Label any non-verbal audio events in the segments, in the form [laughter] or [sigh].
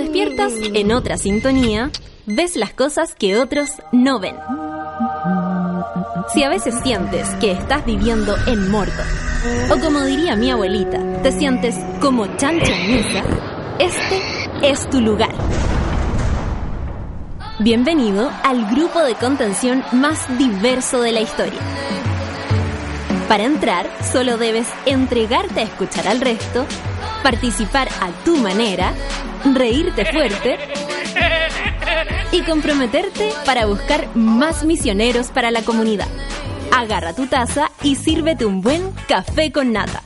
despiertas en otra sintonía, ves las cosas que otros no ven. Si a veces sientes que estás viviendo en Mordor, o como diría mi abuelita, te sientes como chancho en misa, este es tu lugar. Bienvenido al grupo de contención más diverso de la historia. Para entrar, solo debes entregarte a escuchar al resto, participar a tu manera, reírte fuerte y comprometerte para buscar más misioneros para la comunidad. Agarra tu taza y sírvete un buen café con nata.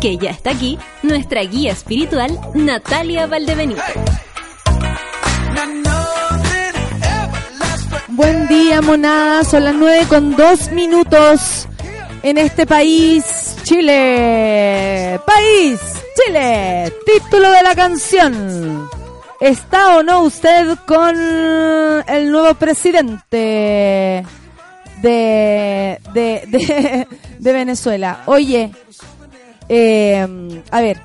Que ya está aquí nuestra guía espiritual, Natalia Valdebenito. Buen día, monada. Son las nueve con dos minutos en este país, Chile. País, Chile. Título de la canción. ¿Está o no usted con el nuevo presidente de, de, de, Venezuela? Oye, eh, a ver,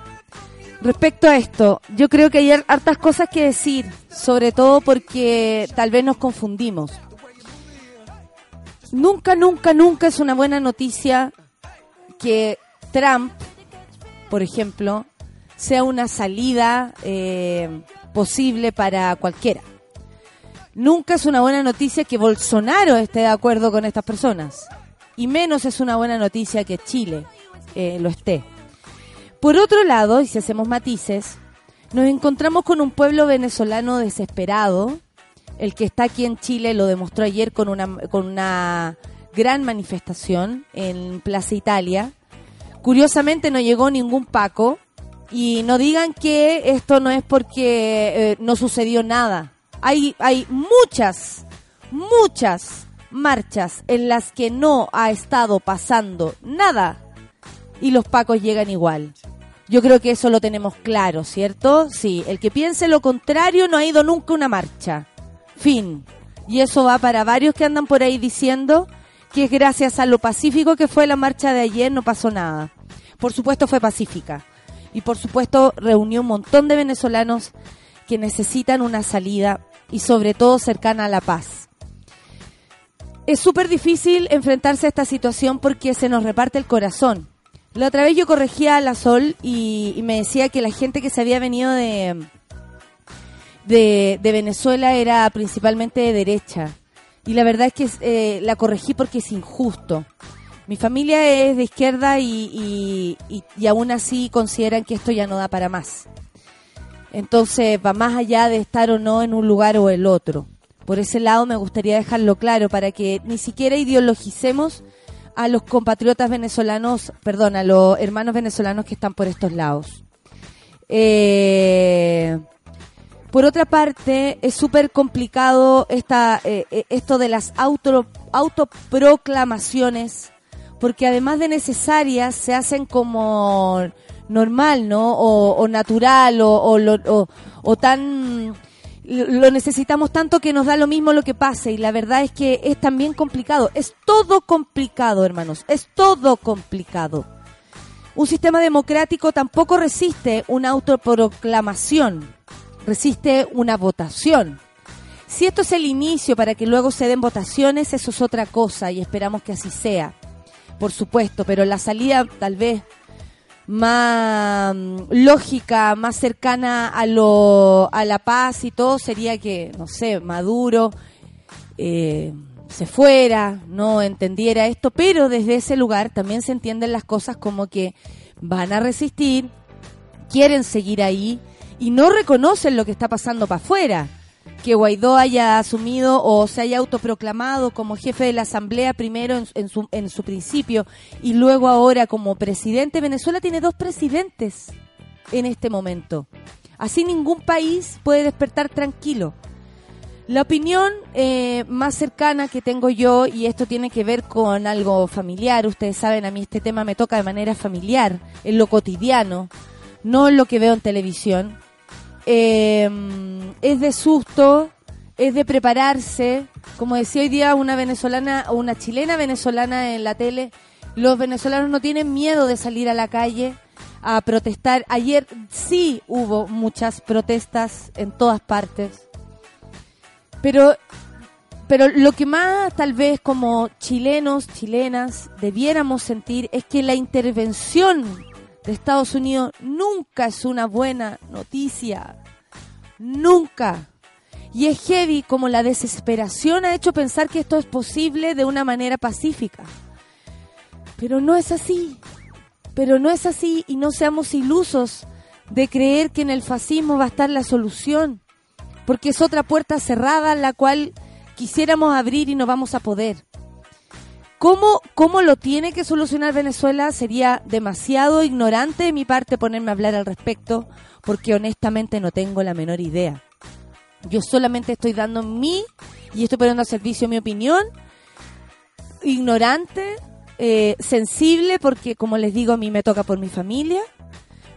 respecto a esto, yo creo que hay hartas cosas que decir, sobre todo porque tal vez nos confundimos. Nunca, nunca, nunca es una buena noticia que Trump, por ejemplo, sea una salida eh, posible para cualquiera. Nunca es una buena noticia que Bolsonaro esté de acuerdo con estas personas. Y menos es una buena noticia que Chile eh, lo esté. Por otro lado, y si hacemos matices, nos encontramos con un pueblo venezolano desesperado. El que está aquí en Chile lo demostró ayer con una, con una gran manifestación en Plaza Italia. Curiosamente no llegó ningún Paco. Y no digan que esto no es porque eh, no sucedió nada. Hay, hay muchas, muchas marchas en las que no ha estado pasando nada y los pacos llegan igual. Yo creo que eso lo tenemos claro, ¿cierto? Sí, el que piense lo contrario no ha ido nunca una marcha. Fin. Y eso va para varios que andan por ahí diciendo que es gracias a lo pacífico que fue la marcha de ayer no pasó nada. Por supuesto fue pacífica. Y por supuesto reunió un montón de venezolanos que necesitan una salida y sobre todo cercana a la paz. Es súper difícil enfrentarse a esta situación porque se nos reparte el corazón. La otra vez yo corregía a la Sol y, me decía que la gente que se había venido de, de Venezuela era principalmente de derecha. Y la verdad es que eh, la corregí porque es injusto. Mi familia es de izquierda y, y, y, y aún así consideran que esto ya no da para más. Entonces va más allá de estar o no en un lugar o el otro. Por ese lado me gustaría dejarlo claro para que ni siquiera ideologicemos a los compatriotas venezolanos, perdón, a los hermanos venezolanos que están por estos lados. Eh, por otra parte, es súper complicado esta, eh, eh, esto de las auto, autoproclamaciones, porque además de necesarias, se hacen como normal, ¿no? O, natural, o- o tan... Lo necesitamos tanto que nos da lo mismo lo que pase, y la verdad es que es también complicado. Es todo complicado, hermanos, es todo complicado. Un sistema democrático tampoco resiste una autoproclamación, resiste una votación. Si esto es el inicio para que luego se den votaciones, eso es otra cosa y esperamos que así sea, por supuesto, pero la salida tal vez más mm, lógica, más cercana a lo a la paz y todo sería que, no sé, Maduro eh, se fuera, no entendiera esto, pero desde ese lugar también se entienden las cosas como que van a resistir, quieren seguir ahí y no reconocen lo que está pasando para afuera. Que Guaidó haya asumido o se haya autoproclamado como jefe de la Asamblea primero en, en su, en su principio y luego ahora como presidente. Venezuela tiene dos presidentes en este momento. Así ningún país puede despertar tranquilo. La opinión eh, más cercana que tengo yo, y esto tiene que ver con algo familiar, ustedes saben, a mí este tema me toca de manera familiar, en lo cotidiano, no en lo que veo en televisión, eh, es de susto, es de prepararse, como decía hoy día una venezolana o una chilena venezolana en la tele, los venezolanos no tienen miedo de salir a la calle, a protestar. Ayer sí hubo muchas protestas en todas partes. Pero, pero lo que más tal vez como chilenos, chilenas, debiéramos sentir es que la intervención de Estados Unidos nunca es una buena noticia. Nunca. Y es heavy como la desesperación ha hecho pensar que esto es posible de una manera pacífica. Pero no es así. Pero no es así y no seamos ilusos de creer que en el fascismo va a estar la solución. Porque es otra puerta cerrada la cual quisiéramos abrir y no vamos a poder. ¿Cómo, ¿Cómo lo tiene que solucionar Venezuela? Sería demasiado ignorante de mi parte ponerme a hablar al respecto, porque honestamente no tengo la menor idea. Yo solamente estoy dando mi y estoy poniendo a servicio mi opinión, ignorante, eh, sensible, porque como les digo, a mí me toca por mi familia,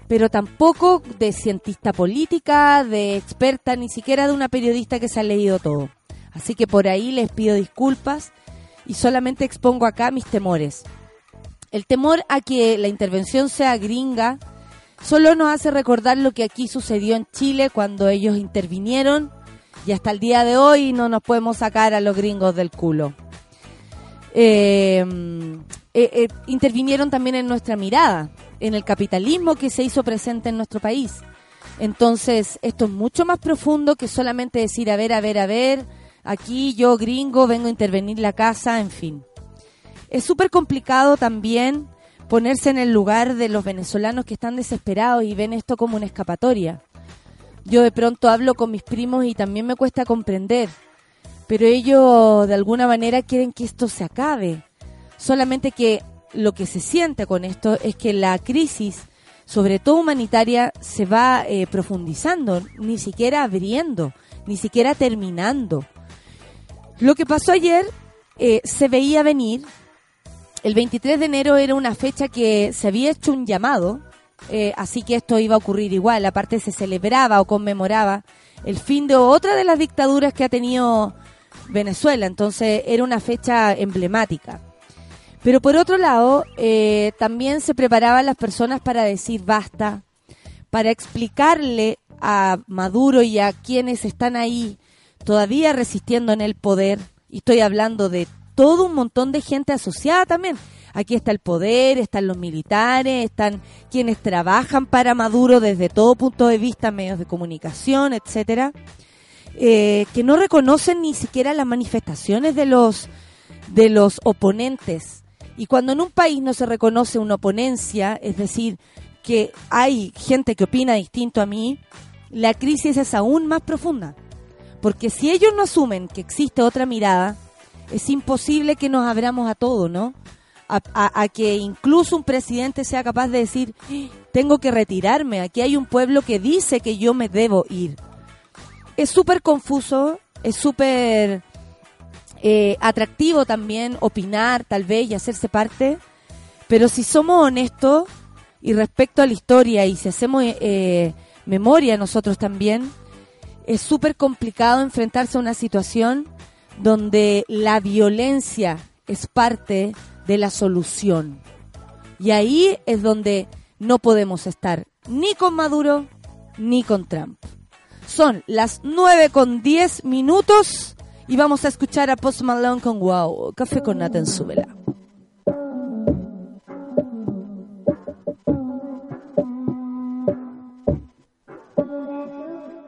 pero tampoco de cientista política, de experta, ni siquiera de una periodista que se ha leído todo. Así que por ahí les pido disculpas y solamente expongo acá mis temores. El temor a que la intervención sea gringa solo nos hace recordar lo que aquí sucedió en Chile cuando ellos intervinieron y hasta el día de hoy no nos podemos sacar a los gringos del culo. Eh, eh, eh, intervinieron también en nuestra mirada, en el capitalismo que se hizo presente en nuestro país. Entonces, esto es mucho más profundo que solamente decir, a ver, a ver, a ver, aquí yo gringo vengo a intervenir la casa, en fin. Es súper complicado también ponerse en el lugar de los venezolanos que están desesperados y ven esto como una escapatoria. Yo de pronto hablo con mis primos y también me cuesta comprender, pero ellos de alguna manera quieren que esto se acabe. Solamente que lo que se siente con esto es que la crisis, sobre todo humanitaria, se va eh, profundizando, ni siquiera abriendo, ni siquiera terminando. Lo que pasó ayer eh, se veía venir. El 23 de enero era una fecha que se había hecho un llamado, eh, así que esto iba a ocurrir igual. Aparte se celebraba o conmemoraba el fin de otra de las dictaduras que ha tenido Venezuela, entonces era una fecha emblemática. Pero por otro lado, eh, también se preparaban las personas para decir basta, para explicarle a Maduro y a quienes están ahí todavía resistiendo en el poder, y estoy hablando de todo un montón de gente asociada también. Aquí está el poder, están los militares, están quienes trabajan para Maduro desde todo punto de vista, medios de comunicación, etcétera, eh, que no reconocen ni siquiera las manifestaciones de los de los oponentes. Y cuando en un país no se reconoce una oponencia, es decir, que hay gente que opina distinto a mí, la crisis es aún más profunda. Porque si ellos no asumen que existe otra mirada, es imposible que nos abramos a todo, ¿no? A, que incluso un presidente sea capaz de decir, tengo que retirarme, aquí hay un pueblo que dice que yo me debo ir. Es súper confuso, es súper eh, atractivo también opinar tal vez y hacerse parte, pero si somos honestos y respecto a la historia y si hacemos eh, memoria nosotros también, es súper complicado enfrentarse a una situación donde la violencia es parte de la solución. Y ahí es donde no podemos estar ni con Maduro ni con Trump. Son las 9 con 10 minutos y vamos a escuchar a Post Malone con Wow, Café con Nata en Súbela.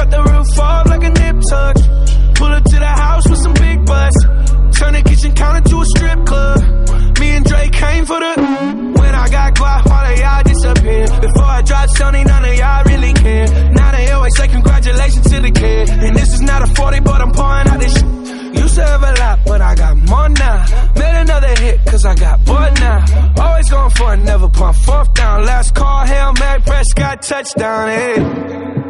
Cut the roof off like a nip tuck. Pull up to the house with some big butts. Turn the kitchen counter to a strip club. Me and Dre came for the. When I got quiet, all of y'all disappeared. Before I dropped Sony, none of y'all really care. Now they always say congratulations to the kid. And this is not a 40, but I'm pouring out this shit. Used to have a lot, but I got more now. Made another hit, cause I got bored now. Always going for it, never pump fourth down. Last call, Hail Mary, Prescott, touchdown, hey.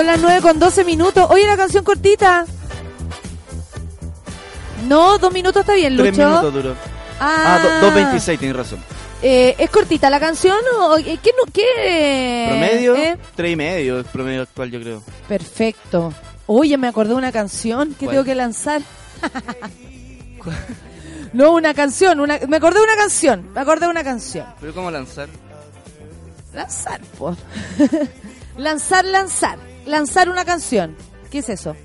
Son las 9 con 12 minutos. Oye, la canción cortita. No, dos minutos está bien, Lucho. Tres minutos duró. Ah, Ah, do- 2.26, tienes razón. Eh, ¿Es cortita la canción o eh, qué? qué Promedio, eh? tres y medio es promedio actual, yo creo. Perfecto. Oye, me acordé de una canción que ¿Cuál? tengo que lanzar. [laughs] no, una canción. Una, me acordé de una canción. Me acordé de una canción. Pero ¿cómo lanzar? Lanzar, po. [laughs] lanzar, lanzar. Lanzar una canción. ¿Qué es eso?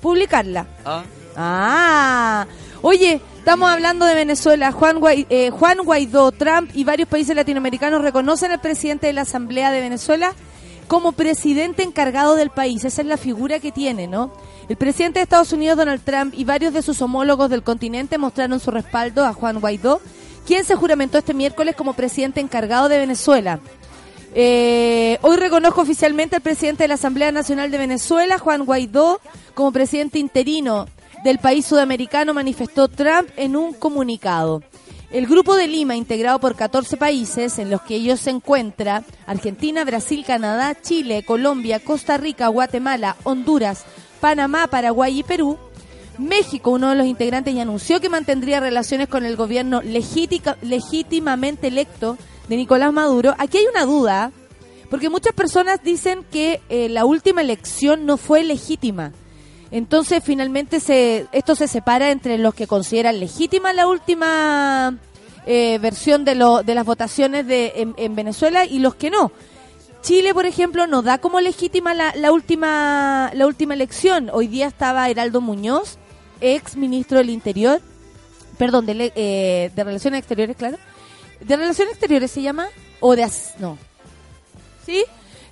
Publicarla. Ah, Ah, oye, estamos hablando de Venezuela. Juan, eh, Juan Guaidó, Trump y varios países latinoamericanos reconocen al presidente de la Asamblea de Venezuela como presidente encargado del país. Esa es la figura que tiene, ¿no? El presidente de Estados Unidos, Donald Trump, y varios de sus homólogos del continente mostraron su respaldo a Juan Guaidó, quien se juramentó este miércoles como presidente encargado de Venezuela. Eh, hoy reconozco oficialmente al presidente de la Asamblea Nacional de Venezuela, Juan Guaidó, como presidente interino del país sudamericano, manifestó Trump en un comunicado. El Grupo de Lima, integrado por 14 países, en los que ellos se encuentran Argentina, Brasil, Canadá, Chile, Colombia, Costa Rica, Guatemala, Honduras, Panamá, Paraguay y Perú, México, uno de los integrantes, anunció que mantendría relaciones con el gobierno legítimamente electo de Nicolás Maduro. Aquí hay una duda, porque muchas personas dicen que eh, la última elección no fue legítima. Entonces, finalmente, se, esto se separa entre los que consideran legítima la última eh, versión de, lo, de las votaciones de, en, en Venezuela y los que no. Chile, por ejemplo, no da como legítima la, la última la última elección. Hoy día estaba Heraldo Muñoz, ex ministro del Interior, perdón, de, eh, de Relaciones Exteriores, claro. ¿De Relaciones Exteriores se llama? ¿O de... as- no. ¿Sí?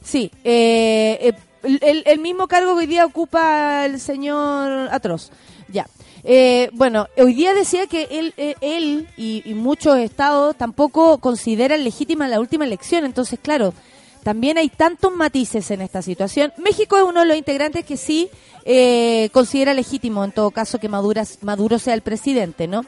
Sí. eh, eh, el- el, mismo cargo que hoy día ocupa el señor Atroz. Ya. Eh, bueno, hoy día decía que él, eh, él y, y muchos estados tampoco consideran legítima la última elección. Entonces, claro, también hay tantos matices en esta situación. México es uno de los integrantes que sí eh, considera legítimo, en todo caso, que Maduras- Maduro sea el presidente, ¿no?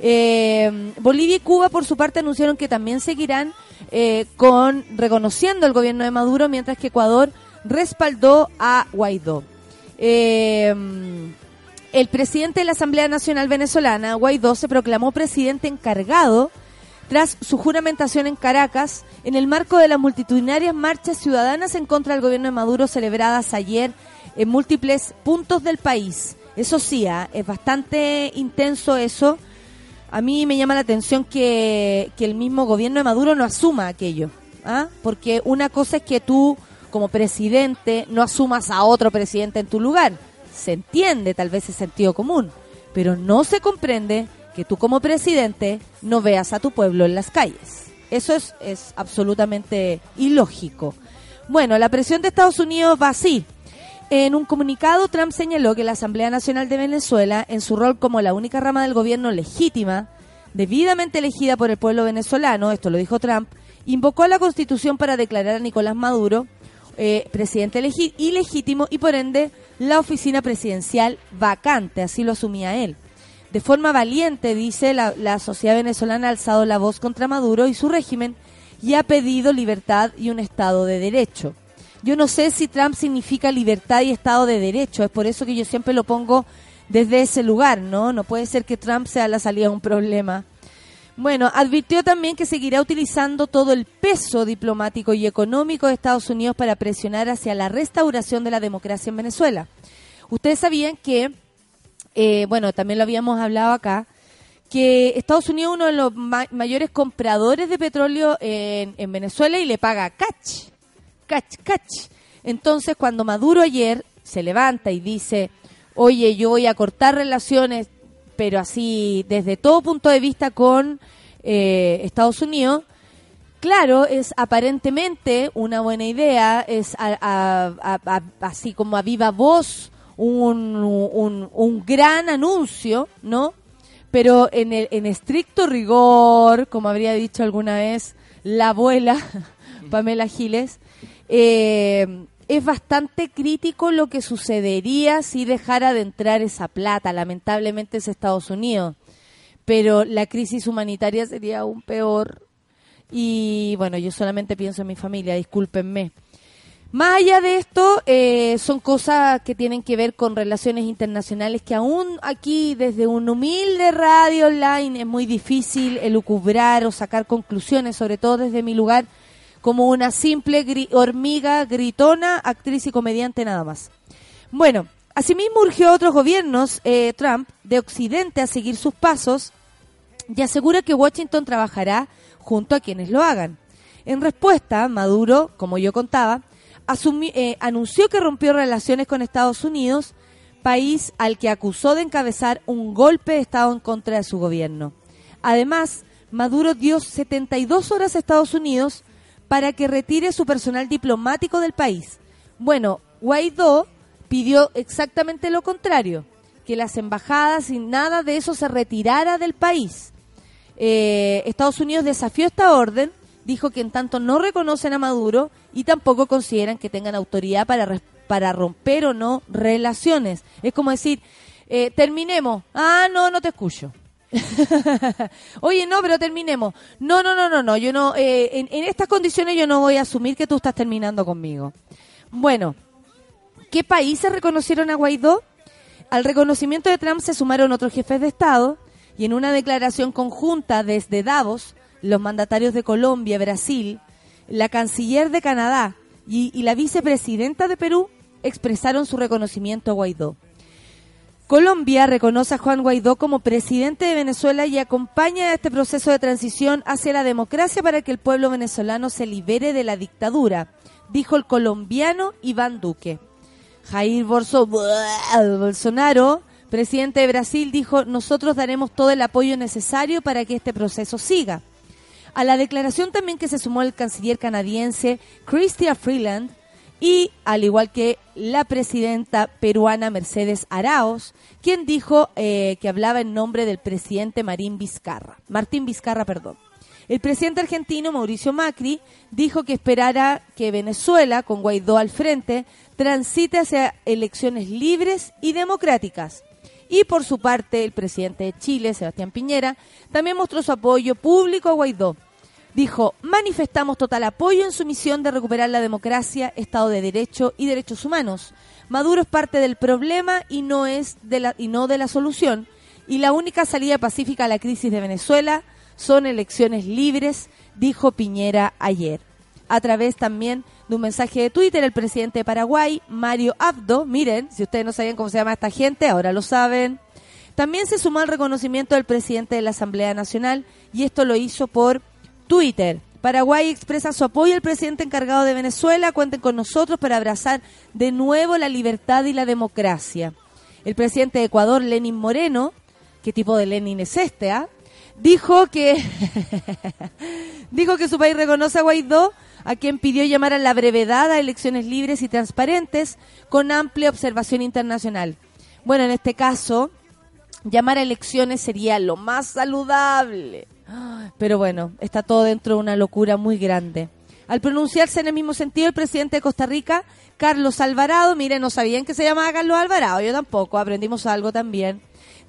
Eh, Bolivia y Cuba, por su parte, anunciaron que también seguirán eh, con reconociendo el gobierno de Maduro, mientras que Ecuador respaldó a Guaidó. Eh, el presidente de la Asamblea Nacional Venezolana, Guaidó, se proclamó presidente encargado tras su juramentación en Caracas en el marco de las multitudinarias marchas ciudadanas en contra del gobierno de Maduro celebradas ayer en múltiples puntos del país. Eso sí, ah, es bastante intenso eso. A mí me llama la atención que, que el mismo gobierno de Maduro no asuma aquello. ¿ah? Porque una cosa es que tú, como presidente, no asumas a otro presidente en tu lugar. Se entiende, tal vez es sentido común. Pero no se comprende que tú, como presidente, no veas a tu pueblo en las calles. Eso es, es absolutamente ilógico. Bueno, la presión de Estados Unidos va así. En un comunicado, Trump señaló que la Asamblea Nacional de Venezuela, en su rol como la única rama del gobierno legítima, debidamente elegida por el pueblo venezolano, esto lo dijo Trump, invocó a la Constitución para declarar a Nicolás Maduro eh, presidente ilegítimo y por ende la oficina presidencial vacante, así lo asumía él. De forma valiente, dice, la, la sociedad venezolana ha alzado la voz contra Maduro y su régimen y ha pedido libertad y un Estado de Derecho. Yo no sé si Trump significa libertad y Estado de Derecho, es por eso que yo siempre lo pongo desde ese lugar, ¿no? No puede ser que Trump sea la salida de un problema. Bueno, advirtió también que seguirá utilizando todo el peso diplomático y económico de Estados Unidos para presionar hacia la restauración de la democracia en Venezuela. Ustedes sabían que, eh, bueno, también lo habíamos hablado acá, que Estados Unidos es uno de los ma- mayores compradores de petróleo en, en Venezuela y le paga catch, catch, catch. Entonces, cuando Maduro ayer se levanta y dice, oye, yo voy a cortar relaciones, pero así desde todo punto de vista con eh, Estados Unidos, Claro, es aparentemente una buena idea, es a- a- a- así como a viva voz un, un- un gran anuncio, ¿no? Pero en, el, en estricto rigor, como habría dicho alguna vez la abuela [laughs] Pamela Giles, eh, es bastante crítico lo que sucedería si dejara de entrar esa plata. Lamentablemente es Estados Unidos, pero la crisis humanitaria sería aún peor. Y bueno, yo solamente pienso en mi familia, discúlpenme. Más allá de esto, eh, son cosas que tienen que ver con relaciones internacionales que aún aquí, desde un humilde radio online, es muy difícil elucubrar o sacar conclusiones, sobre todo desde mi lugar, como una simple hormiga gritona, actriz y comediante nada más. Bueno, asimismo urgió a otros gobiernos, eh, Trump, de Occidente a seguir sus pasos y asegura que Washington trabajará junto a quienes lo hagan. En respuesta, Maduro, como yo contaba, asumi- eh, anunció que rompió relaciones con Estados Unidos, país al que acusó de encabezar un golpe de Estado en contra de su gobierno. Además, Maduro dio 72 horas a Estados Unidos para que retire su personal diplomático del país. Bueno, Guaidó pidió exactamente lo contrario, que las embajadas y nada de eso se retirara del país. Eh, Estados Unidos desafió esta orden, dijo que en tanto no reconocen a Maduro y tampoco consideran que tengan autoridad para, para romper o no relaciones. Es como decir, eh, terminemos. Ah, no, no te escucho. [laughs] Oye, no, pero terminemos. No, no, no, no, no. Yo no, eh, en, estas condiciones yo no voy a asumir que tú estás terminando conmigo. Bueno, ¿qué países reconocieron a Guaidó? Al reconocimiento de Trump se sumaron otros jefes de Estado y en una declaración conjunta desde Davos, los mandatarios de Colombia, Brasil, la canciller de Canadá y la vicepresidenta de Perú expresaron su reconocimiento a Guaidó. Colombia reconoce a Juan Guaidó como presidente de Venezuela y acompaña este proceso de transición hacia la democracia para que el pueblo venezolano se libere de la dictadura, dijo el colombiano Iván Duque. Jair Bolso- Bolsonaro, presidente de Brasil, dijo, nosotros daremos todo el apoyo necesario para que este proceso siga. A la declaración también que se sumó el canciller canadiense Chrystia Freeland y al igual que la presidenta peruana Mercedes Araos, quien dijo eh, que hablaba en nombre del presidente Marín Vizcarra, Martín Vizcarra, perdón. El presidente argentino Mauricio Macri dijo que esperara que Venezuela, con Guaidó al frente, transite hacia elecciones libres y democráticas. Y por su parte, el presidente de Chile, Sebastián Piñera, también mostró su apoyo público a Guaidó. Dijo, manifestamos total apoyo en su misión de recuperar la democracia, Estado de Derecho y derechos humanos. Maduro es parte del problema y no, es de la, y no de la solución. Y la única salida pacífica a la crisis de Venezuela son elecciones libres, dijo Piñera ayer. A través también de un mensaje de Twitter, el presidente de Paraguay, Mario Abdo, miren, si ustedes no sabían cómo se llama esta gente, ahora lo saben. También se sumó al reconocimiento del presidente de la Asamblea Nacional y esto lo hizo por Twitter. Paraguay expresa su apoyo al presidente encargado de Venezuela. Cuenten con nosotros para abrazar de nuevo la libertad y la democracia. El presidente de Ecuador, Lenin Moreno, ¿qué tipo de Lenin es este? ah? Dijo que [laughs] dijo que su país reconoce a Guaidó, a quien pidió llamar a la brevedad a elecciones libres y transparentes con amplia observación internacional. Bueno, en este caso, llamar a elecciones sería lo más saludable. Pero bueno, está todo dentro de una locura muy grande. Al pronunciarse en el mismo sentido, el presidente de Costa Rica, Carlos Alvarado, mire, no sabían que se llamaba Carlos Alvarado, yo tampoco, aprendimos algo también,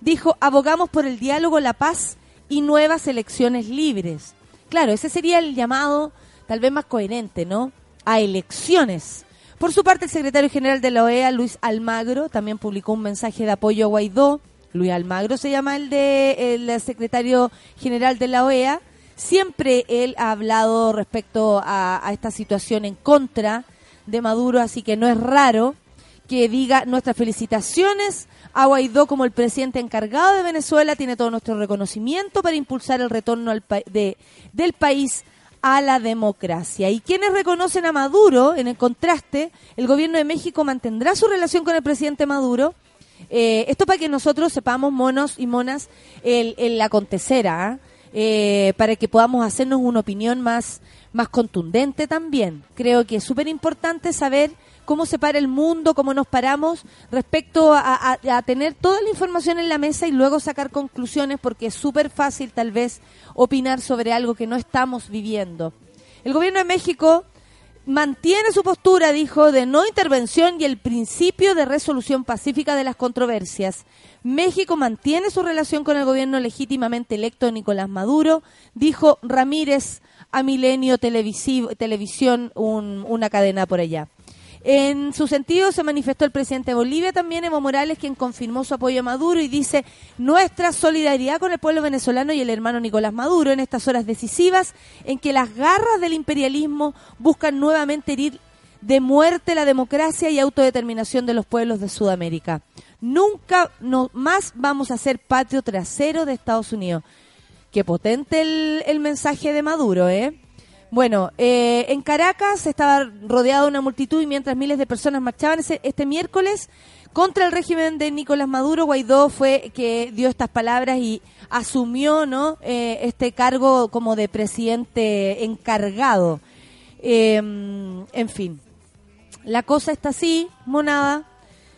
dijo, abogamos por el diálogo, la paz y nuevas elecciones libres. Claro, ese sería el llamado tal vez más coherente, ¿no? A elecciones. Por su parte, el secretario general de la OEA, Luis Almagro, también publicó un mensaje de apoyo a Guaidó. Luis Almagro se llama el de el secretario general de la OEA. Siempre él ha hablado respecto a, esta situación en contra de Maduro, así que no es raro que diga nuestras felicitaciones a Guaidó como el presidente encargado de Venezuela, tiene todo nuestro reconocimiento para impulsar el retorno al pa- de, del país a la democracia. Y quienes reconocen a Maduro, en el contraste, el gobierno de México mantendrá su relación con el presidente Maduro. Eh, esto para que nosotros sepamos, monos y monas, el, el acontecer, ¿ah? Eh, para que podamos hacernos una opinión más, más contundente también. Creo que es súper importante saber cómo se para el mundo, cómo nos paramos respecto a, a- a tener toda la información en la mesa y luego sacar conclusiones, porque es súper fácil tal vez opinar sobre algo que no estamos viviendo. El gobierno de México mantiene su postura, dijo, de no intervención y el principio de resolución pacífica de las controversias. México mantiene su relación con el gobierno legítimamente electo Nicolás Maduro, dijo Ramírez a Milenio Televisión, un- una cadena por allá. En su sentido se manifestó el presidente de Bolivia también, Evo Morales, quien confirmó su apoyo a Maduro y dice nuestra solidaridad con el pueblo venezolano y el hermano Nicolás Maduro en estas horas decisivas en que las garras del imperialismo buscan nuevamente herir de muerte la democracia y autodeterminación de los pueblos de Sudamérica. Nunca no, más vamos a ser patrio trasero de Estados Unidos. Qué potente el mensaje de Maduro, ¿eh? Bueno, eh, en Caracas estaba rodeado de una multitud y mientras miles de personas marchaban este miércoles contra el régimen de Nicolás Maduro, Guaidó fue que dio estas palabras y asumió ¿no? Eh, este cargo como de presidente encargado. Eh, en fin, la cosa está así, monada.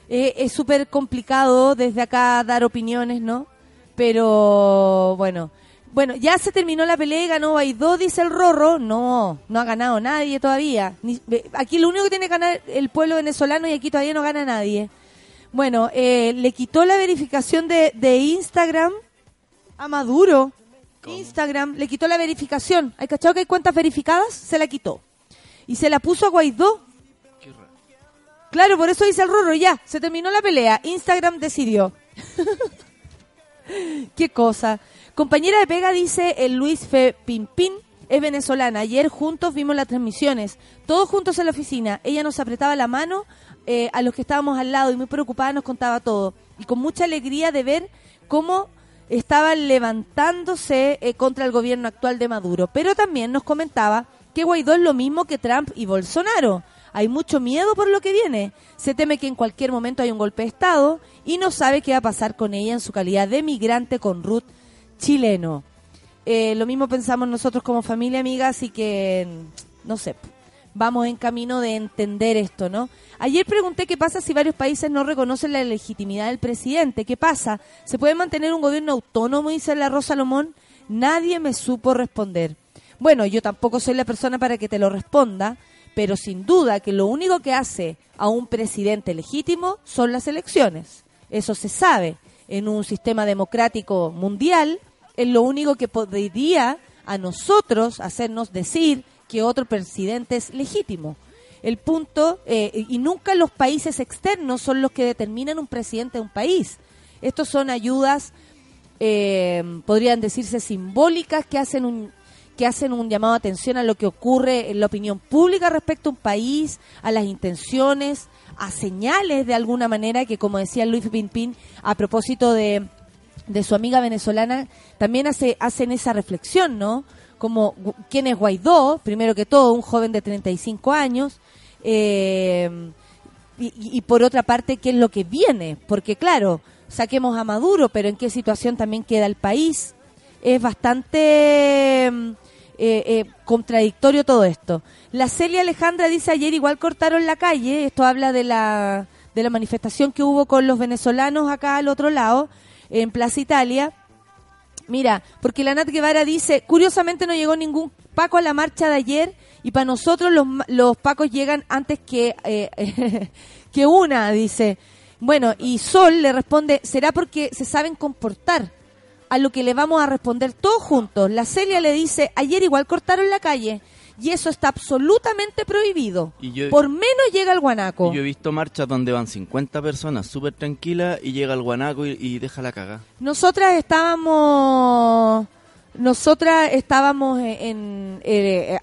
Eh, es súper complicado desde acá dar opiniones, ¿no? Pero bueno, bueno, ya se terminó la pelea y ganó Guaidó, dice el Rorro. No, no ha ganado nadie todavía. Ni- aquí lo único que tiene que ganar el pueblo venezolano y aquí todavía no gana nadie. Bueno, eh, le quitó la verificación de, de Instagram a Maduro. Instagram le quitó la verificación. ¿Hay cachado que hay cuentas verificadas? Se la quitó. Y se la puso a Guaidó. Claro, por eso dice el Rorro, ya, se terminó la pelea. Instagram decidió. [laughs] Qué cosa. Compañera de pega dice el Luis Fe Pimpín, es venezolana. Ayer juntos vimos las transmisiones, todos juntos en la oficina. Ella nos apretaba la mano eh, a los que estábamos al lado y muy preocupada nos contaba todo. Y con mucha alegría de ver cómo estaban levantándose eh, contra el gobierno actual de Maduro. Pero también nos comentaba que Guaidó es lo mismo que Trump y Bolsonaro. Hay mucho miedo por lo que viene. Se teme que en cualquier momento hay un golpe de Estado y no sabe qué va a pasar con ella en su calidad de migrante con Ruth chileno. Eh, lo mismo pensamos nosotros como familia amiga, así que mm, no sé, vamos en camino de entender esto, ¿no? Ayer pregunté qué pasa si varios países no reconocen la legitimidad del presidente. ¿Qué pasa? ¿Se puede mantener un gobierno autónomo? Dice la Rosa Salomón. Nadie me supo responder. Bueno, yo tampoco soy la persona para que te lo responda, pero sin duda que lo único que hace a un presidente legítimo son las elecciones. Eso se sabe. En un sistema democrático mundial es lo único que podría a nosotros hacernos decir que otro presidente es legítimo. El punto, eh, y nunca los países externos son los que determinan un presidente de un país. Estos son ayudas, eh, podrían decirse simbólicas, que hacen un que hacen un llamado de atención a lo que ocurre en la opinión pública respecto a un país, a las intenciones, a señales de alguna manera que, como decía Luis Pimpín, a propósito de, de su amiga venezolana, también hace, hacen esa reflexión, ¿no? Como quién es Guaidó, primero que todo, un joven de 35 años, eh, y- y por otra parte, qué es lo que viene, porque claro, saquemos a Maduro, pero en qué situación también queda el país. Es bastante mm, eh, eh, contradictorio todo esto. La Celia Alejandra dice ayer igual cortaron la calle, esto habla de la, de la manifestación que hubo con los venezolanos acá al otro lado, en Plaza Italia, Mira, porque la Nat Guevara dice, curiosamente no llegó ningún Paco a la marcha de ayer y para nosotros los, los Pacos llegan antes que, eh, [laughs] que una, dice. Bueno, y Sol le responde, será porque se saben comportar, a lo que le vamos a responder todos juntos. La Celia le dice, ayer igual cortaron la calle y eso está absolutamente prohibido. Y yo- Por menos llega el guanaco. Yo he visto marchas donde van 50 personas súper tranquilas y llega el guanaco y, y deja la caga. Nosotras estábamos, nosotras estábamos en, eh, eh,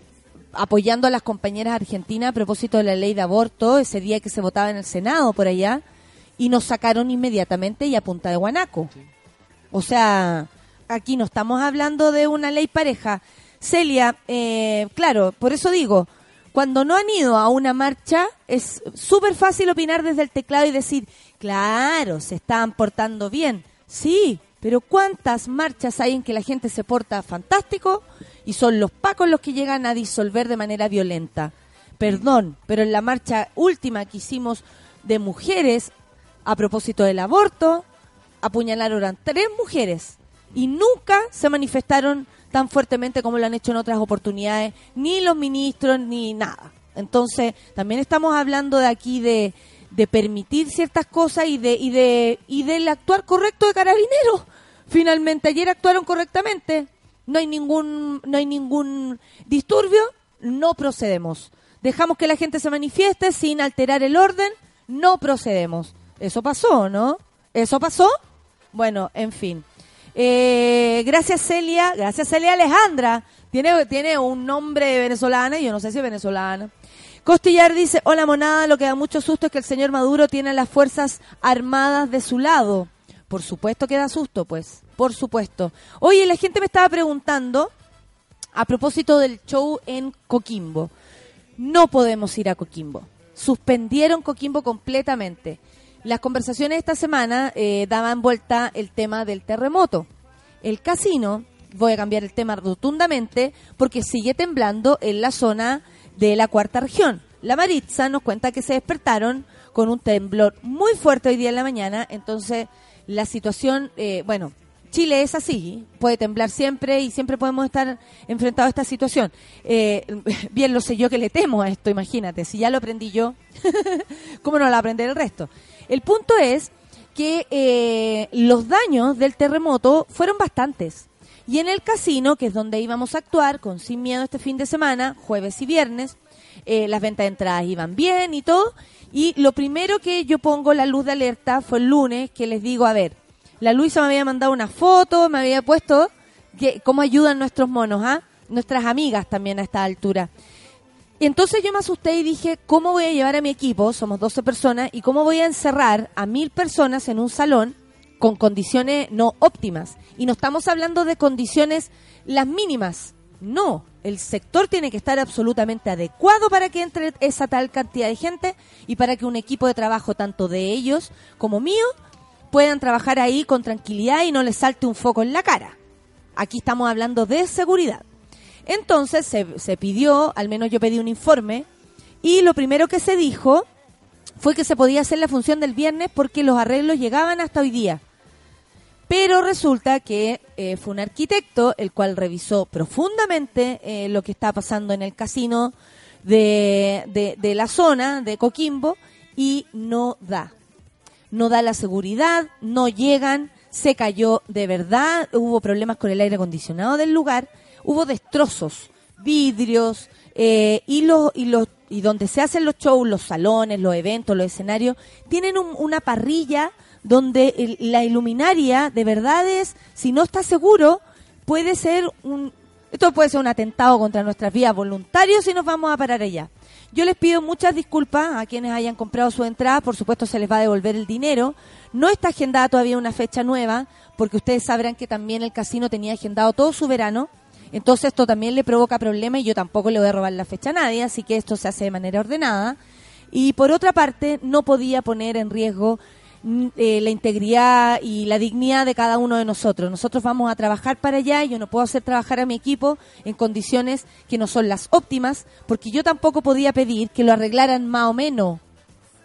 apoyando a las compañeras argentinas a propósito de la ley de aborto ese día que se votaba en el Senado por allá y nos sacaron inmediatamente y a punta de guanaco. O sea, aquí no estamos hablando de una ley pareja. Celia, eh, claro, por eso digo, cuando no han ido a una marcha, es súper fácil opinar desde el teclado y decir, claro, se están portando bien. Sí, pero ¿cuántas marchas hay en que la gente se porta fantástico y son los pacos los que llegan a disolver de manera violenta? Perdón, pero en la marcha última que hicimos de mujeres a propósito del aborto, apuñalaron tres mujeres y nunca se manifestaron tan fuertemente como lo han hecho en otras oportunidades, ni los ministros, ni nada. Entonces, también estamos hablando de aquí de, de permitir ciertas cosas y de, y de, y del actuar correcto de carabineros. Finalmente, ayer actuaron correctamente. No hay ningún, no hay ningún disturbio, no procedemos. Dejamos que la gente se manifieste sin alterar el orden, no procedemos. Eso pasó, ¿no? ¿Eso pasó? Bueno, en fin. Eh, gracias Celia, gracias Celia Alejandra. Tiene, tiene un nombre venezolana y yo no sé si es venezolana. Costillar dice, hola monada, lo que da mucho susto es que el señor Maduro tiene a las Fuerzas Armadas de su lado. Por supuesto que da susto, pues, por supuesto. Oye, la gente me estaba preguntando a propósito del show en Coquimbo. No podemos ir a Coquimbo. Suspendieron Coquimbo completamente. Las conversaciones esta semana eh, daban vuelta el tema del terremoto. El casino, voy a cambiar el tema rotundamente, porque sigue temblando en la zona de la cuarta región. La Maritza nos cuenta que se despertaron con un temblor muy fuerte hoy día en la mañana, entonces la situación, eh, bueno, Chile es así, puede temblar siempre y siempre podemos estar enfrentados a esta situación. Eh, [laughs] bien lo sé yo que le temo a esto, imagínate, si ya lo aprendí yo, [laughs] ¿cómo no lo va aprender el resto? El punto es que eh, los daños del terremoto fueron bastantes. Y en el casino, que es donde íbamos a actuar, con Sin Miedo este fin de semana, jueves y viernes, eh, las ventas de entradas iban bien y todo. Y lo primero que yo pongo la luz de alerta fue el lunes, que les digo, a ver, la Luisa me había mandado una foto, me había puesto que, cómo ayudan nuestros monos, ¿ah? Nuestras amigas también a esta altura. Y entonces yo me asusté y dije, ¿cómo voy a llevar a mi equipo? Somos 12 personas. ¿Y cómo voy a encerrar a mil personas en un salón con condiciones no óptimas? Y no estamos hablando de condiciones las mínimas. No, el sector tiene que estar absolutamente adecuado para que entre esa tal cantidad de gente y para que un equipo de trabajo, tanto de ellos como mío, puedan trabajar ahí con tranquilidad y no les salte un foco en la cara. Aquí estamos hablando de seguridad. Entonces se, se pidió, al menos yo pedí un informe, y lo primero que se dijo fue que se podía hacer la función del viernes porque los arreglos llegaban hasta hoy día. Pero resulta que eh, fue un arquitecto el cual revisó profundamente eh, lo que está pasando en el casino de, de, de la zona de Coquimbo y no da. No da la seguridad, no llegan, se cayó de verdad, hubo problemas con el aire acondicionado del lugar, hubo destrozos, vidrios eh, y los y los y donde se hacen los shows, los salones, los eventos, los escenarios tienen un- una parrilla donde la iluminaria de verdad es, si no está seguro, puede ser un esto puede ser un atentado contra nuestras vías voluntarios si nos vamos a parar allá. Yo les pido muchas disculpas a quienes hayan comprado su entrada, por supuesto se les va a devolver el dinero. No está agendada todavía una fecha nueva, porque ustedes sabrán que también el casino tenía agendado todo su verano. Entonces esto también le provoca problemas y yo tampoco le voy a robar la fecha a nadie, así que esto se hace de manera ordenada. Y por otra parte, no podía poner en riesgo mm, eh, la integridad y la dignidad de cada uno de nosotros. Nosotros vamos a trabajar para allá y yo no puedo hacer trabajar a mi equipo en condiciones que no son las óptimas, porque yo tampoco podía pedir que lo arreglaran más o menos.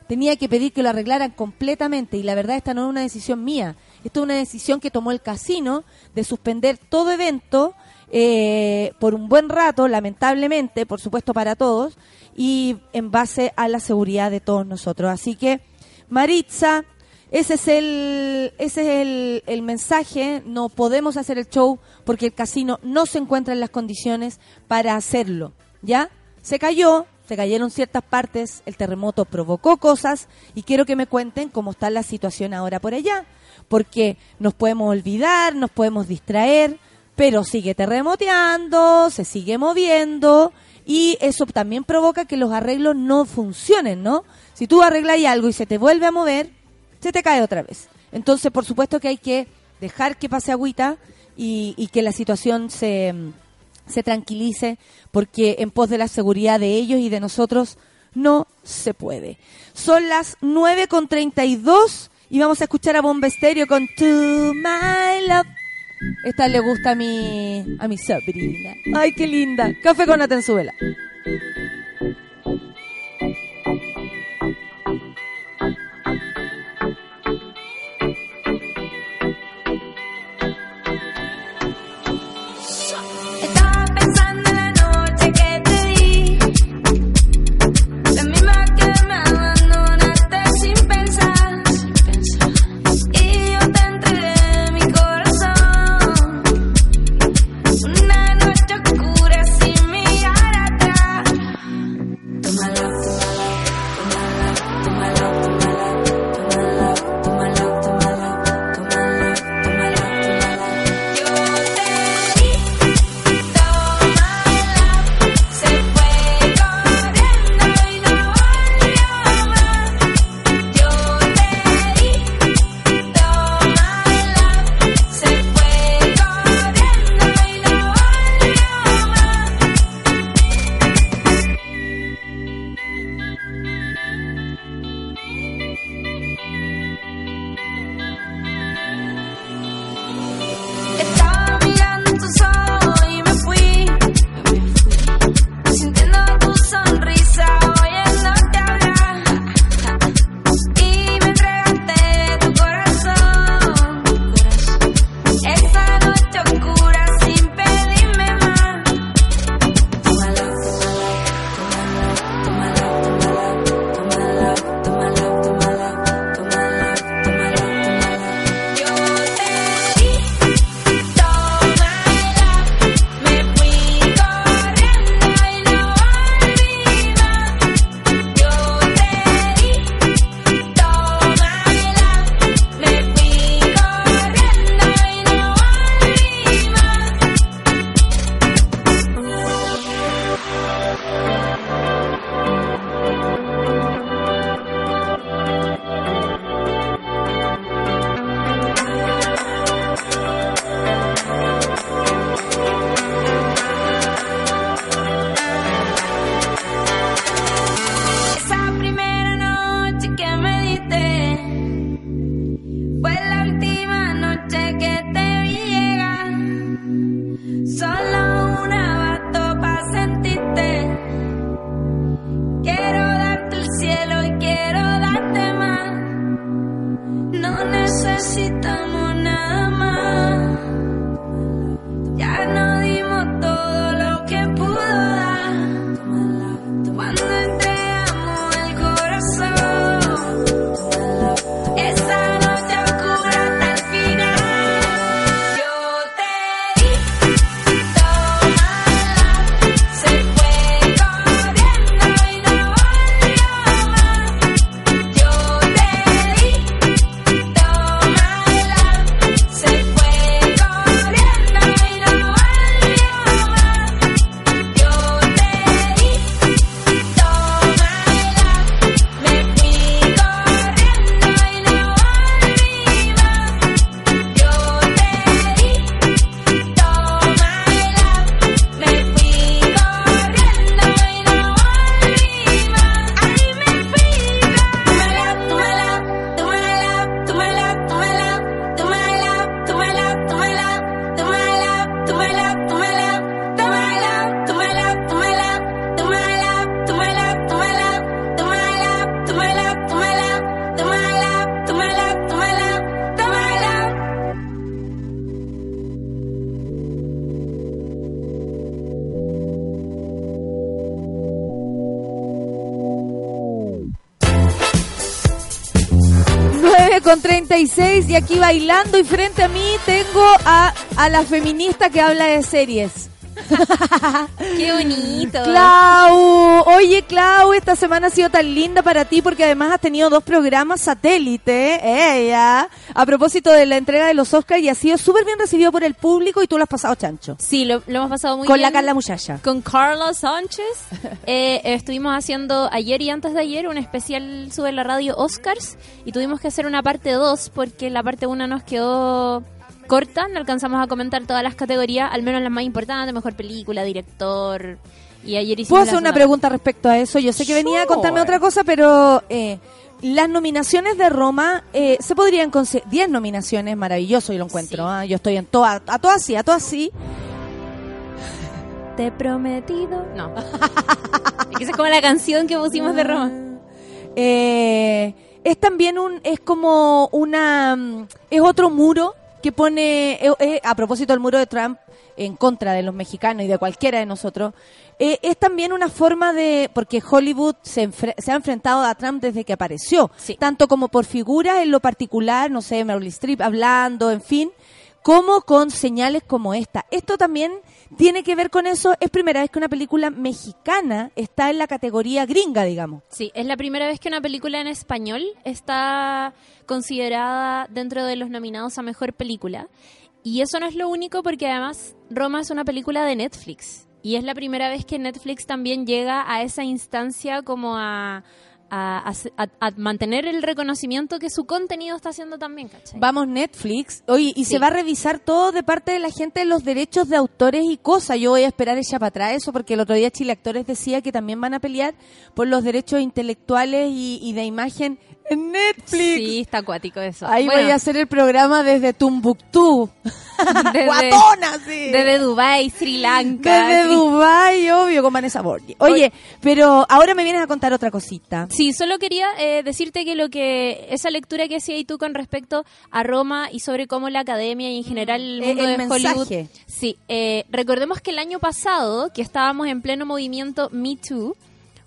tenía que pedir que lo arreglaran completamente y la verdad esta no es una decisión mía, esto es una decisión que tomó el casino de suspender todo evento eh, por un buen rato, lamentablemente, por supuesto para todos, y en base a la seguridad de todos nosotros. Así que, Maritza, ese es el, ese es el, el mensaje, no podemos hacer el show porque el casino no se encuentra en las condiciones para hacerlo, ¿ya? Se cayó, se cayeron ciertas partes, el terremoto provocó cosas y quiero que me cuenten cómo está la situación ahora por allá, porque nos podemos olvidar, nos podemos distraer, pero sigue terremoteando, se sigue moviendo y eso también provoca que los arreglos no funcionen, ¿no? Si tú arreglas algo y se te vuelve a mover, se te cae otra vez. Entonces, por supuesto que hay que dejar que pase agüita y, que la situación se, se tranquilice, porque en pos de la seguridad de ellos y de nosotros no se puede. Son las 9 con 32 y vamos a escuchar a Bomba Estéreo con To My Love. Esta le gusta a mi, a mi sobrina. Ay, qué linda. Café con Atenzuela. 36 y aquí bailando y frente a mí tengo a, a la feminista que habla de series. [laughs] Qué bonito. Clau, oye Clau, esta semana ha sido tan linda para ti porque además has tenido dos programas satélite, ella, a propósito de la entrega de los Oscars y ha sido súper bien recibido por el público y tú lo has pasado chancho. Sí, lo, lo hemos pasado muy Con bien. la Carla Muchacha. Con Carlos Sánchez. [laughs] Eh, estuvimos haciendo ayer y antes de ayer un especial sobre la radio Oscars y tuvimos que hacer una parte 2 porque la parte 1 nos quedó corta, no alcanzamos a comentar todas las categorías, al menos las más importantes, mejor película, director. Y ayer hicimos ¿Puedo hacer una pregunta respecto a eso? Yo sé que venía a contarme otra cosa, pero eh, las nominaciones de Roma eh, se podrían considerar 10 nominaciones, maravilloso, yo lo encuentro. Sí. ah, Yo estoy en todas, a todas sí, a todas sí. Te he prometido. No. [laughs] esa es como la canción que pusimos de Roma. Eh, es también un, es como una, mm, es otro muro que pone, eh, eh, a propósito del muro de Trump en contra de los mexicanos y de cualquiera de nosotros, eh, es también una forma de, porque Hollywood se, se ha enfrentado a Trump desde que apareció, Sí. tanto como por figuras en lo particular, no sé, Meryl Streep hablando, en fin, como con señales como esta. Esto también tiene que ver con eso, es primera vez que una película mexicana está en la categoría gringa, digamos. Sí, es la primera vez que una película en español está considerada dentro de los nominados a mejor película. Y eso no es lo único porque además Roma es una película de Netflix. Y es la primera vez que Netflix también llega a esa instancia como a, a, a- a mantener el reconocimiento que su contenido está haciendo también, ¿cachai? Vamos Netflix. Oye, y Sí. se va a revisar todo de parte de la gente los derechos de autores y cosas. Yo voy a esperar ella para atrás eso porque el otro día Chile Actores decía que también van a pelear por los derechos intelectuales y, y de imagen en Netflix. Sí, está acuático eso. Ahí Bueno, voy a hacer el programa desde Tumbuctú. [laughs] desde, Guatona, sí. desde Dubai, Sri Lanka. Desde Sri- Dubái, obvio, con Vanessa Borgi. Oye, pero ahora me vienes a contar otra cosita. Sí, solo quería eh, decirte que lo que esa lectura que hacías tú con respecto a Roma y sobre cómo la academia y en general el Eh, mundo el de mensaje. Hollywood. Sí, eh, recordemos que el año pasado, que estábamos en pleno movimiento Me Too,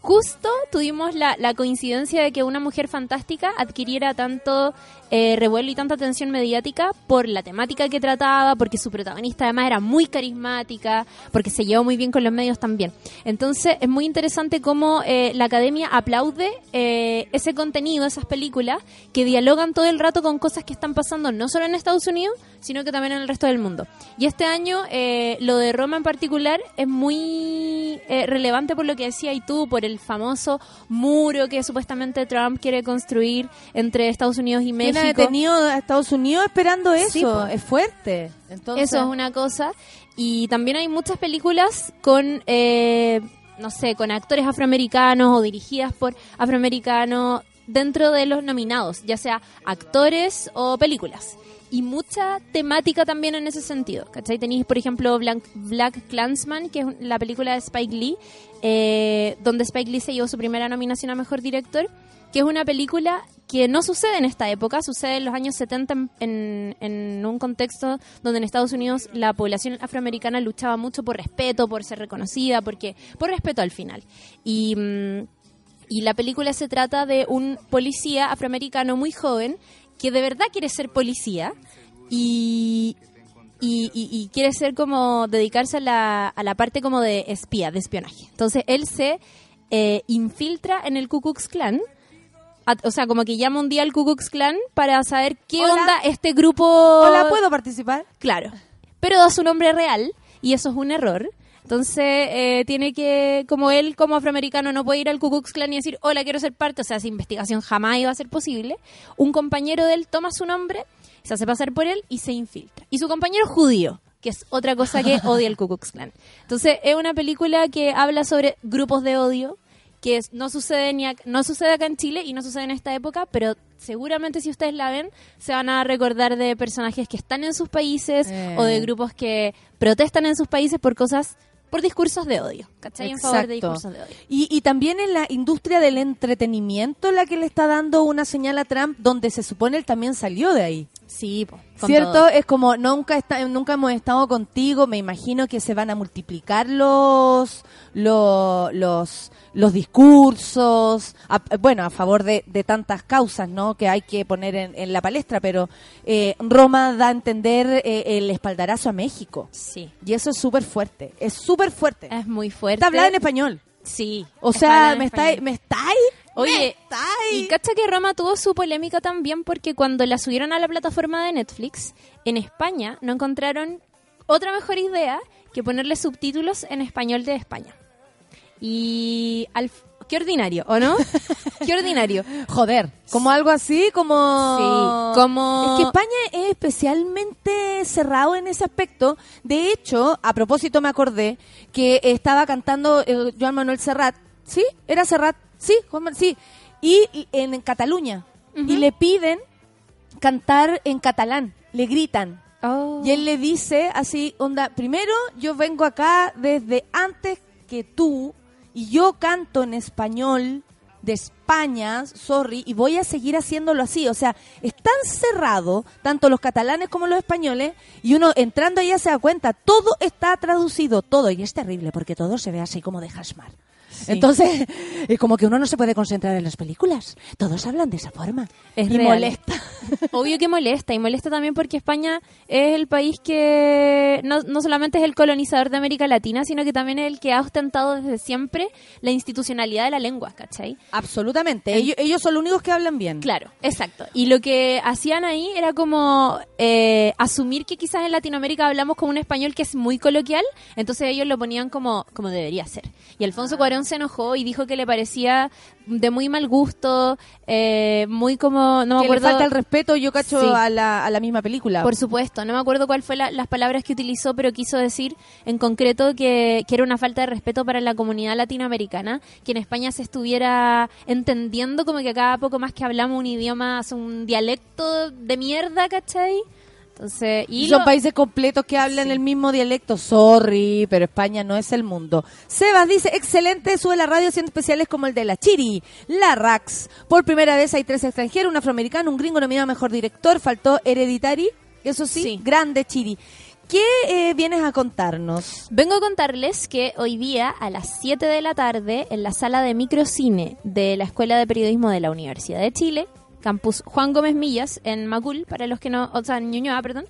justo tuvimos la, la coincidencia de que una mujer fantástica adquiriera tanto eh, revuelo y tanta atención mediática por la temática que trataba, porque su protagonista además era muy carismática, porque se llevó muy bien con los medios también. Entonces es muy interesante cómo eh, la academia aplaude eh, ese contenido, esas películas, que dialogan todo el rato con cosas que están pasando no solo en Estados Unidos, sino que también en el resto del mundo. Y este año eh, lo de Roma en particular es muy eh, relevante por lo que decía y tú, por el famoso muro que supuestamente Trump quiere construir entre Estados Unidos y México. Detenido a Estados Unidos esperando eso. Sí, es fuerte. Entonces, Eso es una cosa. Y también hay muchas películas con, eh, no sé, con actores afroamericanos o dirigidas por afroamericanos dentro de los nominados, ya sea actores o películas. Y mucha temática también en ese sentido. ¿Cachai? Tenéis, por ejemplo, Black, Black Clansman, que es la película de Spike Lee, eh, donde Spike Lee se llevó su primera nominación a Mejor Director, que es una película que no sucede en esta época, sucede en los años 70 en, un contexto donde en Estados Unidos la población afroamericana luchaba mucho por respeto, por ser reconocida, porque por respeto al final. Y, mm, y la película se trata de un policía afroamericano muy joven que de verdad quiere ser policía y, y, y- y quiere ser como dedicarse a la, a la parte como de espía, de espionaje. Entonces él se eh, infiltra en el Ku Klux Klan. a- O sea, como que llama un día al Ku Klux Klan para saber qué Hola. onda este grupo. Hola, ¿puedo participar? Claro. Pero da su nombre real y eso es un error. Entonces, eh, tiene que, como él, como afroamericano, no puede ir al Ku Klux Klan y decir, hola, quiero ser parte. O sea, esa investigación jamás iba a ser posible. Un compañero de él toma su nombre, se hace pasar por él y se infiltra. Y su compañero judío, que es otra cosa que odia el [laughs] Ku Klux Klan. Entonces, es una película que habla sobre grupos de odio, que es- no sucede ni ac- no sucede acá en Chile y no sucede en esta época, pero seguramente si ustedes la ven se van a recordar de personajes que están en sus países Eh. o de grupos que protestan en sus países por cosas por discursos de odio, ¿cachai? En favor de Exacto. discursos de odio. Y, y también en la industria del entretenimiento la que le está dando una señal a Trump donde se supone él también salió de ahí. Sí, po, ¿Cierto? todo. Es como nunca está, nunca hemos estado contigo, me imagino que se van a multiplicar los los los, los discursos, a- bueno, a favor de, de tantas causas, ¿no? Que hay que poner en, en la palestra, pero eh, Roma da a entender eh, el espaldarazo a México. Sí, Y eso es súper fuerte, es súper fuerte. es muy fuerte. Está hablada en español. Sí. O sea, me estáis, me estáis, Oye. Y cacha que Roma tuvo su polémica también porque cuando la subieron a la plataforma de Netflix, en España no encontraron otra mejor idea que ponerle subtítulos en español de España. Y al qué ordinario, ¿o no? [laughs] qué ordinario. Joder, como algo así, como... Sí, como- Es que España es especialmente cerrado en ese aspecto. De hecho, a propósito me acordé que estaba cantando eh, Joan Manuel Serrat. ¿Sí? ¿Era Serrat? Sí, Juan sí. Y, y en, Cataluña. Y le piden cantar en catalán. Le gritan. Oh. Y él le dice así, onda, primero yo vengo acá desde antes que tú y yo canto en español de España, sorry, y voy a seguir haciéndolo así. O sea, es tan cerrado, tanto los catalanes como los españoles, y uno entrando allá se da cuenta, todo está traducido, todo, y es terrible porque todo se ve así como de Hashmar. Entonces, es como que uno no se puede concentrar en las películas. Todos hablan de esa forma. Es y real. molesta. [laughs] Obvio que molesta, y molesta también porque España es el país que no, no solamente es el colonizador de América Latina, sino que también es el que ha ostentado desde siempre la institucionalidad de la lengua, ¿cachai? Absolutamente. Ellos, ellos son los únicos que hablan bien. Claro, exacto. Y lo que hacían ahí era como eh, asumir que quizás en Latinoamérica hablamos con un español que es muy coloquial, entonces ellos lo ponían como, como debería ser. Y Alfonso Cuarón se enojó y dijo que le parecía de muy mal gusto, eh, muy como, no me que le acuerdo. falta el respeto, yo cacho, Sí. a, la, a la misma película. Por supuesto, no me acuerdo cuál fue la- las palabras que utilizó, pero quiso decir en concreto que, que era una falta de respeto para la comunidad latinoamericana, que en España se estuviera entendiendo como que cada poco más que hablamos un idioma, un dialecto de mierda, ¿cachai? Entonces, y son lo- países completos que hablan Sí. el mismo dialecto. Sorry, pero España no es el mundo. Sebas dice, excelente, sube la radio haciendo especiales como el de la Chiri, la Rax. Por primera vez hay tres extranjeros, un afroamericano, un gringo nominado a mejor director, faltó Hereditary, eso sí, Sí. grande Chiri. ¿Qué eh, vienes a contarnos? Vengo a contarles que hoy día a las 7 de la tarde en la sala de microcine de la Escuela de Periodismo de la Universidad de Chile, campus Juan Gómez Millas en Macul, para los que no, o sea, en Ñuñoa, perdón,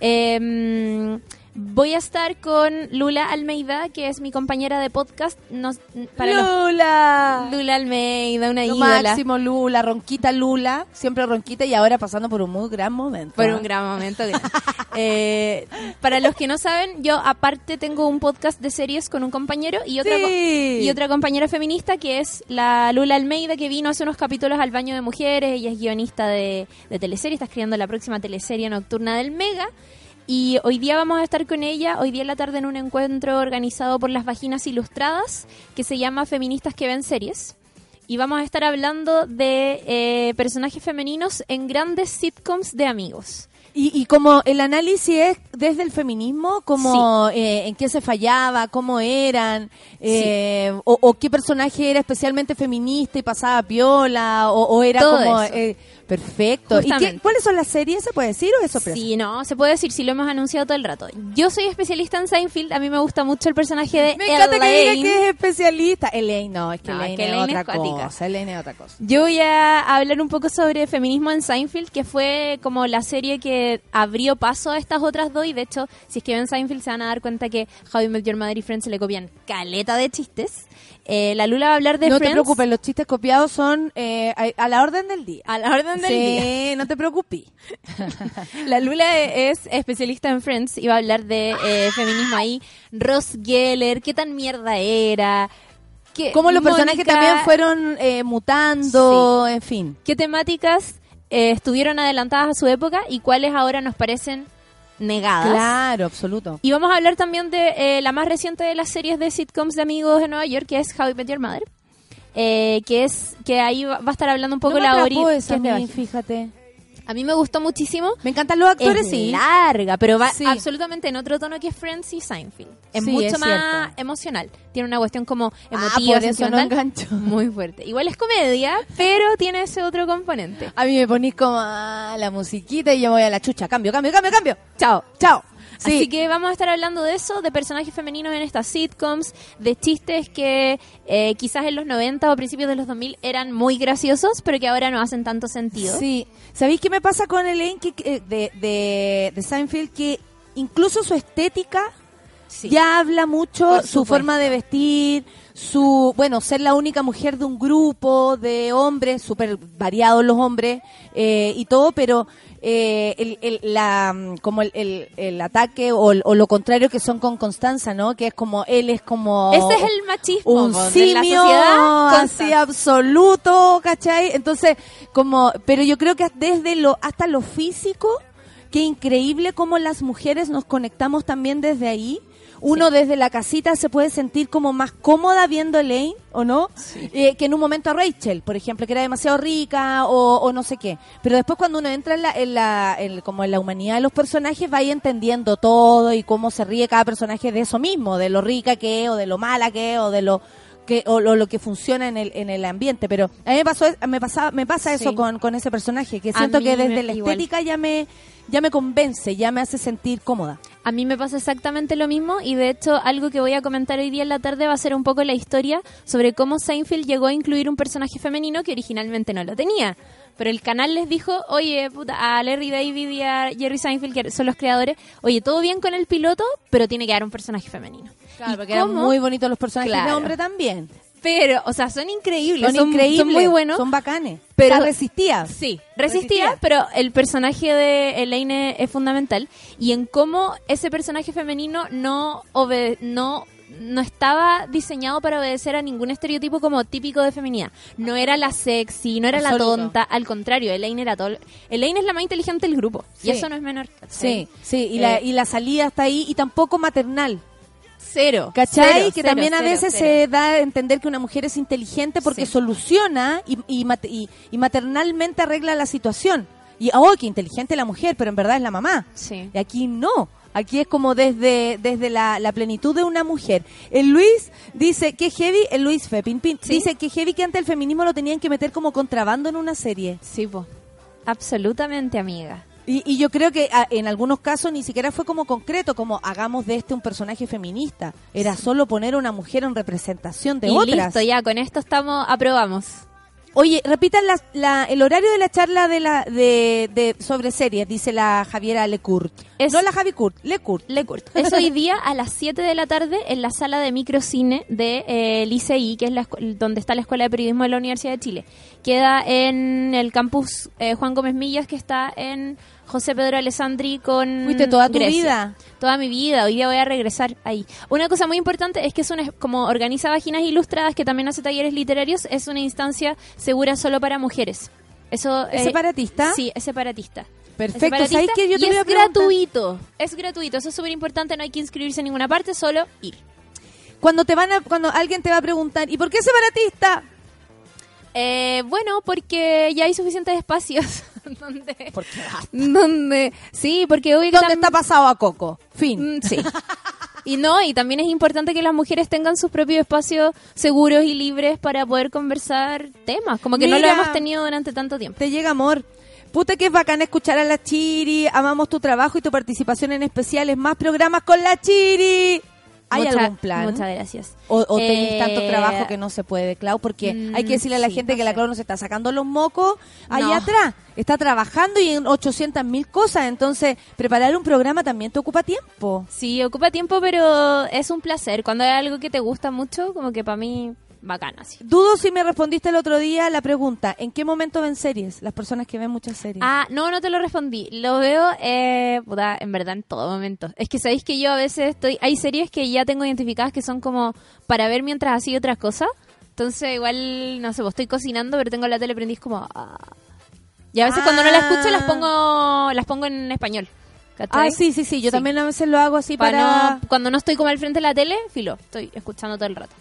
eh, voy a estar con Lula Almeida, que es mi compañera de podcast, nos, para los- Lula. Lula Almeida, una Lo ídola. máximo Lula, ronquita Lula, siempre ronquita y ahora pasando por un muy gran momento. Por un gran momento. gran. [laughs] Eh, para los que no saben, yo aparte tengo un podcast de series con un compañero y otra, co- Sí. y otra compañera feminista que es la Lula Almeida, que vino hace unos capítulos al baño de mujeres. Ella es guionista de, de teleserie, está escribiendo la próxima teleserie nocturna del Mega. Y hoy día vamos a estar con ella, hoy día en la tarde en un encuentro organizado por las Vaginas Ilustradas, que se llama Feministas que ven series. Y vamos a estar hablando de eh, personajes femeninos en grandes sitcoms de amigos. Y, y como el análisis es desde el feminismo, como eh, en qué se fallaba, cómo eran, eh, o, o qué personaje era especialmente feminista y pasaba piola, o, o era Todo como... eh, perfecto. ¿Y qué- cuáles son las series? ¿Se puede decir o es sorpresa? Sí, no, se puede decir, sí lo hemos anunciado todo el rato. Yo soy especialista en Seinfeld, a mí me gusta mucho el personaje de Me encanta que diga Elaine. que es especialista. Elaine, no, es que No, Elaine es que es, Elaine otra es cosa. Elaine es otra cosa. Yo voy a hablar un poco sobre feminismo en Seinfeld, que fue como la serie que abrió paso a estas otras dos. Y de hecho, si es que ven Seinfeld, se van a dar cuenta que How I Met Your Mother y Friends se le copian caleta de chistes. Eh, la Lula va a hablar de no Friends te preocupes, los chistes copiados son eh, a, a la orden del día. a la orden del sí, día. no te preocupes. [laughs] La Lula es especialista en Friends y va a hablar de eh, feminismo ahí. Ross Geller, qué tan mierda era. qué- Como los personajes también fueron eh, mutando, en fin. ¿Qué temáticas eh, estuvieron adelantadas a su época y cuáles ahora nos parecen negadas? Claro, absoluto. Y vamos a hablar también de eh, la más reciente de las series de sitcoms de amigos de Nueva York, que es How I Met Your Mother. Eh, que es que ahí va va a estar hablando un poco no me la Ori, que es mí, fíjate. A mí me gustó muchísimo. Me encantan los actores, es sí. larga, pero va Sí. absolutamente en otro tono que Friends y Seinfeld. Es Sí, mucho es más cierto. emocional. Tiene una cuestión como Ah, emotiva, por eso no sentimental, engancho. muy fuerte. Igual es comedia, pero tiene ese otro componente. A mí me ponís como ah, la musiquita y yo voy a la chucha. Cambio, cambio, cambio, cambio. Chao, chao. Sí. Así que vamos a estar hablando de eso, de personajes femeninos en estas sitcoms, de chistes que eh, quizás en los 90 o principios de los 2000 eran muy graciosos, pero que ahora no hacen tanto sentido. Sí. ¿Sabéis qué me pasa con Elaine que, que- de, de, de Seinfeld? Que incluso su estética Sí. ya habla mucho, su forma de vestir, su, bueno, ser la única mujer de un grupo de hombres, súper variados los hombres eh, y todo, pero eh, el, el- la, mm, como el, el, el ataque o, o lo contrario que son con Constanza, ¿no? Que es como, él es como... Ese es el machismo un la simio sociedad así absoluto, ¿cachai? Entonces, como, pero yo creo que desde lo, hasta lo físico, qué increíble cómo las mujeres nos conectamos también desde ahí. Uno desde la casita se puede sentir como más cómoda viendo Elaine, ¿o no? Eh, que en un momento a Rachel, por ejemplo, que era demasiado rica o, o no sé qué. Pero después cuando uno entra en la, en la en- como en la humanidad de los personajes, va entendiendo todo y cómo se ríe cada personaje de eso mismo, de lo rica que es, o de lo mala que es, o de lo que o lo, lo que funciona en el en el ambiente pero a mí me pasó me pasa me pasa eso Sí. con, con ese personaje que siento que me- desde la igual. estética ya me ya me convence ya me hace sentir cómoda A mí me pasa exactamente lo mismo y de hecho algo que voy a comentar hoy día en la tarde va a ser un poco la historia sobre cómo Seinfeld llegó a incluir un personaje femenino que originalmente no lo tenía. Pero el canal les dijo, oye, puta, a Larry David y a Jerry Seinfeld, que son los creadores, oye, todo bien con el piloto, pero tiene que haber un personaje femenino. claro ¿Y porque eran muy bonitos los personajes de Claro. hombre también Pero, o sea, son increíbles, son, increíbles son muy buenos. son bacanes Pero- pero resistías Sí, resistía, Resistía. pero el personaje de Elaine es fundamental y en cómo ese personaje femenino no obede no no estaba diseñado para obedecer a ningún estereotipo como típico de feminidad. No era la sexy, no era la tonta, al contrario, Elaine era todo. Elaine es la más inteligente del grupo y eso no es menor. sí sí y la Eh, y la salida está ahí y tampoco maternal cero. ¿Cachai? cero, que cero, también a veces se da a entender que una mujer es inteligente porque Sí. soluciona y, y, y- y maternalmente arregla la situación. Y, oh, qué inteligente la mujer, pero en verdad es la mamá. Sí. Y aquí no. Aquí es como desde, desde la, la plenitud de una mujer. El Luis dice que heavy, el Luis Fepin Pin, Sí. dice que heavy que antes el feminismo lo tenían que meter como contrabando en una serie. Sí, po. Absolutamente, amiga. Y, y yo creo que a- en algunos casos ni siquiera fue como concreto, como hagamos de este un personaje feminista. Era solo poner a una mujer en representación de y otras. listo, ya, con esto estamos, aprobamos. Oye, repitan la- la- el horario de la charla de la de, de- sobre series, dice la Javiera Lecourt. Es- No la Javi Kurt, Lecourt. Lecourt. Es hoy [laughs] día a las 7 de la tarde en la sala de microcine de eh, Licey, que es la donde está la Escuela de Periodismo de la Universidad de Chile. Queda en el campus eh, Juan Gómez Millas, que está en José Pedro Alessandri con Fuiste toda tu Grecia. vida. Toda mi vida. Hoy día voy a regresar ahí. Una cosa muy importante es que es una, como organiza Vaginas Ilustradas, que también hace talleres literarios, es una instancia segura solo para mujeres. Eso, ¿Es eh, separatista? Sí, es separatista. Perfecto. ¿Sabes qué? Yo te y voy a es preguntar- gratuito. Es gratuito. Eso es súper importante. No hay que inscribirse en ninguna parte, solo ir. Cuando te van a, cuando alguien te va a preguntar, ¿y por qué separatista? Eh, bueno, porque ya hay suficientes espacios [laughs] donde, donde, sí, porque hoy ¿Dónde está pasado a Coco? Fin. Mm, sí. [laughs] Y no, y también es importante que las mujeres tengan sus propios espacios seguros y libres para poder conversar temas, como que no lo hemos tenido durante tanto tiempo. Te llega amor. Puta que es bacán escuchar a la Chiri. Amamos tu trabajo y tu participación en especiales. Más programas con la Chiri. ¿Hay Mucha- algún plan? Muchas gracias. O, o tenéis Eh, tanto trabajo que no se puede, Clau, porque mm, hay que decirle a la sí, gente no que la. Clau no se está sacando los mocos allá No. atrás. Está trabajando y en 800 mil cosas. Entonces, preparar un programa también te ocupa tiempo. Sí, ocupa tiempo, pero es un placer. Cuando hay algo que te gusta mucho, como que para mí, bacán así. Dudo si me respondiste el otro día la pregunta, ¿en qué momento ven series? Las personas que ven muchas series. Ah, no, no te lo respondí. Lo veo, eh, puta, en verdad, en todo momento. Es que sabéis que yo a veces estoy. Hay series que ya tengo identificadas que son como para ver mientras así otras cosas. Entonces, igual, no sé, pues estoy cocinando, pero tengo la tele prendida como. ah. Y a veces cuando no la escucho, las pongo las pongo en español. ¿cachai? Ah, sí, sí, sí. Yo Sí. también a veces lo hago así Pa' para... no- cuando no estoy como al frente de la tele, filo, estoy escuchando todo el rato.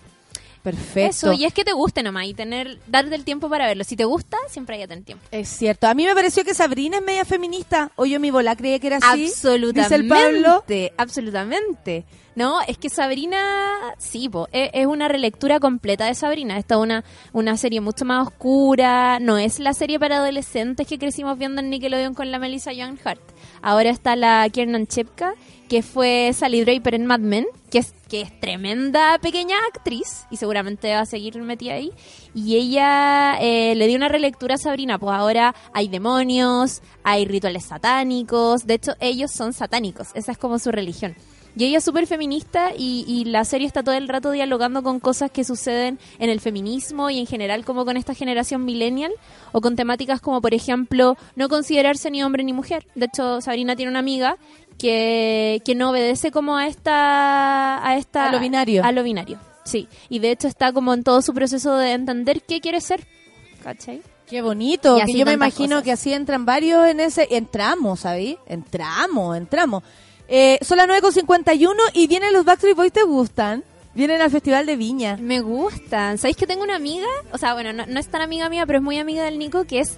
Perfecto. Eso, y es que te guste nomás y tener, darte el tiempo para verlo. Si te gusta, siempre hay que tener tiempo. Es cierto. A mí me pareció que Sabrina es media feminista. O yo mi bola creía que era así. Absolutamente. Dice el Pablo. Absolutamente. No, es que Sabrina, sí, po, e- es, una relectura completa de Sabrina. Esta es una, una serie mucho más oscura. No es la serie para adolescentes que crecimos viendo en Nickelodeon con la Melissa Young Hart. Ahora está la Kiernan Chepka, que fue Sally Draper en Mad Men, que es, que es tremenda pequeña actriz y seguramente va a seguir metida ahí. Y ella eh, le dio una relectura a Sabrina, pues ahora hay demonios, hay rituales satánicos, de hecho ellos son satánicos, esa es como su religión. Y ella es súper feminista y, y la serie está todo el rato dialogando con cosas que suceden en el feminismo y en general como con esta generación millennial o con temáticas como por ejemplo no considerarse ni hombre ni mujer. De hecho Sabrina tiene una amiga que, que no obedece como a esta... A, esta, A lo binario. A lo binario, sí. Y de hecho está como en todo su proceso de entender qué quiere ser. ¿Cachai? Qué bonito. Que yo me imagino cosas. que así entran varios en ese. Entramos, ¿sabí? Entramos, entramos. Eh, son las 9.51 y vienen los Backstreet Boys, ¿te gustan? Vienen al Festival de Viña. Me gustan. ¿Sabéis que tengo una amiga? O sea, bueno, no, no es tan amiga mía, pero es muy amiga del Nico, que es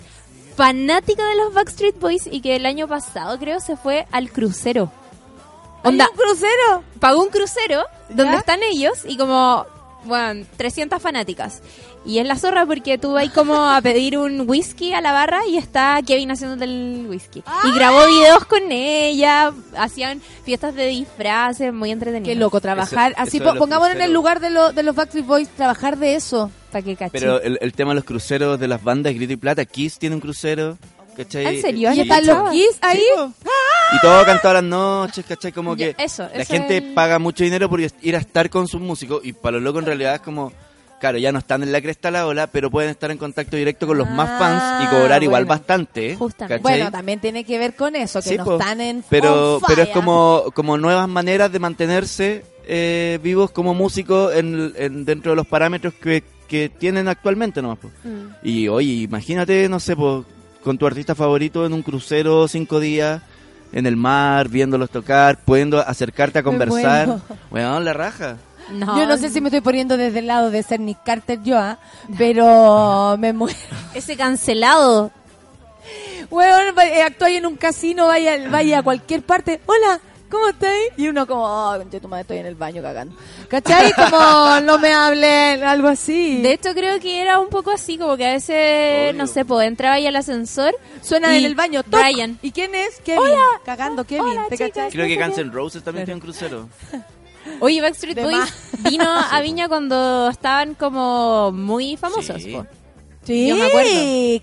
fanática de los Backstreet Boys y que el año pasado, creo, se fue al crucero. Onda, ¿Hay un crucero? pagó un crucero donde ¿Ya? están ellos y como, bueno, 300 fanáticas. Y es la zorra porque tú vas como a pedir un whisky a la barra y está Kevin haciéndote el whisky. ¡Ah! Y grabó videos con ella, hacían fiestas de disfraces, muy entretenidas. Qué loco trabajar. Eso- así eso pongámonos en el lugar de, lo- de los Backstreet Boys, trabajar de eso. Para que caché. Pero el, el tema de los cruceros de las bandas Grito y Plata, Kiss tiene un crucero, ¿cachai? ¿En serio? ¿Y están los Kiss ahí? Sí. Y todo cantado las noches, ¿cachai? Como Ya, que eso, la eso gente el- paga mucho dinero por ir a estar con sus músicos y para los locos en realidad es como, claro, ya no están en la cresta de la ola, pero pueden estar en contacto directo con los más Ah, fans y cobrar igual bueno. bastante, ¿eh? Justamente. Bueno, también tiene que ver con eso, que Sí, no po. están en pero on pero es como como nuevas maneras de mantenerse eh, vivos como músicos en, en- dentro de los parámetros que, que tienen actualmente nomás. Mm. y oye imagínate no sé po, con tu artista favorito en un crucero cinco días en el mar viéndolos tocar pudiendo acercarte a conversar bueno la raja No, Yo no sé si me estoy poniendo desde el lado de ser Nick Carter yo, ah, pero me muero. Ese cancelado. Weón, va- eh, actúa ahí en un casino, vaya, vaya a cualquier parte. Hola, ¿cómo estáis? Y uno como, oh, tu madre, estoy en el baño cagando. ¿Cachai? Como, [laughs] no me hablen, algo así. De hecho, creo que era un poco así, como que a veces, Obvio. no sé, pues entraba ahí al ascensor. Suena y en el baño. toc. Brian. ¿Y quién es? Kevin. Cagando Kevin. Hola, ¿te chicas. cachai? creo que Guns. N' Roses también tiene un crucero [laughs] Oye, Backstreet De Boys más. [laughs] vino a Viña cuando estaban como muy famosos. Sí. po. Sí, Yo me acuerdo.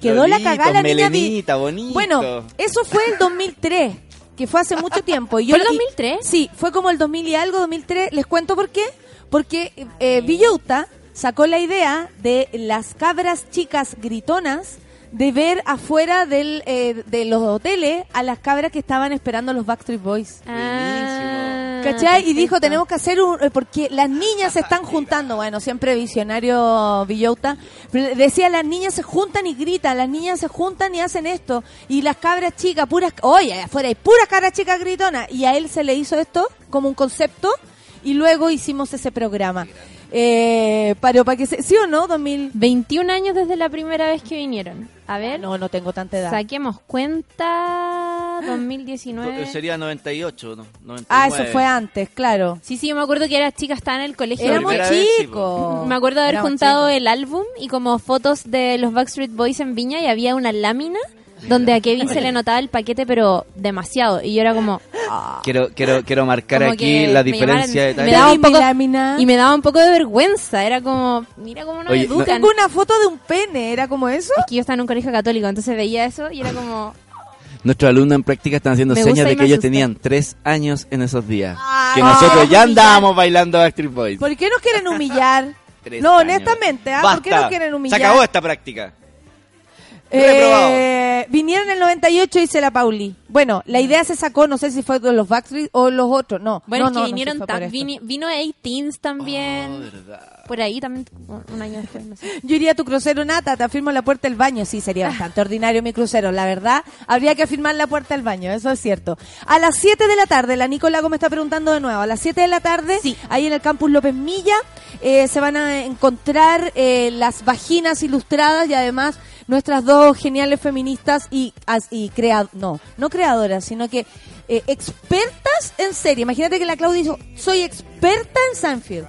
quedó la cagada la niña. vi- bonito Bueno, eso fue el 2003, que fue hace mucho tiempo. Y yo ¿Fue el lo- y- 2003? Sí, fue como el 2000 y algo, 2003. Les cuento por qué. Porque eh, Villota sacó la idea de las cabras chicas gritonas de ver afuera del, eh, de los hoteles a las cabras que estaban esperando a los Backstreet Boys. Ah, ¿Cachai? Y dijo, tenemos que hacer un... eh, Porque las niñas se están juntando. Bueno, siempre visionario Villota. Decía, las niñas se juntan y gritan. Las niñas se juntan y hacen esto. Y las cabras chicas, puras... Oye, afuera hay puras cabras chicas gritonas. Y a él se le hizo esto como un concepto. Y luego hicimos ese programa. Eh, pero para que se... ¿Sí o no? 2000... 21 años desde la primera vez que vinieron. A ver, No, no tengo tanta edad. saquemos cuenta 2019. sería 98 no 99. Ah, eso fue antes, claro. Sí, sí, yo me acuerdo que las chicas estaban en el colegio. Éramos chicos. [laughs] Me acuerdo de haber Éramos juntado chicos. el álbum y como fotos de los Backstreet Boys en Viña y había una lámina donde a Kevin se le notaba el paquete pero demasiado y yo era como ah, quiero quiero quiero marcar como aquí la me diferencia de me daba un poco y me daba un poco de vergüenza era como mira cómo nos Oye, no- educan Tengo una foto de un pene, ¿era como eso? es que yo estaba en un colegio católico entonces veía eso y era como Nuestros alumnos en práctica están haciendo Me señas de que me ellos tenían tres años en esos días. Ah, que no, nosotros ya andábamos bailando Backstreet Boys. ¿Por qué nos quieren humillar? [laughs] No, años. honestamente, ¿ah? ¿Por qué nos quieren humillar? Se acabó esta práctica. Eh, vinieron en el 98, dice la Pauli. Bueno, la idea se sacó, no sé si fue de los Backstreet o los otros, no. Bueno, no, es no, que no, vinieron tan- esto. vini- vino 18s también. Oh, verdad. por ahí también, un año después, no sé. [laughs] Yo iría a tu crucero, Nata, te afirmo la puerta del baño. Sí, sería bastante [laughs] ordinario mi crucero, la verdad. Habría que afirmar la puerta del baño, eso es cierto. A las 7 de la tarde, la Nico Lago me está preguntando de nuevo, a las 7 de la tarde, Sí. ahí en el campus López Milla, eh, se van a encontrar eh, las vaginas ilustradas y además nuestras dos geniales feministas y, y crea no, no creadoras, sino que eh, expertas en serie. Imagínate que la Claudia dijo, soy experta en Seinfeld.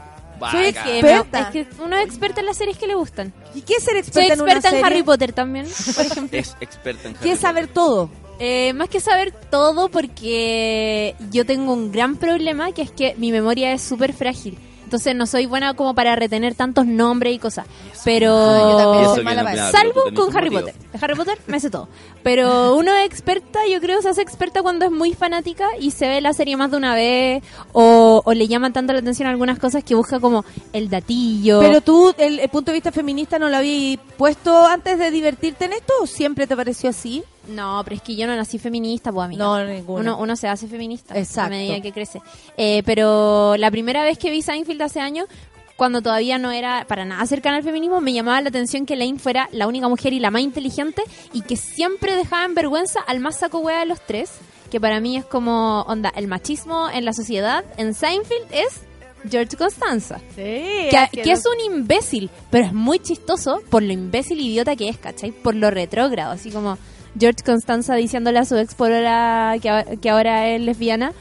Soy experta. es que uno es experto en las series que le gustan. ¿Y qué es ser Soy experta, en una experta en, serie? Harry Potter también, [laughs] por ejemplo. Es experta en Harry ¿Qué es saber Potter. todo? Eh, más que saber todo, porque yo tengo un gran problema, que es que mi memoria es súper frágil. Entonces no soy buena como para retener tantos nombres y cosas. Pero... yo también Y eso soy mala viene, para claro, Salvo con Harry motivo. Potter. Harry Potter me sé todo. Pero uno es experta, yo creo, se hace experta cuando es muy fanática y se ve la serie más de una vez o, o le llaman tanto la atención algunas cosas que busca como el datillo. Pero tú, el, el punto de vista feminista, ¿no lo habías puesto antes de divertirte en esto o siempre te pareció así? No, pero es que yo no nací feminista, pues amiga. No, ninguna. Uno, uno se hace feminista Exacto. a medida que crece. Eh, pero la primera vez que vi Seinfeld hace años, cuando todavía no era para nada cercana al feminismo, me llamaba la atención que Lane fuera la única mujer y la más inteligente y que siempre dejaba en vergüenza al más saco hueá de los tres, que para mí es como, onda, el machismo en la sociedad en Seinfeld es George Constanza. Sí. Que, que es un imbécil, pero es muy chistoso por lo imbécil idiota que es, ¿cachai? Por lo retrógrado, así como George Constanza diciéndole a su ex polola que, que ahora es lesbiana,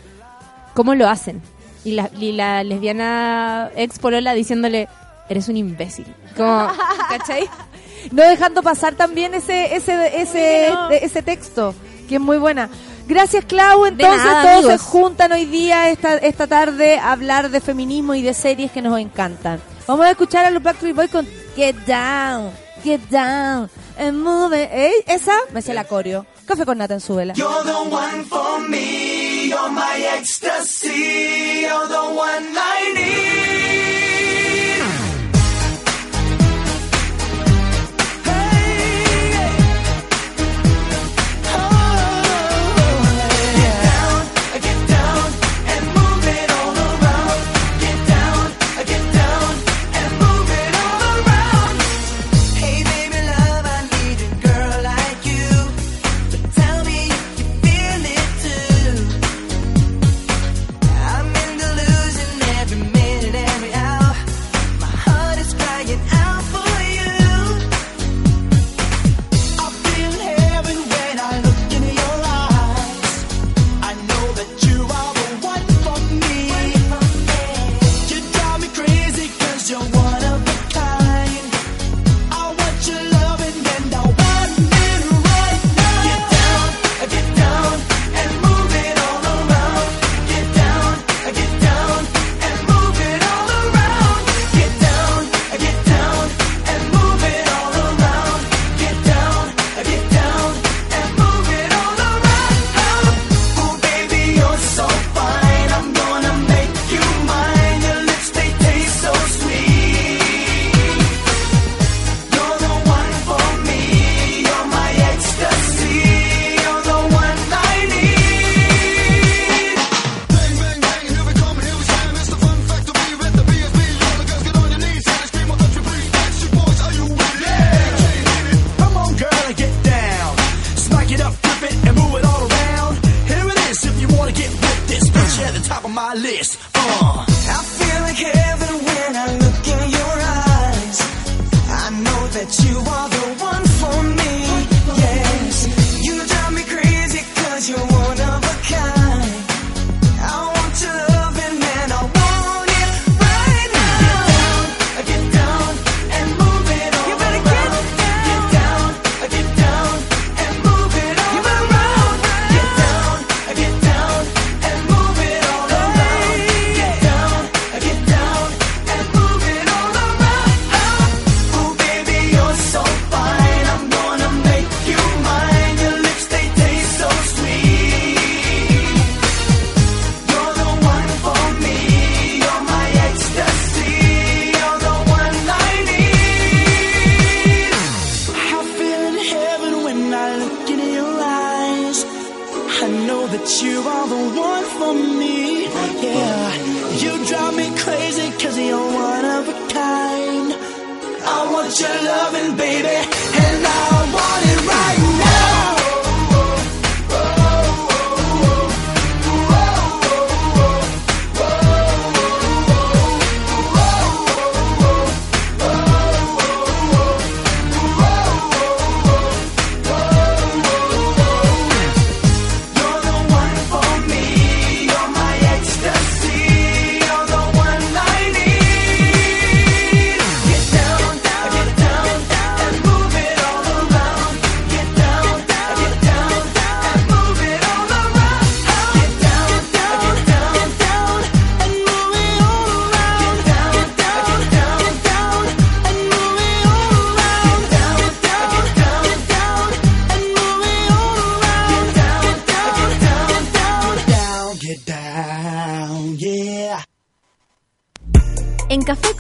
¿cómo lo hacen? Y la, y la lesbiana ex polola diciéndole, eres un imbécil. Como, [laughs] ¿cachai? No dejando pasar también ese ese ese de- ese texto, que es muy buena. Gracias, Clau. Entonces, nada, todos amigos. se juntan hoy día, esta, esta tarde, a hablar de feminismo y de series que nos encantan. Vamos a escuchar a los Backstreet Boys con Get Down, Get Down, and Move It. Ey, Esa me sé la coreo. Café con nata en su vela. You're the one for me, you're my ecstasy, you're the one I need.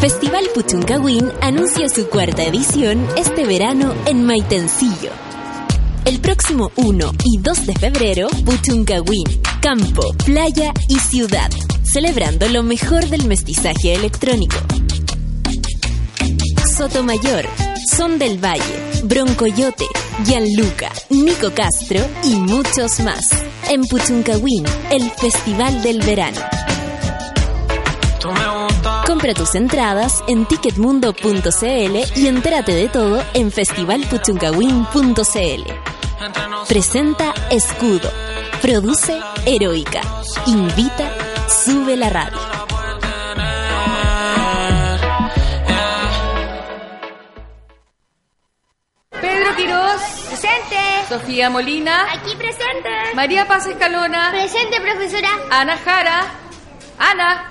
Festival Puchuncahuín anuncia su cuarta edición este verano en Maitencillo. El próximo 1 y 2 de febrero, Puchuncahuín, campo, playa y ciudad, celebrando lo mejor del mestizaje electrónico. Sotomayor, Son del Valle, Broncoyote, Gianluca, Nico Castro y muchos más. En Puchuncahuín, el Festival del Verano. Compra tus entradas en ticketmundo.cl y entérate de todo en festivalpuchuncahuín.cl. Presenta Escudo. Produce Heroica. Invita Sube la radio. Pedro Quirós, Presente. Sofía Molina, Aquí presente. María Paz Escalona, Presente, profesora. Ana Jara, Ana,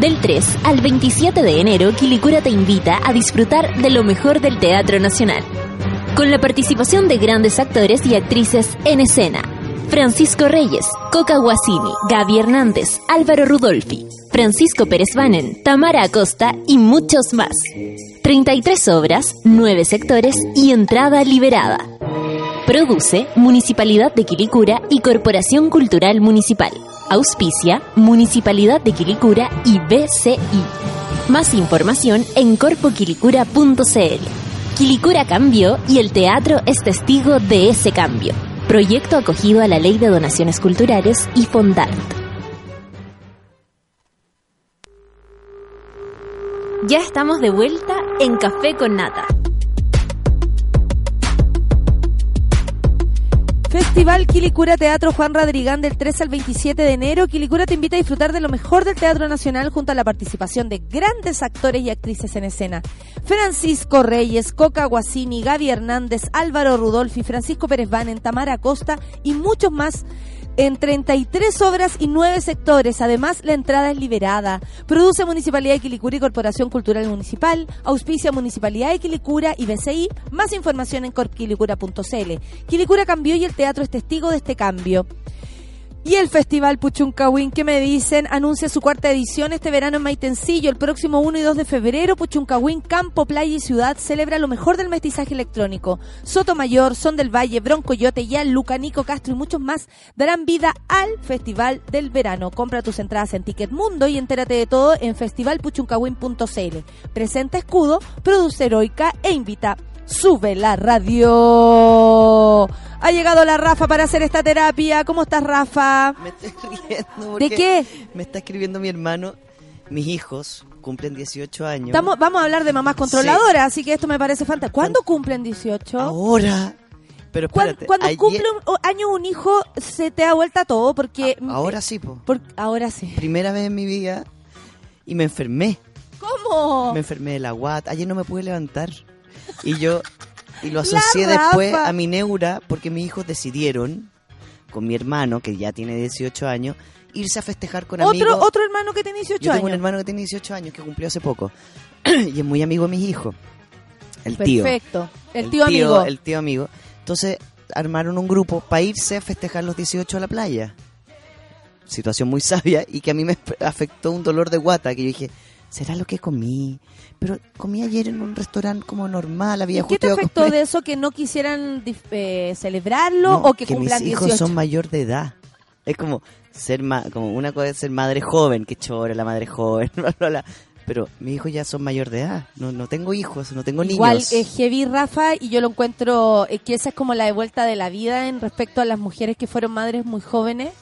Del 3 al 27 de enero, Quilicura te invita a disfrutar de lo mejor del Teatro Nacional. Con la participación de grandes actores y actrices en escena. Francisco Reyes, Coca Guasini, Gaby Hernández, Álvaro Rudolfi, Francisco Pérez Banen, Tamara Acosta y muchos más. 33 obras, 9 sectores y entrada liberada. Produce Municipalidad de Quilicura y Corporación Cultural Municipal. Auspicia Municipalidad de Quilicura y BCI. Más información en corpoquilicura.cl. Quilicura cambió y el teatro es testigo de ese cambio. Proyecto acogido a la Ley de Donaciones Culturales y Fondart. Ya estamos de vuelta en Café con Nata. Festival Quilicura Teatro Juan Radrigán del 13 al 27 de enero. Quilicura te invita a disfrutar de lo mejor del Teatro Nacional junto a la participación de grandes actores y actrices en escena. Francisco Reyes, Coca Guasini, Gaby Hernández, Álvaro Rudolfi, Francisco Pérez Banen, Tamara Costa y muchos más en 33 obras y 9 sectores. Además, la entrada es liberada. Produce Municipalidad de Quilicura y Corporación Cultural Municipal. Auspicia Municipalidad de Quilicura y BCI. Más información en corpquilicura.cl. Quilicura cambió y el teatro es testigo de este cambio. Y el Festival Puchuncahuín, ¿qué me dicen? Anuncia su cuarta edición este verano en Maitencillo. El próximo 1 y 2 de febrero, Puchuncahuín, Campo, Playa y Ciudad celebra lo mejor del mestizaje electrónico. Sotomayor, Son del Valle, Broncoyote, Yal, Luca, Nico Castro y muchos más darán vida al Festival del Verano. Compra tus entradas en Ticket Mundo y entérate de todo en festivalpuchuncahuín.cl. Presenta Escudo, produce Heroica e invita Sube la radio. Ha llegado la Rafa para hacer esta terapia. ¿Cómo estás, Rafa? Me estoy [laughs] riendo ¿De qué? Me está escribiendo mi hermano. Mis hijos cumplen 18 años. Estamos, vamos a hablar de mamás controladoras, así que esto me parece fantástico. ¿Cuándo cumplen 18? Ahora. Pero espérate. Cuando ayer- cumple un año un hijo, se te da vuelta todo, porque... A- ahora sí, po. por- ahora sí. Primera vez en mi vida y me enfermé. ¿Cómo? Me enfermé de la guata. Ayer no me pude levantar. Y yo y lo asocié después a mi neura porque mis hijos decidieron con mi hermano que ya tiene 18 años irse a festejar con Otro, amigos. otro hermano que tiene 18 Yo tengo un años. hermano que tiene 18 años que cumplió hace poco [clears throat] y es muy amigo de mis hijos. El tío. Perfecto. El, tío, amigo. El tío amigo. Entonces armaron un grupo para irse a festejar los 18 a la playa. Situación muy [laughs] sabia y que a mí me afectó un dolor de guata que yo dije, ¿será lo que comí? Pero comí ayer en un restaurante como normal, había ¿Y ¿Qué te afectó de eso que no quisieran eh, celebrarlo No, o que, mis cumplan hijos 18? son mayor de edad. Es como ser ma como una cosa es ser madre joven, que chora la madre joven, [laughs] bla, bla, bla. pero mis hijos ya son mayor de edad. No, no tengo hijos, no tengo Igual niños. es heavy, Rafa, y yo lo encuentro eh, que esa es como la de vuelta de la vida en respecto a las mujeres que fueron madres muy jóvenes,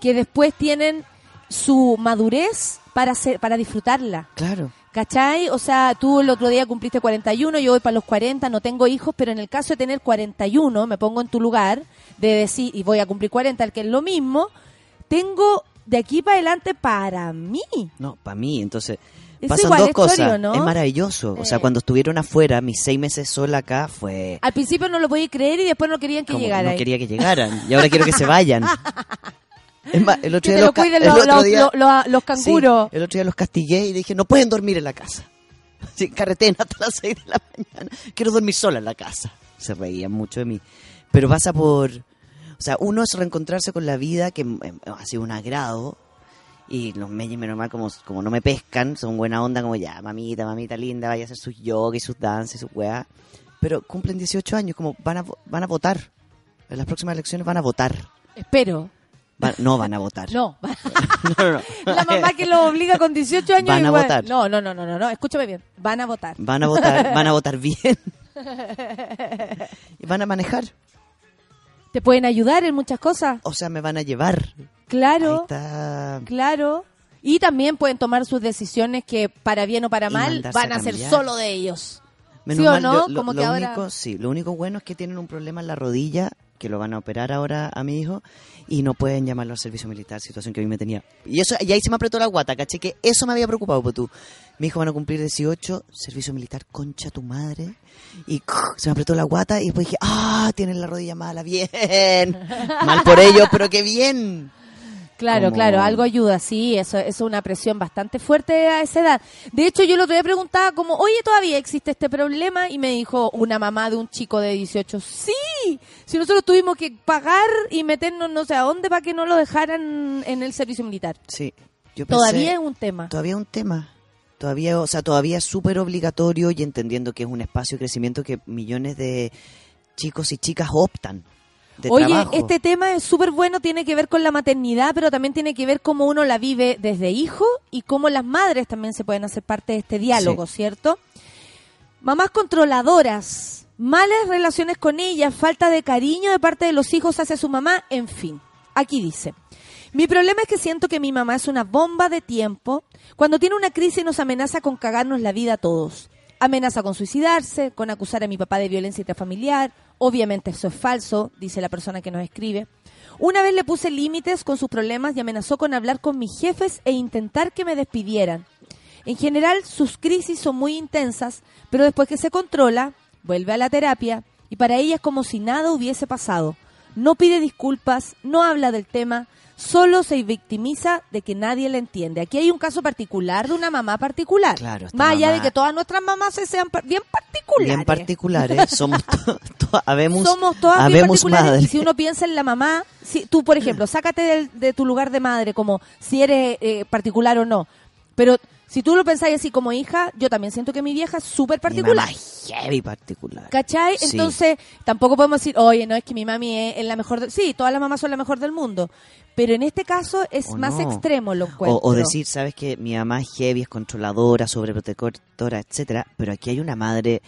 que después tienen su madurez para ser, para disfrutarla. Claro. ¿Cachai? O sea, tú el otro día cumpliste 41, yo voy para los 40, no tengo hijos, pero en el caso de tener 41, me pongo en tu lugar, de decir, y voy a cumplir 40, el que es lo mismo, tengo de aquí para adelante para mí. No, para mí, entonces pasan igual dos es cosas. chorio, ¿no? Es maravilloso. O sea, cuando estuvieron afuera, mis seis meses sola acá fue... Al principio no lo podía creer y después no querían que como llegara. no quería que llegaran. Y ahora quiero que se vayan. [laughs] Es más, el otro día los, canguros. Sí, el otro día los castigué y dije, no pueden dormir en la casa. [laughs] Sí, carreteen hasta las 6 de la mañana. Quiero dormir sola en la casa. Se reían mucho de mí. Pero pasa por... O sea, uno es reencontrarse con la vida, que mm, ha sido un agrado. Y los meñes, menos mal, como, como no me pescan, son buena onda, como ya, mamita, mamita linda, vaya a hacer sus yoga y sus danzas y sus weas. Pero cumplen 18 años, como van a, van a votar. En las próximas elecciones van a votar. Espero. Va- no van a votar. No. [laughs] [laughs] no, no, no. La mamá que lo obliga con 18 años. Van a igual- votar. No, no, no, no, no, no. Escúchame bien. Van a votar. Van a votar, van a votar bien. y [laughs] van a manejar. Te pueden ayudar en muchas cosas. O sea, me van a llevar. Claro, claro. Y también pueden tomar sus decisiones que para bien o para Y mal van a a ser solo de ellos. Menos ¿Sí o mal, no? lo, Como lo que ahora- sí, lo único bueno es que tienen un problema en la rodilla, que lo van a operar ahora a mi hijo, y no pueden llamarlo al servicio militar, situación que a mí me tenía. Y eso y ahí se me apretó la guata, caché que eso me había preocupado, pues tú. Mi hijo van a cumplir 18, servicio militar, concha tu madre. Y se me apretó la guata y después dije, ah, tienen la rodilla mala, bien. [laughs] Mal por ellos, pero qué bien. Claro, Como- claro, algo ayuda, sí, eso, eso es una presión bastante fuerte a esa edad. De hecho, yo el otro día preguntaba como, oye, ¿todavía existe este problema? Y me dijo una mamá de un chico de 18, sí, si nosotros tuvimos que pagar y meternos no sé a dónde para que no lo dejaran en el servicio militar. Sí. Yo pensé- Todavía es un tema. Todavía es un tema. Todavía, o sea, todavía es súper obligatorio y entendiendo que es un espacio de crecimiento que millones de chicos y chicas optan de Oye, trabajo. este tema es súper bueno, tiene que ver con la maternidad, pero también tiene que ver cómo uno la vive desde hijo y cómo las madres también se pueden hacer parte de este diálogo, ¿cierto? Mamás controladoras, malas relaciones con ellas, falta de cariño de parte de los hijos hacia su mamá, en fin. Aquí dice, mi problema es que siento que mi mamá es una bomba de tiempo cuando tiene una crisis nos amenaza con cagarnos la vida a todos. Amenaza con suicidarse, con acusar a mi papá de violencia intrafamiliar. Obviamente eso es falso, dice la persona que nos escribe. Una vez le puse límites con sus problemas y amenazó con hablar con mis jefes e intentar que me despidieran. En general, sus crisis son muy intensas, pero después que se controla, vuelve a la terapia y para ella es como si nada hubiese pasado. No pide disculpas, no habla del tema, solo se victimiza de que nadie le entiende. Aquí hay un caso particular de una mamá particular. Claro, Más allá de que todas nuestras mamás se sean bien particulares. bien particulares. Somos, to- to- habemos, Somos todas bien particulares. Y si uno piensa en la mamá, si tú, por ejemplo, sácate del- de tu lugar de madre, como si eres eh, particular o no. Pero si tú lo pensáis así como hija, yo también siento que mi vieja es súper Mi particular. mamá es heavy particular. ¿Cachai? Sí. Entonces, tampoco podemos decir, oye, no es que mi mami es, es la mejor. de-". Sí, todas las mamás son la mejor del mundo. Pero en este caso es O más no. extremo lo encuentro. O, o decir, sabes que mi mamá es heavy, es controladora, sobreprotectora, etcétera, pero aquí hay una madre,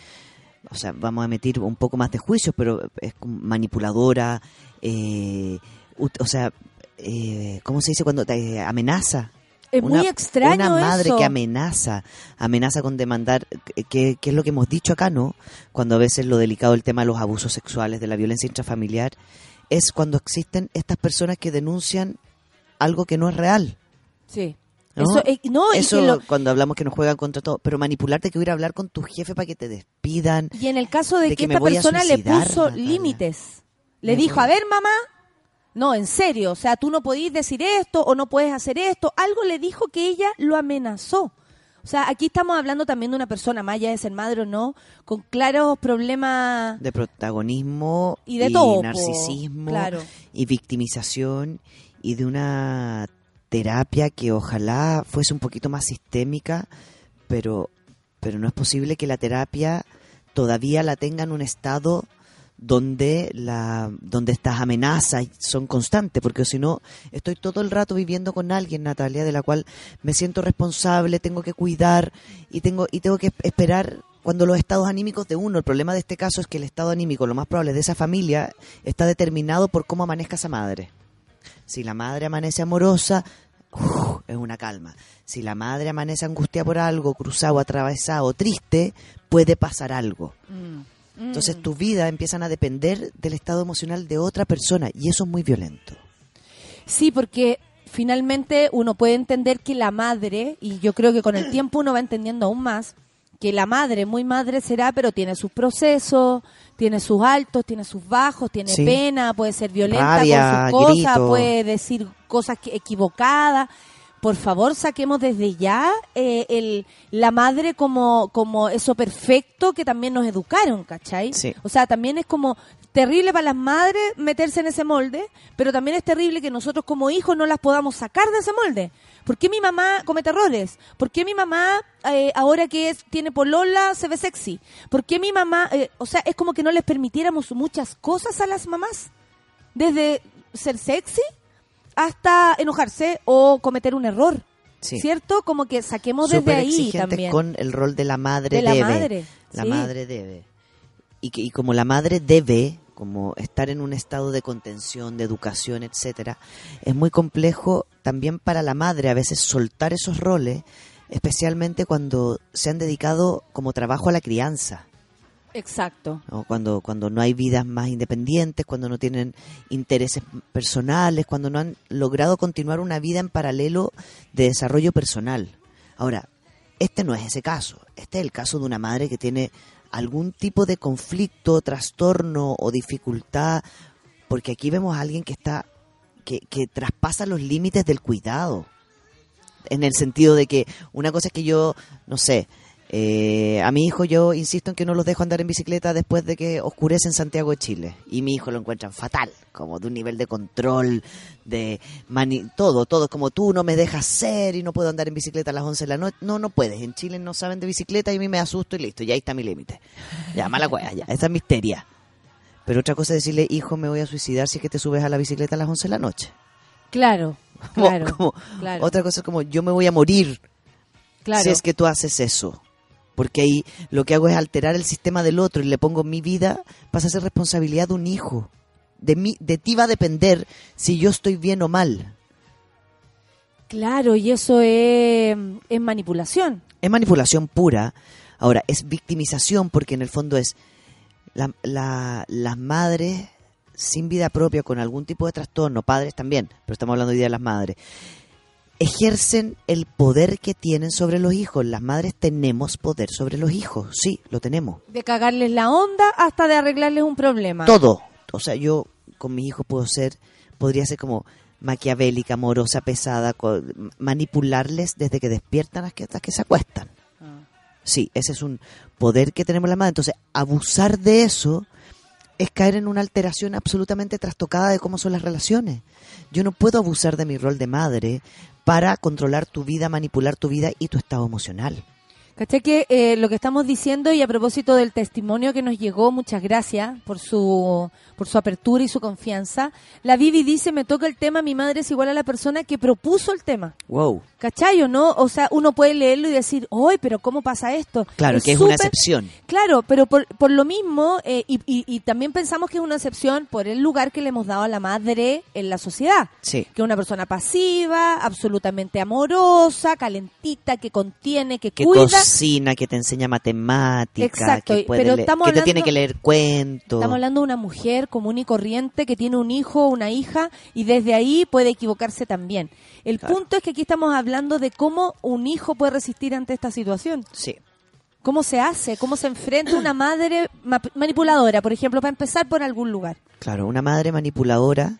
o sea, vamos a meter un poco más de juicio, pero es manipuladora, eh, o sea, eh, ¿cómo se dice cuando te amenaza? Es muy extraño Una madre eso. que amenaza, amenaza con demandar, que, que- que es lo que hemos dicho acá, ¿no? Cuando a veces lo delicado del tema de los abusos sexuales, de la violencia intrafamiliar, es cuando existen estas personas que denuncian algo que no es real. Sí. ¿no? Eso, eh, no, Eso lo- cuando hablamos que nos juegan contra todo, pero manipularte que ir a hablar con tu jefe para que te despidan. Y en el caso de, de que, que esta persona le puso límites. Le dijo, a ver, mamá, no, en serio, o sea, tú no podís decir esto o no puedes hacer esto. Algo le dijo que ella lo amenazó. O sea, aquí estamos hablando también de una persona, allá de ser madre o no, con claros problemas de protagonismo Y de todo, po, narcisismo claro. y victimización y de una terapia que ojalá fuese un poquito más sistémica, pero pero no es posible que la terapia todavía la tenga en un estado donde la donde estas amenazas son constantes porque si no estoy todo el rato viviendo con alguien Natalia de la cual me siento responsable tengo que cuidar y tengo y tengo que esperar cuando los estados anímicos de uno el problema de este caso es que el estado anímico lo más probable de esa familia está determinado por cómo amanezca esa madre. Si la madre amanece amorosa uf, es una calma. Si la madre amanece angustiada por algo cruzado atravesado triste puede pasar algo entonces tu vida empiezan a depender del estado emocional de otra persona y eso es muy violento. Sí, porque finalmente uno puede entender que la madre, y yo creo que con el [clears throat] tiempo uno va entendiendo aún más, que la madre, muy madre será, pero tiene sus procesos, tiene sus altos, tiene sus bajos, tiene Sí. pena, puede ser violenta Rabia, con sus cosas, grito. puede decir cosas equivocadas. Por favor, saquemos desde ya eh, el, la madre como, como eso perfecto que también nos educaron, ¿cachai? Sí. O sea, también es como terrible para las madres meterse en ese molde, pero también es terrible que nosotros como hijos no las podamos sacar de ese molde. ¿Por qué mi mamá comete errores? ¿Por qué mi mamá, eh, ahora que es, tiene polola, se ve sexy? ¿Por qué mi mamá, eh, o sea, es como que no les permitiéramos muchas cosas a las mamás? Desde ser sexy hasta enojarse o cometer un error. Sí. ¿Cierto? Como que saquemos desde ahí también. con el rol de la madre De la debe. madre, La sí. madre debe. Y, que, y como la madre debe, como estar en un estado de contención, de educación, etcétera, es muy complejo también para la madre a veces soltar esos roles, especialmente cuando se han dedicado como trabajo a la crianza. Exacto. Cuando, cuando no hay vidas más independientes, cuando no tienen intereses personales, cuando no han logrado continuar una vida en paralelo de desarrollo personal. Ahora, este no es ese caso. Este es el caso de una madre que tiene algún tipo de conflicto, trastorno o dificultad, porque aquí vemos a alguien que está que, que traspasa los límites del cuidado. En el sentido de que una cosa es que yo, no sé, eh, a mi hijo yo insisto en que no los dejo andar en bicicleta después de que oscurece en Santiago de Chile. Y mi hijo lo encuentran fatal, como de un nivel de control, de mani todo, todo, como tú no me dejas ser y no puedo andar en bicicleta a las 11 de la noche. No, no puedes. En Chile no saben de bicicleta y a mí me asusto y listo, ya ahí está mi límite. Ya, mala cueva, ya, esa es misteria. Pero otra cosa es decirle, hijo, me voy a suicidar si es que te subes a la bicicleta a las 11 de la noche. Claro, [laughs] Como- claro, como- claro. Otra cosa es como, yo me voy a morir claro. si es que tú haces eso. Porque ahí lo que hago es alterar el sistema del otro y le pongo mi vida, pasa a ser responsabilidad de un hijo. De, mí, de ti va a depender si yo estoy bien o mal. Claro, y eso es, es manipulación. Es manipulación pura. Ahora, es victimización porque en el fondo es la- la- las madres sin vida propia, con algún tipo de trastorno, padres también, pero estamos hablando hoy día de las madres, ejercen el poder que tienen sobre los hijos. Las madres tenemos poder sobre los hijos, sí, lo tenemos. De cagarles la onda hasta de arreglarles un problema. Todo. O sea, yo con mi hijo puedo ser, podría ser como maquiavélica, amorosa, pesada, manipularles desde que despiertan hasta que, hasta que se acuestan. Sí, ese es un poder que tenemos la madre. Entonces, abusar de eso es caer en una alteración absolutamente trastocada de cómo son las relaciones. Yo no puedo abusar de mi rol de madre para controlar tu vida, manipular tu vida y tu estado emocional. ¿Caché que eh, lo que estamos diciendo y a propósito del testimonio que nos llegó, muchas gracias por su, por su apertura y su confianza. La Vivi dice, me toca el tema, mi madre es igual a la persona que propuso el tema. Wow. ¿Cachai o no? O sea, uno puede leerlo y decir, ¡ay, pero cómo pasa esto! Claro, que es una excepción. Claro, pero por, por lo mismo, eh, y, y- y también pensamos que es una excepción por el lugar que le hemos dado a la madre en la sociedad. Sí. Que es una persona pasiva, absolutamente amorosa, calentita, que contiene, que, Que cuida. Cocina, que te enseña matemática, Exacto, que, puede pero leer- estamos que te tiene que leer cuentos. Estamos hablando de una mujer común y corriente que tiene un hijo o una hija y desde ahí puede equivocarse también. El Claro. punto es que aquí estamos hablando de cómo un hijo puede resistir ante esta situación. Sí. ¿Cómo se hace? ¿Cómo se enfrenta una madre ma- manipuladora, por ejemplo, para empezar por algún lugar? Claro, una madre manipuladora,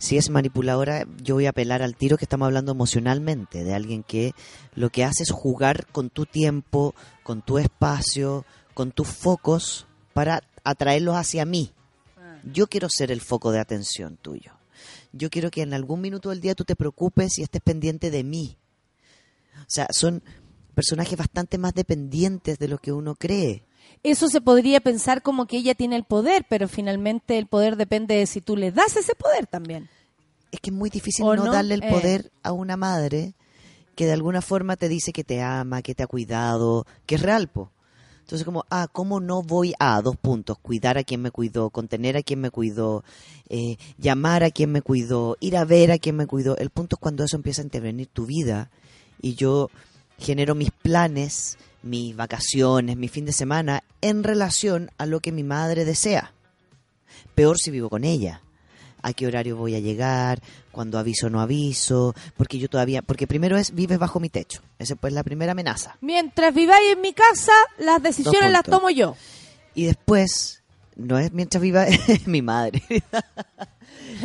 si es manipuladora, yo voy a apelar al tiro que estamos hablando emocionalmente, de alguien que lo que hace es jugar con tu tiempo, con tu espacio, con tus focos para atraerlos hacia mí. Yo quiero ser el foco de atención tuyo. Yo quiero que en algún minuto del día tú te preocupes y estés pendiente de mí. O sea, son personajes bastante más dependientes de lo que uno cree. Eso se podría pensar como que ella tiene el poder, pero finalmente el poder depende de si tú le das ese poder también. es que es muy difícil ¿O no, no? darle el Eh. poder a una madre que de alguna forma te dice que te ama, que te ha cuidado, que es real, po. Entonces como, ah, ¿cómo no voy a dos puntos? Cuidar a quien me cuidó, contener a quien me cuidó, eh, llamar a quien me cuidó, ir a ver a quien me cuidó. El punto es cuando eso empieza a intervenir tu vida y yo genero mis planes, mis vacaciones, mi fin de semana en relación a lo que mi madre desea. Peor si vivo con ella. ¿A qué horario voy a llegar? ¿Cuándo aviso o no aviso? Porque yo todavía... Porque primero es, vives bajo mi techo. Esa pues la primera amenaza. Mientras viváis en mi casa, las decisiones las tomo yo. Y después, no es mientras viva [laughs] mi madre. [laughs]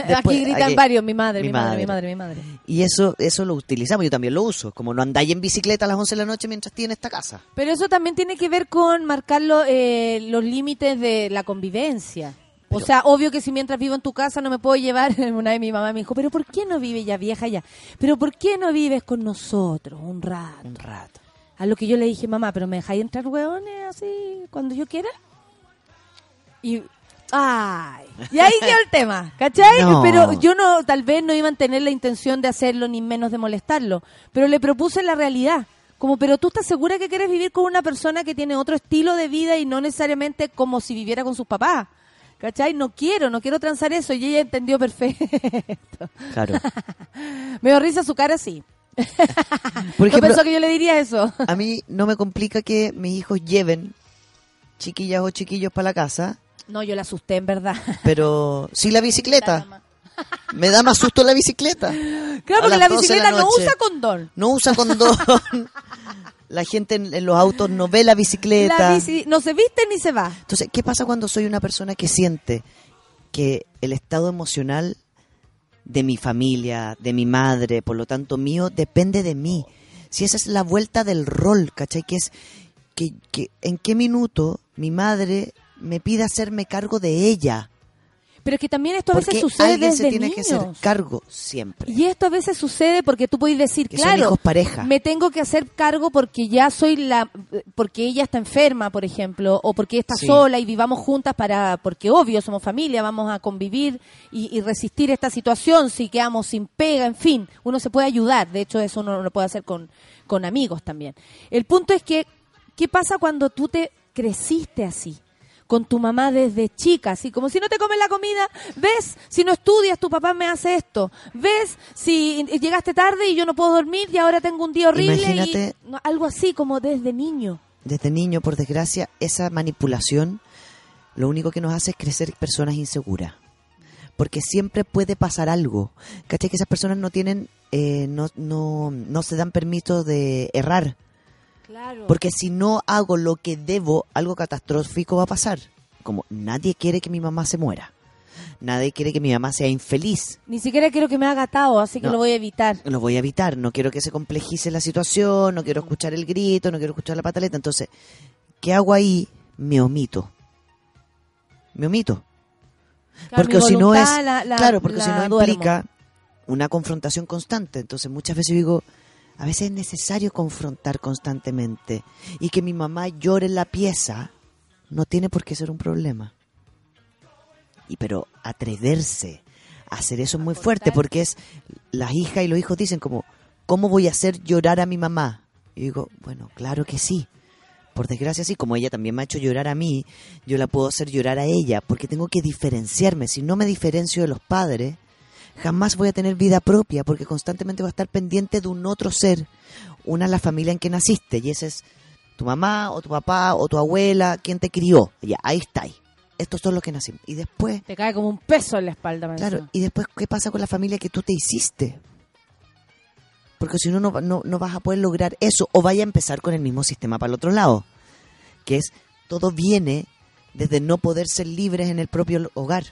Después, aquí gritan aquí- varios, mi madre, mi, mi madre, mi madre. mi madre. Y eso eso lo utilizamos, yo también lo uso. Como no andáis en bicicleta a las 11 de la noche mientras estoy en esta casa. Pero eso también tiene que ver con marcar lo- eh, los límites de la convivencia. o sea, obvio que si mientras vivo en tu casa no me puedo llevar, [laughs] una vez mi mamá me dijo, pero ¿por qué no vives ya vieja ya? Pero ¿por qué no vives con nosotros un rato? Un rato. A lo que yo le dije, mamá, ¿pero me dejáis entrar hueones así cuando yo quiera? Y... ¡Ay! Y ahí quedó el tema, ¿cachai? No. Pero yo no, tal vez no iban a tener la intención de hacerlo ni menos de molestarlo. Pero le propuse la realidad. Como, pero tú estás segura que quieres vivir con una persona que tiene otro estilo de vida y no necesariamente como si viviera con sus papás. ¿Cachai? No quiero, no quiero transar eso. Y ella entendió perfecto. Claro. [laughs] Me dio risa su cara así. [laughs] Por no pensó que yo le diría eso. a mí no me complica que mis hijos lleven chiquillas o chiquillos para la casa, No, yo la asusté, en verdad. pero sí la bicicleta. Me da más susto la bicicleta. Claro, porque la 12 de bicicleta la no usa condón. No usa condón. La gente en, en los autos no ve la bicicleta. La bici no se viste ni se va. Entonces, ¿qué pasa cuando soy una persona que siente que el estado emocional de mi familia, de mi madre, por lo tanto mío, depende de mí? Si esa es la vuelta del rol, ¿cachai? Que es que, que en qué minuto mi madre me pide hacerme cargo de ella. Pero es que también esto a veces sucede alguien desde se tiene niños. que hacer cargo siempre. Y esto a veces sucede porque tú puedes decir, Que son claro, hijos pareja. me tengo que hacer cargo porque ya soy la, porque ella está enferma, por ejemplo, o porque está Sí. sola y vivamos juntas para, porque obvio somos familia, vamos a convivir y, y resistir esta situación si quedamos sin pega, en fin, uno se puede ayudar, de hecho eso uno lo puede hacer con, con amigos también. El punto es que, ¿qué pasa cuando tú te creciste así? Con tu mamá desde chica, así como si no te comes la comida, ves, si no estudias, tu papá me hace esto, ves, si llegaste tarde y yo no puedo dormir y ahora tengo un día horrible, y- no, algo así como desde niño. Desde niño, por desgracia, esa manipulación lo único que nos hace es crecer personas inseguras. Porque siempre puede pasar algo. ¿Cachai? Que esas personas no tienen, eh, no, no, no se dan permiso de errar. Claro. Porque si no hago lo que debo, algo catastrófico va a pasar. Como nadie quiere que mi mamá se muera. Nadie quiere que mi mamá sea infeliz. Ni siquiera quiero que me haga atado, así que lo voy a evitar. Lo voy a evitar. No quiero que se complejice la situación, no quiero escuchar el grito, no quiero escuchar la pataleta. Entonces, ¿qué hago ahí? Me omito. Me omito. Claro, porque si no es la- la- claro porque si no implica una confrontación constante entonces muchas veces digo a veces es necesario confrontar constantemente y que mi mamá llore en la pieza no tiene por qué ser un problema. Y pero atreverse a hacer eso es muy fuerte porque es las hijas y los hijos dicen como cómo voy a hacer llorar a mi mamá y digo bueno claro que sí. Por desgracia sí, como ella también me ha hecho llorar a mí, yo la puedo hacer llorar a ella, porque tengo que diferenciarme. Si no me diferencio de los padres, jamás voy a tener vida propia, porque constantemente voy a estar pendiente de un otro ser. Una es la familia en que naciste, y ese es tu mamá, o tu papá, o tu abuela, quien te crió. Ya, ahí está. ahí. Estos son los que nacimos. Y después, Te cae como un peso en la espalda. me claro, y después, ¿qué pasa con la familia que tú te hiciste? Porque si no, no, no, no vas a poder lograr eso, o vaya a empezar con el mismo sistema para el otro lado, que es todo viene desde no poder ser libres en el propio hogar,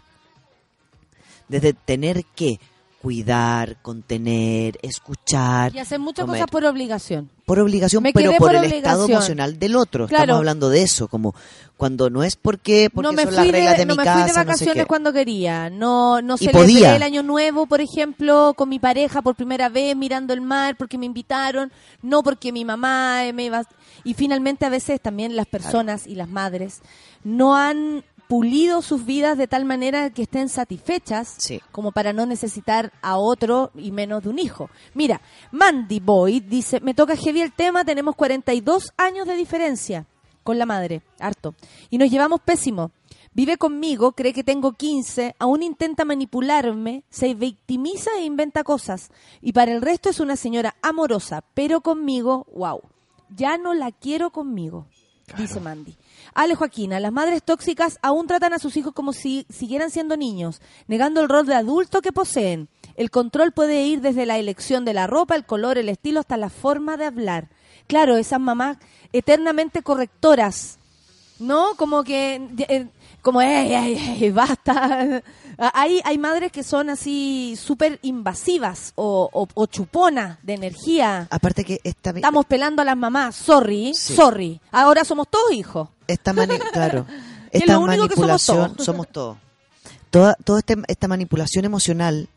desde tener que cuidar, contener, escuchar, Y hacer muchas comer. cosas por obligación. por obligación, Me pero por, por el estado obligación. emocional del otro. Claro. Estamos hablando de eso, como cuando no es porque, porque no me son las reglas de, no mi me casa, fui de no sé vacaciones qué. cuando quería. No, no Y celebré podía. el año nuevo, por ejemplo, con mi pareja por primera vez mirando el mar porque me invitaron, no porque mi mamá me iba. Y finalmente a veces también las personas y las madres no han pulido sus vidas de tal manera que estén satisfechas Sí. como para no necesitar a otro y menos de un hijo. Mira, Mandy Boyd dice, me toca heavy el tema, tenemos 42 años de diferencia con la madre, harto, y nos llevamos pésimo. Vive conmigo, cree que tengo 15, aún intenta manipularme, se victimiza e inventa cosas. Y para el resto es una señora amorosa, pero conmigo, wow, ya no la quiero conmigo, dice Mandy. Ale Joaquina, las madres tóxicas aún tratan a sus hijos como si siguieran siendo niños, negando el rol de adulto que poseen. El control puede ir desde la elección de la ropa, el color, el estilo, hasta la forma de hablar. Claro, esas mamás eternamente correctoras, ¿no? Como que, eh, como, ey, ey, ey, basta. [laughs] Hay, hay madres que son así súper invasivas o, o, o chuponas de energía. Aparte que esta, Estamos pelando a las mamás, sorry, Sí. sorry. Ahora somos todos hijos. esta mani- [laughs] claro, Que esta lo único que somos manipulación todos. somos todos. Toda, toda este- esta manipulación emocional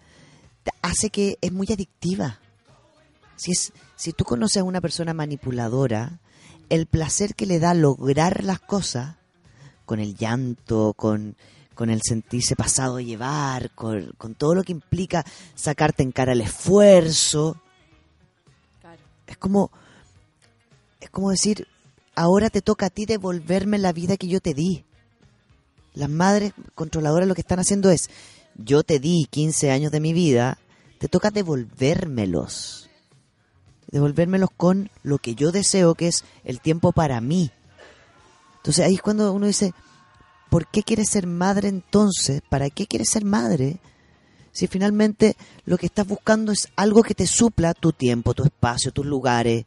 te- hace que es muy adictiva. Si es, si tú conoces a una persona manipuladora, el placer que le da lograr las cosas, con el llanto, con, con el sentirse pasado a llevar, con, con todo lo que implica sacarte en cara el esfuerzo, es como, es como decir, ahora te toca a ti devolverme la vida que yo te di. Las madres controladoras lo que están haciendo es, yo te di 15 años de mi vida, te toca devolvérmelos. Devolvérmelos con lo que yo deseo, que es el tiempo para mí. Entonces ahí es cuando uno dice, ¿por qué quieres ser madre entonces? ¿Para qué quieres ser madre? Si finalmente lo que estás buscando es algo que te supla tu tiempo, tu espacio, tus lugares.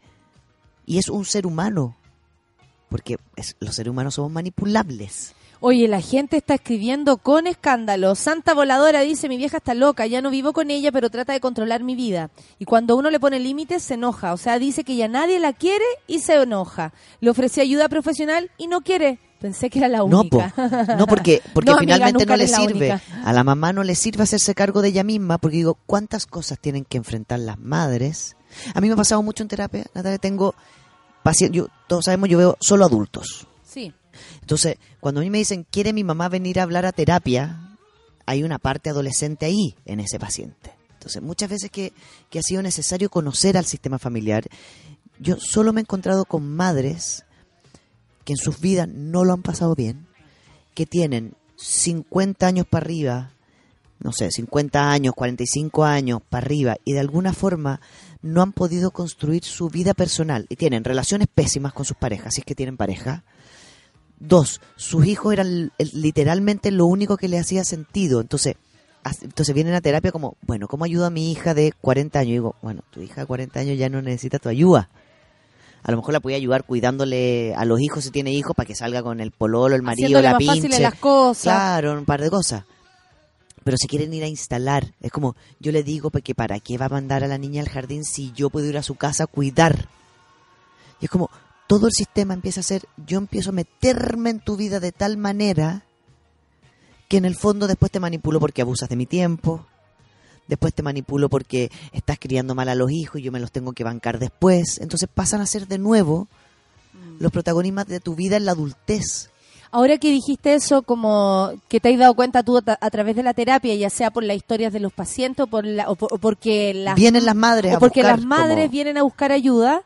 Y es un ser humano. Porque los seres humanos somos manipulables. Oye, la gente está escribiendo con escándalo. Santa Voladora dice, mi vieja está loca, ya no vivo con ella, pero trata de controlar mi vida. Y cuando uno le pone límites, se enoja. O sea, dice que ya nadie la quiere y se enoja. Le ofrecí ayuda profesional y no quiere. Pensé que era la No, po. única. no porque, [laughs] porque No, amiga, finalmente no le sirve. única. A la mamá no le sirve hacerse cargo de ella misma, porque digo, ¿cuántas cosas tienen que enfrentar las madres? A mí me ha pasado mucho en terapia, Natalia, tengo pacientes, yo, todos sabemos, yo veo solo adultos. Sí. Entonces, cuando a mí me dicen, ¿quiere mi mamá venir a hablar a terapia? Hay una parte adolescente ahí, en ese paciente. Entonces, muchas veces que, que ha sido necesario conocer al sistema familiar, yo solo me he encontrado con madres que en sus vidas no lo han pasado bien, que tienen 50 años para arriba, no sé, 50 años, 45 años para arriba, y de alguna forma no han podido construir su vida personal y tienen relaciones pésimas con sus parejas, si es que tienen pareja. Dos, sus hijos eran literalmente lo único que le hacía sentido. Entonces, entonces vienen a terapia como, bueno, ¿cómo ayudo a mi hija de 40 años? Y digo, bueno, tu hija de 40 años ya no necesita tu ayuda. A lo mejor la puede ayudar cuidándole a los hijos si tiene hijos para que salga con el pololo, el marido, Haciéndole la más pinche. las cosas. Claro, un par de cosas. pero se quieren ir a instalar. Es como, yo le digo que para qué va a mandar a la niña al jardín si yo puedo ir a su casa a cuidar. Y es como, todo el sistema empieza a ser, yo empiezo a meterme en tu vida de tal manera que en el fondo después te manipulo porque abusas de mi tiempo, después te manipulo porque estás criando mal a los hijos y yo me los tengo que bancar después. Entonces pasan a ser de nuevo los protagonistas de tu vida en la adultez. Ahora que dijiste eso, como que te has dado cuenta tú a, través de la terapia, ya sea por las historias de los pacientes o, por la- o por- o porque las Vienen las madres o a porque buscar las madres como- vienen a buscar ayuda,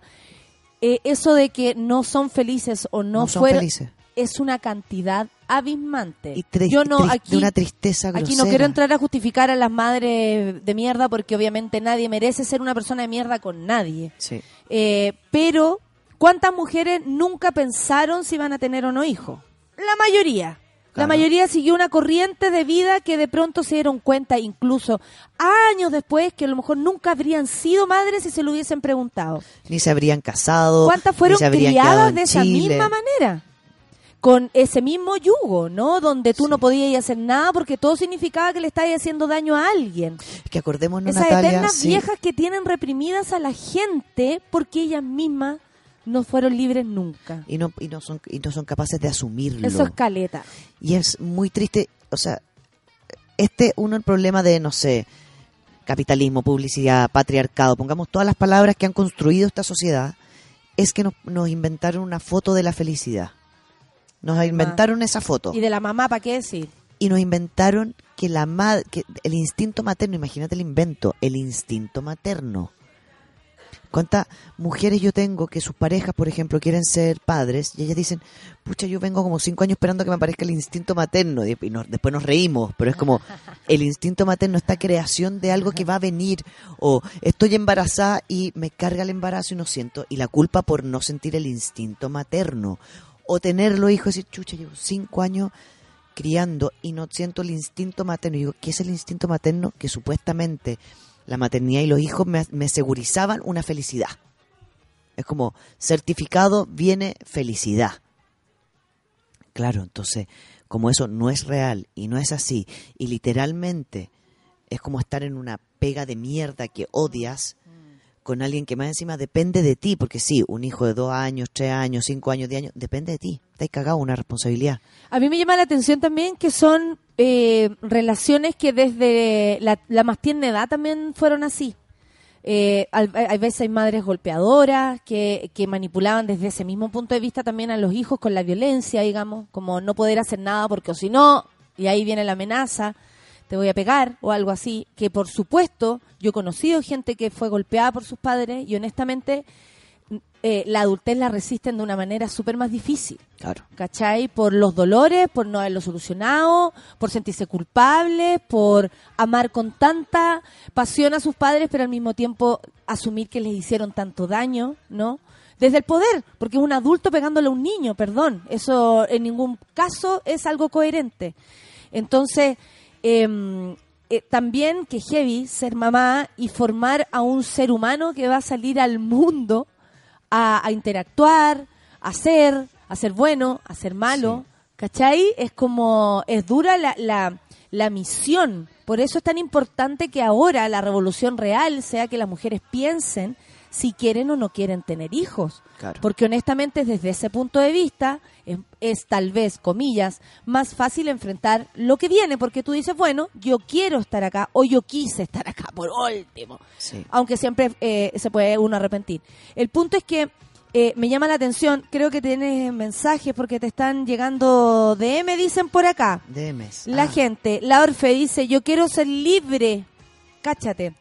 eh, eso de que no son felices o no, No son fueron felices. es una cantidad abismante. Y Yo no aquí de una tristeza Aquí no quiero entrar a justificar a las madres de mierda porque obviamente nadie merece ser una persona de mierda con nadie. Sí. Eh, pero, ¿cuántas mujeres nunca pensaron si iban a tener o no hijos? La mayoría. La mayoría siguió una corriente de vida que de pronto se dieron cuenta, incluso años después, que a lo mejor nunca habrían sido madres si se lo hubiesen preguntado. Ni se habrían casado. ¿Cuántas fueron criadas de esa Chile. misma manera? Con ese mismo yugo, ¿no? Donde tú no podías hacer nada porque todo significaba que le estabas haciendo daño a alguien. Es que acordémonos, Esas Natalia. eternas sí, viejas que tienen reprimidas a la gente porque ellas mismas no fueron libres nunca. y no, y no son y no son capaces de asumirlo. Eso es caleta. Y es muy triste, o sea, este uno el problema de, no sé, capitalismo, publicidad, patriarcado, pongamos todas las palabras que han construido esta sociedad, es que nos, nos inventaron una foto de la felicidad. Nos inventaron esa foto Y de la mamá, ¿para qué decir? y nos inventaron que la ma- que el instinto materno, imagínate el invento, el instinto materno. ¿Cuántas mujeres yo tengo que sus parejas, por ejemplo, quieren ser padres y ellas dicen, pucha, yo vengo como cinco años esperando que me aparezca el instinto materno y, nos- después nos reímos, pero es como [laughs] el instinto materno, esta creación de algo que va a venir o estoy embarazada y me carga el embarazo y no siento y la culpa por no sentir el instinto materno o tenerlo hijo y decir, chucha, llevo cinco años criando y no siento el instinto materno. Y digo, ¿qué es el instinto materno? Que supuestamente la maternidad y los hijos me, me segurizaban una felicidad. Es como certificado viene felicidad. Claro, entonces, como eso no es real y no es así, y literalmente es como estar en una pega de mierda que odias con alguien que más encima depende de ti, porque sí, un hijo de dos años, tres años, cinco años, diez años, depende de ti. Te has cagado una responsabilidad. A mí me llama la atención también que son eh, relaciones que desde la, la más tierna edad también fueron así. Eh, hay veces hay madres golpeadoras que, que manipulaban desde ese mismo punto de vista también a los hijos con la violencia, digamos, como no poder hacer nada porque o si no, y ahí viene la amenaza, te voy a pegar o algo así, que por supuesto yo he conocido gente que fue golpeada por sus padres y honestamente eh, la adultez la resisten de una manera súper más difícil. Claro. ¿cachai? Por los dolores, por no haberlo solucionado, por sentirse culpables, por amar con tanta pasión a sus padres, pero al mismo tiempo asumir que les hicieron tanto daño, ¿no? Desde el poder, porque es un adulto pegándole a un niño, perdón. Eso en ningún caso es algo coherente. Entonces, em, eh, también que heavy ser mamá y formar a un ser humano que va a salir al mundo a, a interactuar, a ser, a ser bueno, a ser malo, ¿cachai? Es como, es dura la, la, la misión. Por eso es tan importante que ahora la revolución real sea que las mujeres piensen si quieren o no quieren tener hijos. Claro. Porque honestamente desde ese punto de vista es, es tal vez, comillas, más fácil enfrentar lo que viene, porque tú dices, bueno, yo quiero estar acá o yo quise estar acá por último Sí. aunque siempre eh, se puede uno arrepentir. El punto es que eh, me llama la atención, creo que tienes mensajes porque te están llegando DM, dicen por acá. DMs. La Ah, gente, la Orfe dice, yo quiero ser libre. Cáchate.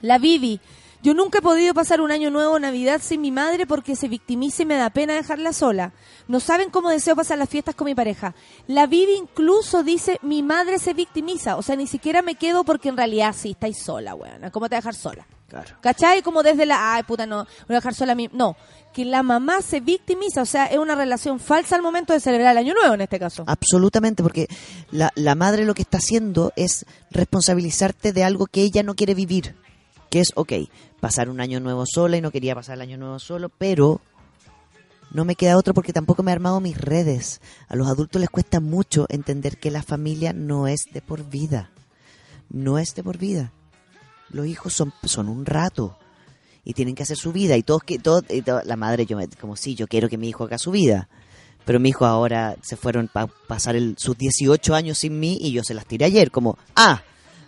La Vivi, yo nunca he podido pasar un año nuevo o Navidad sin mi madre porque se victimiza y me da pena dejarla sola. No saben cómo deseo pasar las fiestas con mi pareja. La Vivi incluso dice, mi madre se victimiza. O sea, ni siquiera me quedo porque en realidad sí, estáis sola, weón. ¿Cómo te a dejar sola? Claro. ¿Cachai? Como desde la, ay puta, no, voy a dejar sola a mí. No, que la mamá se victimiza, o sea, es una relación falsa al momento de celebrar el año nuevo en este caso. Absolutamente, porque la, la madre lo que está haciendo es responsabilizarte de algo que ella no quiere vivir. Que es, ok, pasar un año nuevo sola y no quería pasar el año nuevo solo, pero no me queda otro porque tampoco me he armado mis redes. A los adultos les cuesta mucho entender que la familia no es de por vida. no es de por vida. Los hijos son, son un rato y tienen que hacer su vida y todos que todo, la madre yo como sí yo quiero que mi hijo haga su vida pero mi hijo ahora se fueron para pasar el- sus 18 años sin mí y yo se las tiré ayer como ah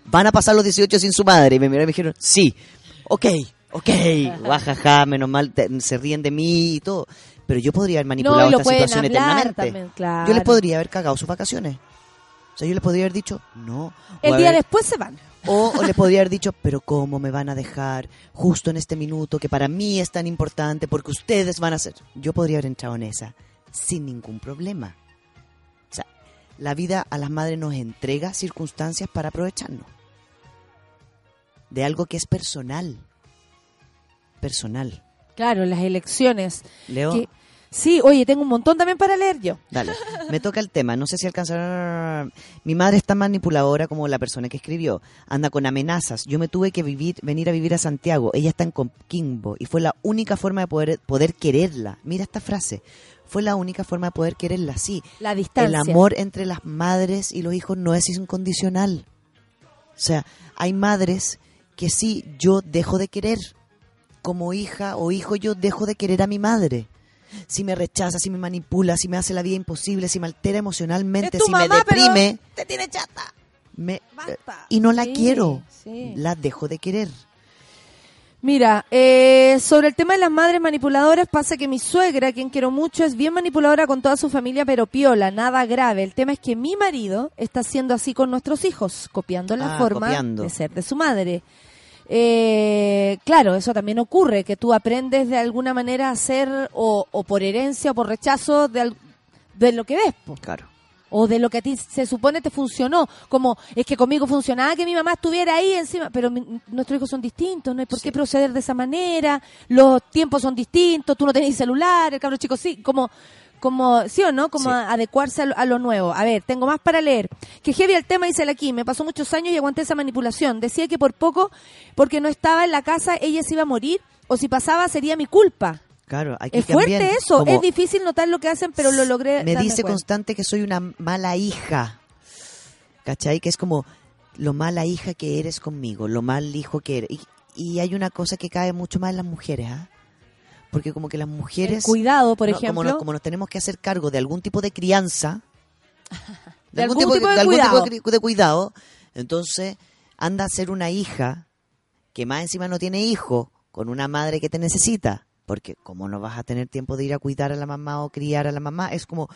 van a pasar los 18 sin su madre y me miraron y me dijeron sí ok ok guajaja menos mal te- se ríen de mí y todo pero yo podría haber manipulado No, esta situación eternamente también, claro. yo les podría haber cagado sus vacaciones o sea yo les podría haber dicho no El día haber- después se van. o, o le podría haber dicho, pero ¿cómo me van a dejar justo en este minuto que para mí es tan importante porque ustedes van a hacer? Yo podría haber entrado en esa sin ningún problema. La vida a las madres nos entrega circunstancias para aprovecharnos. De algo que es personal. Personal. Claro, las elecciones. Leo, Que- sí, oye, tengo un montón también para leer yo. dale. Me toca el tema. No sé si alcanzará. Mi madre es tan manipuladora como la persona que escribió. Anda con amenazas. Yo me tuve que vivir, venir a vivir a Santiago. Ella está en Coquimbo y fue la única forma de poder, poder quererla. Mira esta frase. Fue la única forma de poder quererla. Sí, La el distancia. amor entre las madres y los hijos no es incondicional. O sea, hay madres que sí, yo dejo de querer. Como hija o hijo, yo dejo de querer a mi madre. Si me rechaza, si me manipula, si me hace la vida imposible, si me altera emocionalmente, si mamá, me deprime, te tiene chata. me- Basta. y no la Sí, quiero. sí. La dejo de querer. Mira, eh, sobre el tema de las madres manipuladoras, pasa que mi suegra, quien quiero mucho, es bien manipuladora con toda su familia, pero piola, nada grave. El tema es que mi marido está haciendo así con nuestros hijos, copiando la Ah, forma copiando. de ser de su madre. Eh, claro, eso también ocurre, que tú aprendes de alguna manera a hacer, o, o por herencia o por rechazo, de, al- de lo que ves. po. Claro. O de lo que a ti se supone te funcionó, como es que conmigo funcionaba que mi mamá estuviera ahí encima, pero mi- nuestros hijos son distintos, no hay por qué proceder de esa manera, los tiempos son distintos, tú no tenés celular, el cabro chico sí, como como sí o no, como Sí. a- adecuarse a lo, a lo nuevo. A ver, tengo más para leer. Que heavy el tema dice aquí, me pasó muchos años y aguanté esa manipulación. Decía que por poco, porque no estaba en la casa, ella se iba a morir, o si pasaba sería mi culpa. Claro, aquí Es fuerte eso, como- es difícil notar lo que hacen, pero lo logré. me dice cuenta. constante que soy una mala hija. ¿Cachai? Que es como lo mala hija que eres conmigo, lo mal hijo que eres. Y, y hay una cosa que cae mucho más en las mujeres, ¿ah? Porque como que las mujeres... El cuidado, por no, ejemplo. Como nos, como nos tenemos que hacer cargo de algún tipo de crianza, De [laughs] algún tipo de algún tipo cuidado. de cri- de cuidado, entonces anda a ser una hija que más encima no tiene hijo, con una madre que te necesita. Porque como no vas a tener tiempo de ir a cuidar a la mamá o criar a la mamá, es como,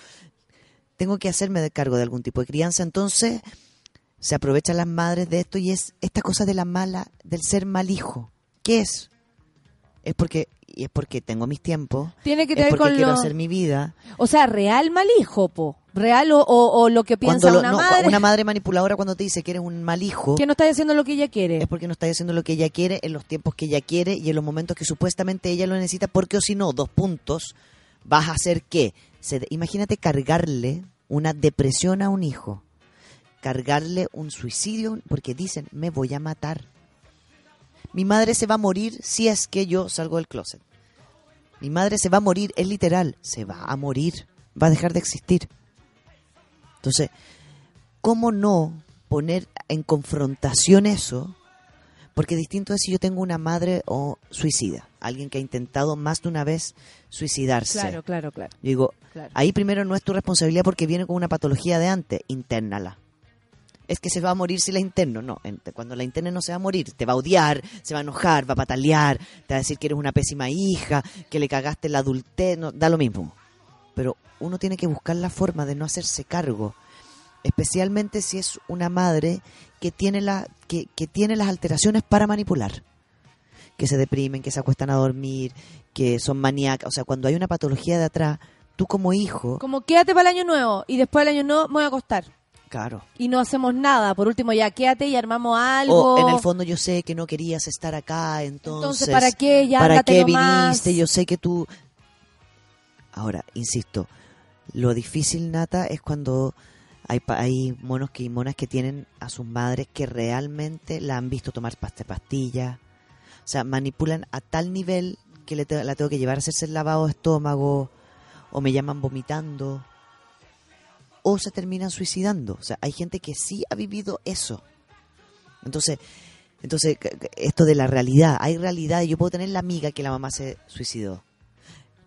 tengo que hacerme de cargo de algún tipo de crianza, entonces se aprovechan las madres de esto y es esta cosa de la mala, del ser mal hijo. ¿Qué es? Es porque, y es porque tengo mis tiempos, Tiene que es ver porque con quiero lo... hacer mi vida. O sea, real mal hijo, po. Real o, o- o lo que piensa lo- una no, madre. una madre manipuladora cuando te dice que eres un mal hijo, Que no está haciendo lo que ella quiere. es porque no está haciendo lo que ella quiere en los tiempos que ella quiere y en los momentos que supuestamente ella lo necesita, porque o si no, dos puntos, vas a hacer que, se, imagínate cargarle una depresión a un hijo, cargarle un suicidio, porque dicen, me voy a matar. Mi madre se va a morir si es que yo salgo del closet. Mi madre se va a morir, es literal, se va a morir, va a dejar de existir. Entonces, ¿cómo no poner en confrontación eso? Porque distinto es si yo tengo una madre o suicida, alguien que ha intentado más de una vez suicidarse. Claro, claro, claro. Yo digo, Claro. ahí primero no es tu responsabilidad porque viene con una patología de antes, internala. Es que se va a morir si la interno. No, cuando la interno no se va a morir, te va a odiar, se va a enojar, va a patalear, te va a decir que eres una pésima hija, que le cagaste la adultez, no, da lo mismo. Uno tiene que buscar la forma de no hacerse cargo, especialmente si es una madre que tiene, la, que, que tiene las alteraciones para manipular. Que se deprimen, que se acuestan a dormir, que son maníacas. O sea, cuando hay una patología de atrás, tú como hijo, Como quédate para el año nuevo y después del año nuevo me voy a acostar. claro. Y no hacemos nada. Por último, ya quédate y armamos algo. O en el fondo yo sé que no querías estar acá, entonces... Entonces, ¿para qué? Ya ¿Para qué viniste? Yo sé que tú... Ahora, insisto, lo difícil, Nata, es cuando hay, hay monos que, y monas que tienen a sus madres que realmente la han visto tomar pasta pastilla. O sea, manipulan a tal nivel que le la tengo que llevar a hacerse el lavado de estómago, o me llaman vomitando, o se terminan suicidando. O sea, hay gente que sí ha vivido eso. Entonces, entonces esto de la realidad, hay realidad, yo puedo tener la amiga que la mamá se suicidó,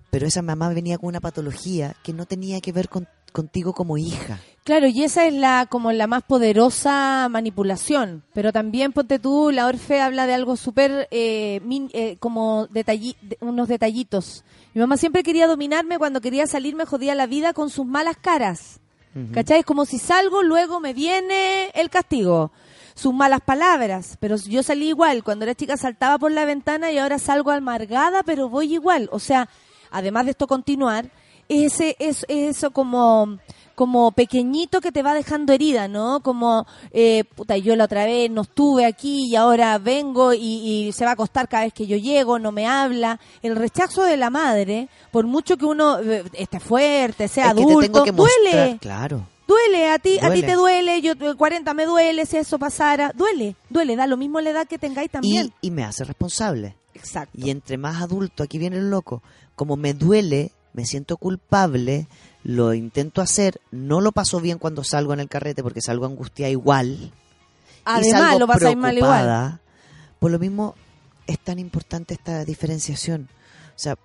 pero esa mamá venía con una patología que no tenía que ver con- contigo como hija. Claro, y esa es la como la más poderosa manipulación. Pero también, ponte tú, la Orfe habla de algo súper, eh, eh, como detalli- de- unos detallitos. Mi mamá siempre quería dominarme, cuando quería salir me jodía la vida con sus malas caras. ¿Cachai? Es como si salgo, luego me viene el castigo. Sus malas palabras. Pero yo salí igual. Cuando era chica saltaba por la ventana y ahora salgo amargada, pero voy igual. O sea, además de esto continuar, ese es eso como como pequeñito que te va dejando herida, ¿no? Como, eh, puta, yo la otra vez no estuve aquí y ahora vengo y, y se va a acostar cada vez que yo llego, no me habla. El rechazo de la madre, por mucho que uno eh, esté fuerte, sea es que adulto, te tengo que mostrar, duele. claro. Duele, a ti, a ti te duele, yo eh, 40 me duele, si eso pasara, duele, duele, da lo mismo la edad que tengáis también. Y, y me hace responsable. Exacto. Y entre más adulto, aquí viene el loco, como me duele, me siento culpable, lo intento hacer, no lo paso bien cuando salgo en el carrete porque salgo angustiada igual. y Además, salgo lo mal igual. Por lo mismo es tan importante esta diferenciación. O sea,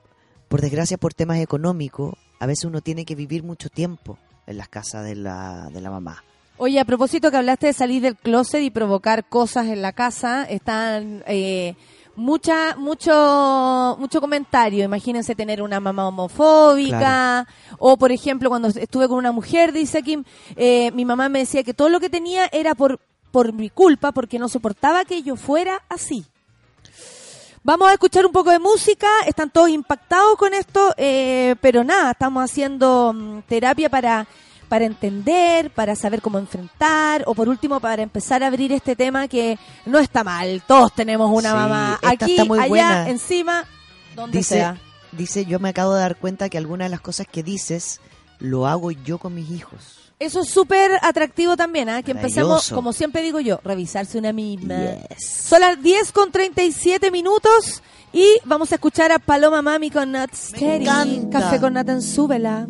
por desgracia, por temas económicos, a veces uno tiene que vivir mucho tiempo en las casas de la, de la mamá. Oye, a propósito que hablaste de salir del closet y provocar cosas en la casa, están eh, mucha, mucho, mucho comentario. Imagínense tener una mamá homofóbica, o por ejemplo cuando estuve con una mujer, dice Kim, eh, mi mamá me decía que todo lo que tenía era por por mi culpa, porque no soportaba que yo fuera así. Vamos a escuchar un poco de música, están todos impactados con esto, eh, pero nada, estamos haciendo mm, terapia para, para entender, para saber cómo enfrentar, o por último para empezar a abrir este tema que no está mal, todos tenemos una Sí, mamá, aquí, está muy allá, buena. encima, donde Dice, sea. dice, yo me acabo de dar cuenta que algunas de las cosas que dices lo hago yo con mis hijos. Eso es súper atractivo también, ¿ah? que empecemos, Maravilloso. como siempre digo yo, revisarse una misma. Yes. Son las 10 con 37 minutos y vamos a escuchar a Paloma Mami con Nat. Café con Nat en Súbela.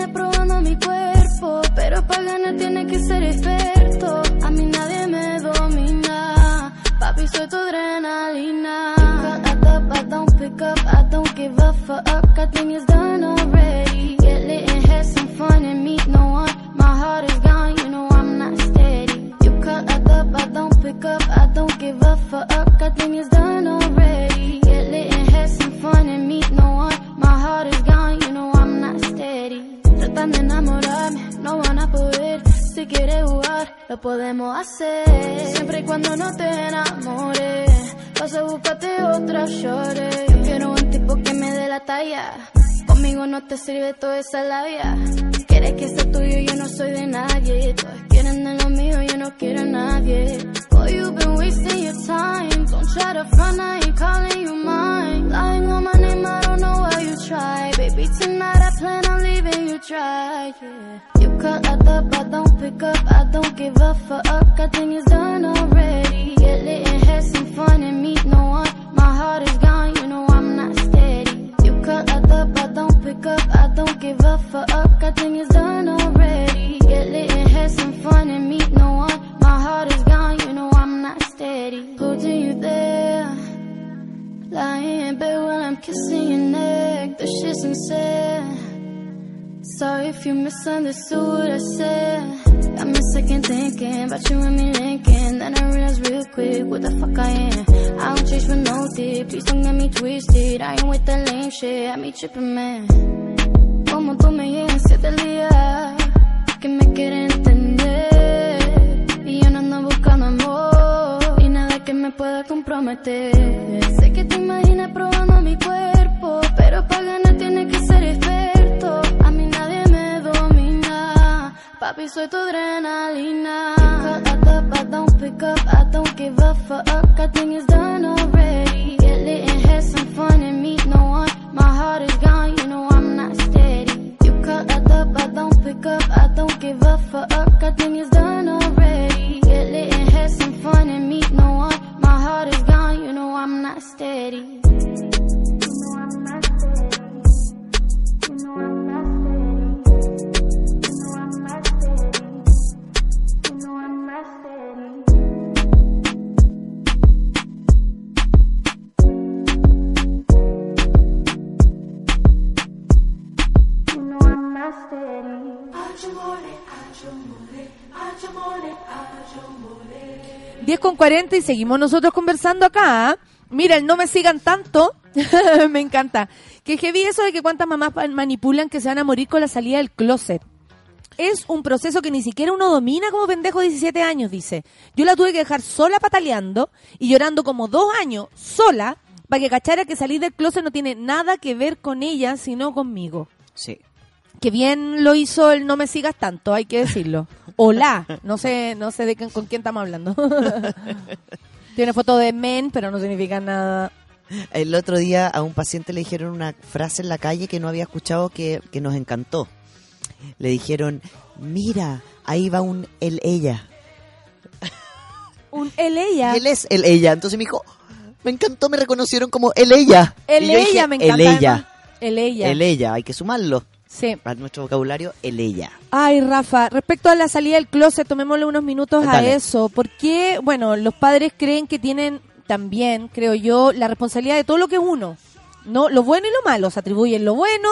Imaginas probando mi cuerpo, pero para ganar tienes que ser experto. A mí nadie me domina, papi soy tu adrenalina. I don't pick up, I don't give a fuck. Podemos hacer. Siempre y cuando no te enamores, vas a buscarte otra shorty. Yo quiero un tipo que me dé la talla. Conmigo no te sirve toda esa labia. Quieres que sea tuyo, yo no soy de nadie. Todos quieren de lo mío, yo no quiero a nadie. Boy, you've been wasting your time. Don't try to front, I ain't calling you mine. Lying on my name, I don't know why you try. Baby, tonight I plan on leaving you dry. Yeah. You cut up, I don't pick up, I don't give a fuck. I think it's done already. Get lit and have some fun and meet no one. My heart is gone, you know I'm not steady. You cut up, I don't pick up, I don't give a fuck. I think it's done already. I'm kissing your neck. This shit's insane. Sorry if you misunderstood what I said. Got me second thinking about you and me linking. Then I realized real quick what the fuck I am. I don't chase for no dick. Please don't get me twisted. I ain't with that lame shit. I me tripping, man. Como tú me llegas siete el día que me quiere entender. Pueda comprometer. Sé que te imaginas probando mi cuerpo, pero para ganar tienes que ser experto. A mí nadie me domina, Papi, soy tu adrenalina. Cut up, up, I don't pick up, I don't give a fuck. I think it's done already. Get lit and have some fun and meet no one. My heart is gone, you know I'm not steady. You cut up, I don't pick up, I don't give a fuck. I think it's done already. Get lit I'm not steady. Aggiamore, aggiamore, aggiamore, aggiamore. 10 con 40 y seguimos nosotros conversando acá. ¿ah? Mira, el no me sigan tanto. [laughs] me encanta. Que heavy eso de que cuántas mamás manipulan que se van a morir con la salida del closet. Es un proceso que ni siquiera uno domina como pendejo de 17 años, dice. Yo la tuve que dejar sola pataleando y llorando como dos años sola para que cachara que salir del closet no tiene nada que ver con ella, sino conmigo. Sí. Que bien lo hizo el no me sigas tanto, hay que decirlo. [laughs] Hola, no sé, no sé de con quién estamos hablando. [laughs] Tiene foto de men, pero no significa nada. El otro día a un paciente le dijeron una frase en la calle que no había escuchado que, que nos encantó. Le dijeron, mira, ahí va un el ella. Un el ella. Y él es el ella. Entonces me dijo, me encantó, me reconocieron como el ella. El Y yo dije, ella, me encanta. El ella. El ella. El ella, hay que sumarlo Sí. a nuestro vocabulario, el ella. Ay, Rafa, respecto a la salida del closet, tomémosle unos minutos a eso. Porque, bueno, los padres creen que tienen también, creo yo, la responsabilidad de todo lo que es uno. No, lo bueno y lo malo. Se atribuyen lo bueno,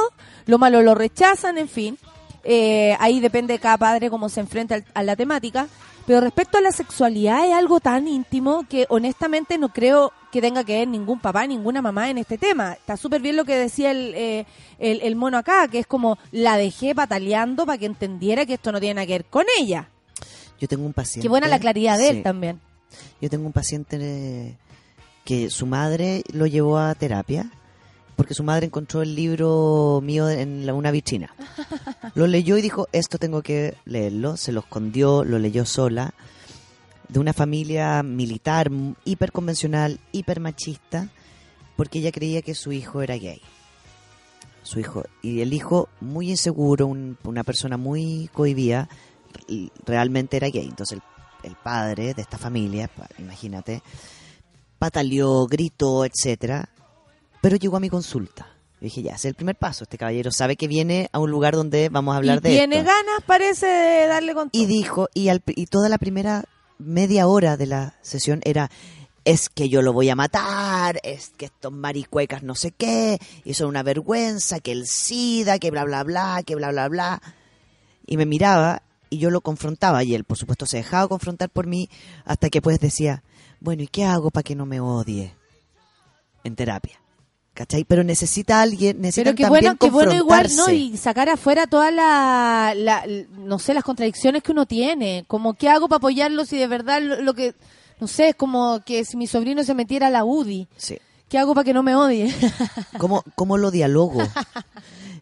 lo malo lo rechazan, en fin. Eh, ahí depende de cada padre cómo se enfrenta a la temática. Pero respecto a la sexualidad es algo tan íntimo que honestamente no creo que tenga que ver ningún papá, ninguna mamá en este tema. Está súper bien lo que decía el, eh, el, el mono acá, que es como la dejé pataleando para que entendiera que esto no tiene nada que ver con ella. Yo tengo un paciente. Qué buena la claridad de él también. Yo tengo un paciente que su madre lo llevó a terapia porque su madre encontró el libro mío en la- una vitrina. Lo leyó y dijo, esto tengo que leerlo. Se lo escondió, lo leyó sola. De una familia militar, m- hiper convencional, hiper machista, porque ella creía que su hijo era gay. Su hijo. Y el hijo, muy inseguro, un- una persona muy cohibida, realmente era gay. Entonces el, el padre de esta familia, imagínate, pataleó, gritó, etcétera, pero llegó a mi consulta. Yo dije, ya, ese es el primer paso. Este caballero sabe que viene a un lugar donde vamos a hablar y de tiene esto. ganas, parece, de darle con Y dijo, y, al- y toda la primera media hora de la sesión era, es que yo lo voy a matar, es que estos maricuecas no sé qué, y son una vergüenza, que el SIDA, que bla, bla, bla, que bla, bla, bla. Y me miraba y yo lo confrontaba y él, por supuesto, se dejaba confrontar por mí hasta que pues decía, bueno, ¿y qué hago para que no me odie? En terapia. ¿Cachai? Pero necesita alguien, necesita Pero qué bueno, qué bueno igual, ¿no? Y sacar afuera todas la, la- no sé, las contradicciones que uno tiene. Como, ¿qué hago para apoyarlo si de verdad lo, lo que, no sé, es como que si mi sobrino se metiera a la UDI. Sí. ¿Qué hago para que no me odie? [laughs] ¿Cómo, cómo lo dialogo?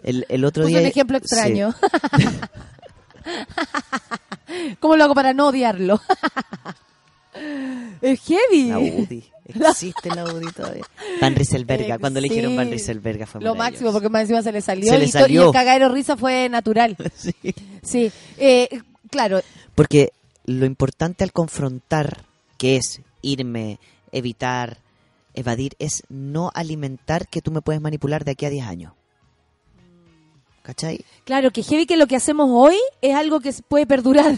El, el otro Puse día... un ejemplo sí. extraño. [laughs] ¿Cómo lo hago para no odiarlo? [laughs] es heavy. La UDI. [laughs] Existe la UDI todavía. Van Rieselberga. Cuando le dijeron Van. Rieselberga fue Lo máximo, porque más encima se le salió. Se le y, to- y salió. el cagadero risa fue natural. [laughs] Sí. Sí. Eh, claro, Porque lo importante al confrontar, que es irme, evitar, evadir, es no alimentar que tú me puedes manipular de aquí a 10 años. ¿Cachai? Claro, que heavy que lo que hacemos hoy es algo que puede perdurar.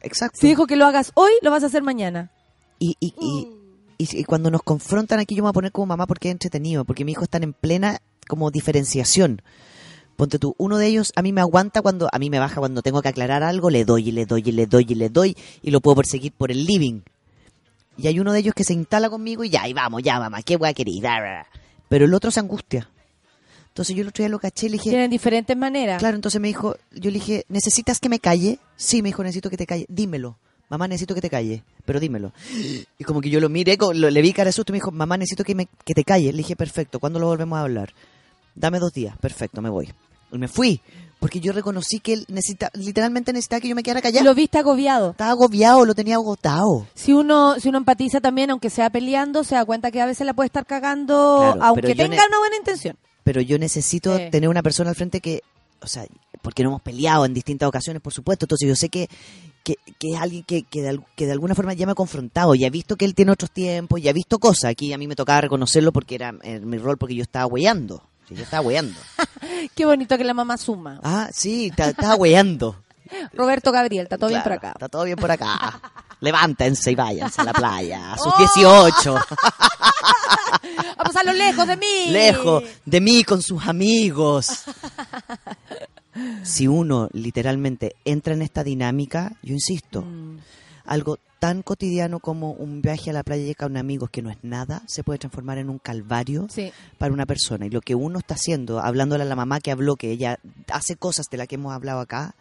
Exacto. Si dijo que lo hagas hoy, lo vas a hacer mañana. Y, y, y, y cuando nos confrontan aquí yo me voy a poner como mamá porque es entretenido, porque mi hijo está en plena como diferenciación. Ponte tú, uno de ellos a mí me aguanta cuando, a mí me baja cuando tengo que aclarar algo, le doy y le doy y le doy y le doy y lo puedo perseguir por el living. Y hay uno de ellos que se instala conmigo y ya, y vamos, ya mamá, qué voy a querer. Pero el otro se angustia. Entonces yo el otro día lo caché y le dije, Tienen diferentes maneras. Claro, entonces me dijo, yo le dije, ¿necesitas que me calle? Sí, me dijo, necesito que te calle. Dímelo. Mamá, necesito que te calle, pero dímelo. Y como que yo lo miré, le vi cara de susto y me dijo, mamá, necesito que, me, que te calle. Le dije, perfecto, ¿cuándo lo volvemos a hablar? Dame dos días, perfecto, me voy. Y me fui. Porque yo reconocí que él necesita, literalmente necesitaba que yo me quedara callado. Lo viste agobiado. Estaba agobiado, lo tenía agotado. Si uno, si uno empatiza también, aunque sea peleando, se da cuenta que a veces la puede estar cagando, Claro, aunque tenga una buena intención. Pero yo necesito tener una persona al frente que, o sea, porque no hemos peleado en distintas ocasiones, por supuesto. Entonces yo sé que, que, que es alguien que, que, de, que de alguna forma ya me ha confrontado, ya ha visto que él tiene otros tiempos, ya ha visto cosas. Aquí a mí me tocaba reconocerlo porque era eh, mi rol, porque yo estaba hueando. Yo estaba hueando. [laughs] Qué bonito que la mamá suma. Ah, sí, ta- estaba hueando. Roberto Gabriel, está todo bien por acá. Está todo bien por acá. Levántense y váyanse a la playa. A sus [laughs] ¡Oh! 18. [laughs] A pasarlo lejos de mí. Lejos de mí con sus amigos. Si uno literalmente entra en esta dinámica, yo insisto, Mm. algo tan cotidiano como un viaje a la playa con amigos que no es nada, se puede transformar en un calvario Sí. para una persona. Y lo que uno está haciendo, hablándole a la mamá que habló, que ella hace cosas de las que hemos hablado acá,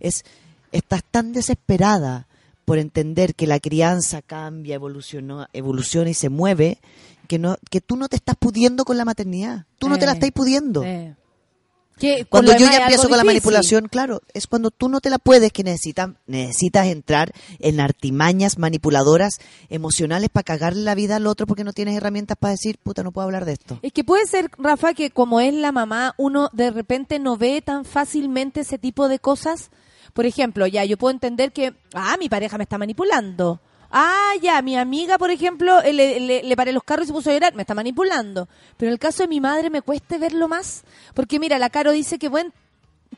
es, estás tan desesperada por entender que la crianza cambia, evoluciona, evoluciona y se mueve, que, no, que tú no te estás pudiendo con la maternidad. Tú no te la estás pudiendo. Que Cuando yo ya empiezo con la difícil. manipulación, claro, es cuando tú no te la puedes que necesitas, necesitas entrar en artimañas manipuladoras emocionales para cagarle la vida al otro porque no tienes herramientas para decir, puta, no puedo hablar de esto. Es que puede ser, Rafa, que como es la mamá, uno de repente no ve tan fácilmente ese tipo de cosas. Por ejemplo, ya yo puedo entender que, ah, mi pareja me está manipulando. Ah, ya, mi amiga, por ejemplo, eh, le, paré los carros y se puso a llorar, me está manipulando. Pero en el caso de mi madre me cueste verlo más. Porque mira, la Caro dice que buen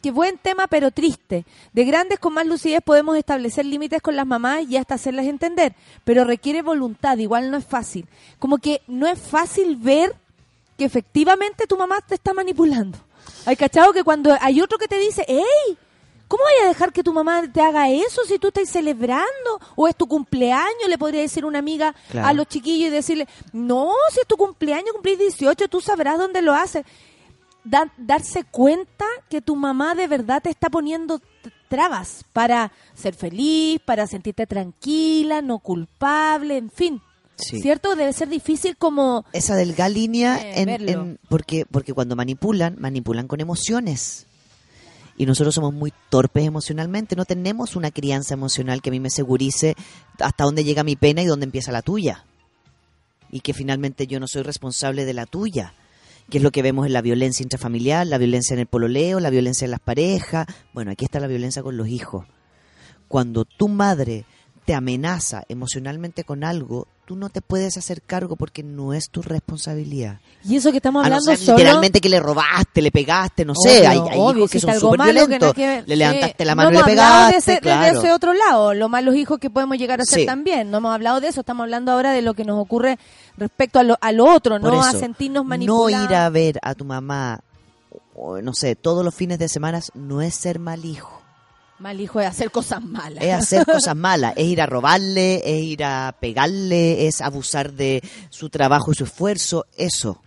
Qué buen tema, pero triste. De grandes con más lucidez podemos establecer límites con las mamás y hasta hacerlas entender, pero requiere voluntad, igual no es fácil. Como que no es fácil ver que efectivamente tu mamá te está manipulando. Hay cachado que cuando hay otro que te dice, hey, ¿cómo vaya a dejar que tu mamá te haga eso si tú estás celebrando? ¿O es tu cumpleaños? Le podría decir una amiga Claro. a los chiquillos y decirle, no, si es tu cumpleaños, cumplís 18, tú sabrás dónde lo haces da- darse cuenta que tu mamá de verdad te está poniendo trabas para ser feliz, para sentirte tranquila, no culpable, en fin. Sí. ¿Cierto? Debe ser difícil como... Esa delgada línea, Eh, en- porque, porque cuando manipulan, manipulan con emociones. Y nosotros somos muy torpes emocionalmente, no tenemos una crianza emocional que a mí me segurice hasta dónde llega mi pena y dónde empieza la tuya. Y que finalmente yo no soy responsable de la tuya. Que es lo que vemos en la violencia intrafamiliar, la violencia en el pololeo, la violencia en las parejas. Bueno, aquí está la violencia con los hijos. Cuando tu madre te amenaza emocionalmente con algo, tú no te puedes hacer cargo porque no es tu responsabilidad. Y eso que estamos no hablando solo... literalmente que le robaste, le pegaste, no sé, hay, hay obvio, hijos que son súper que violentos. que. Le levantaste la No mano y hemos le pegaste, de ese, de- claro. de ese otro lado, los malos hijos que podemos llegar a ser Sí. también. No hemos hablado de eso, estamos hablando ahora de lo que nos ocurre respecto a lo, a lo otro, Por no a sentirnos no manipulados. ir a ver a tu mamá, o, no sé, todos los fines de semana no es ser mal hijo. Mal hijo es hacer cosas malas. Es hacer cosas malas, es ir a robarle, es ir a pegarle, es abusar de su trabajo y su esfuerzo, eso.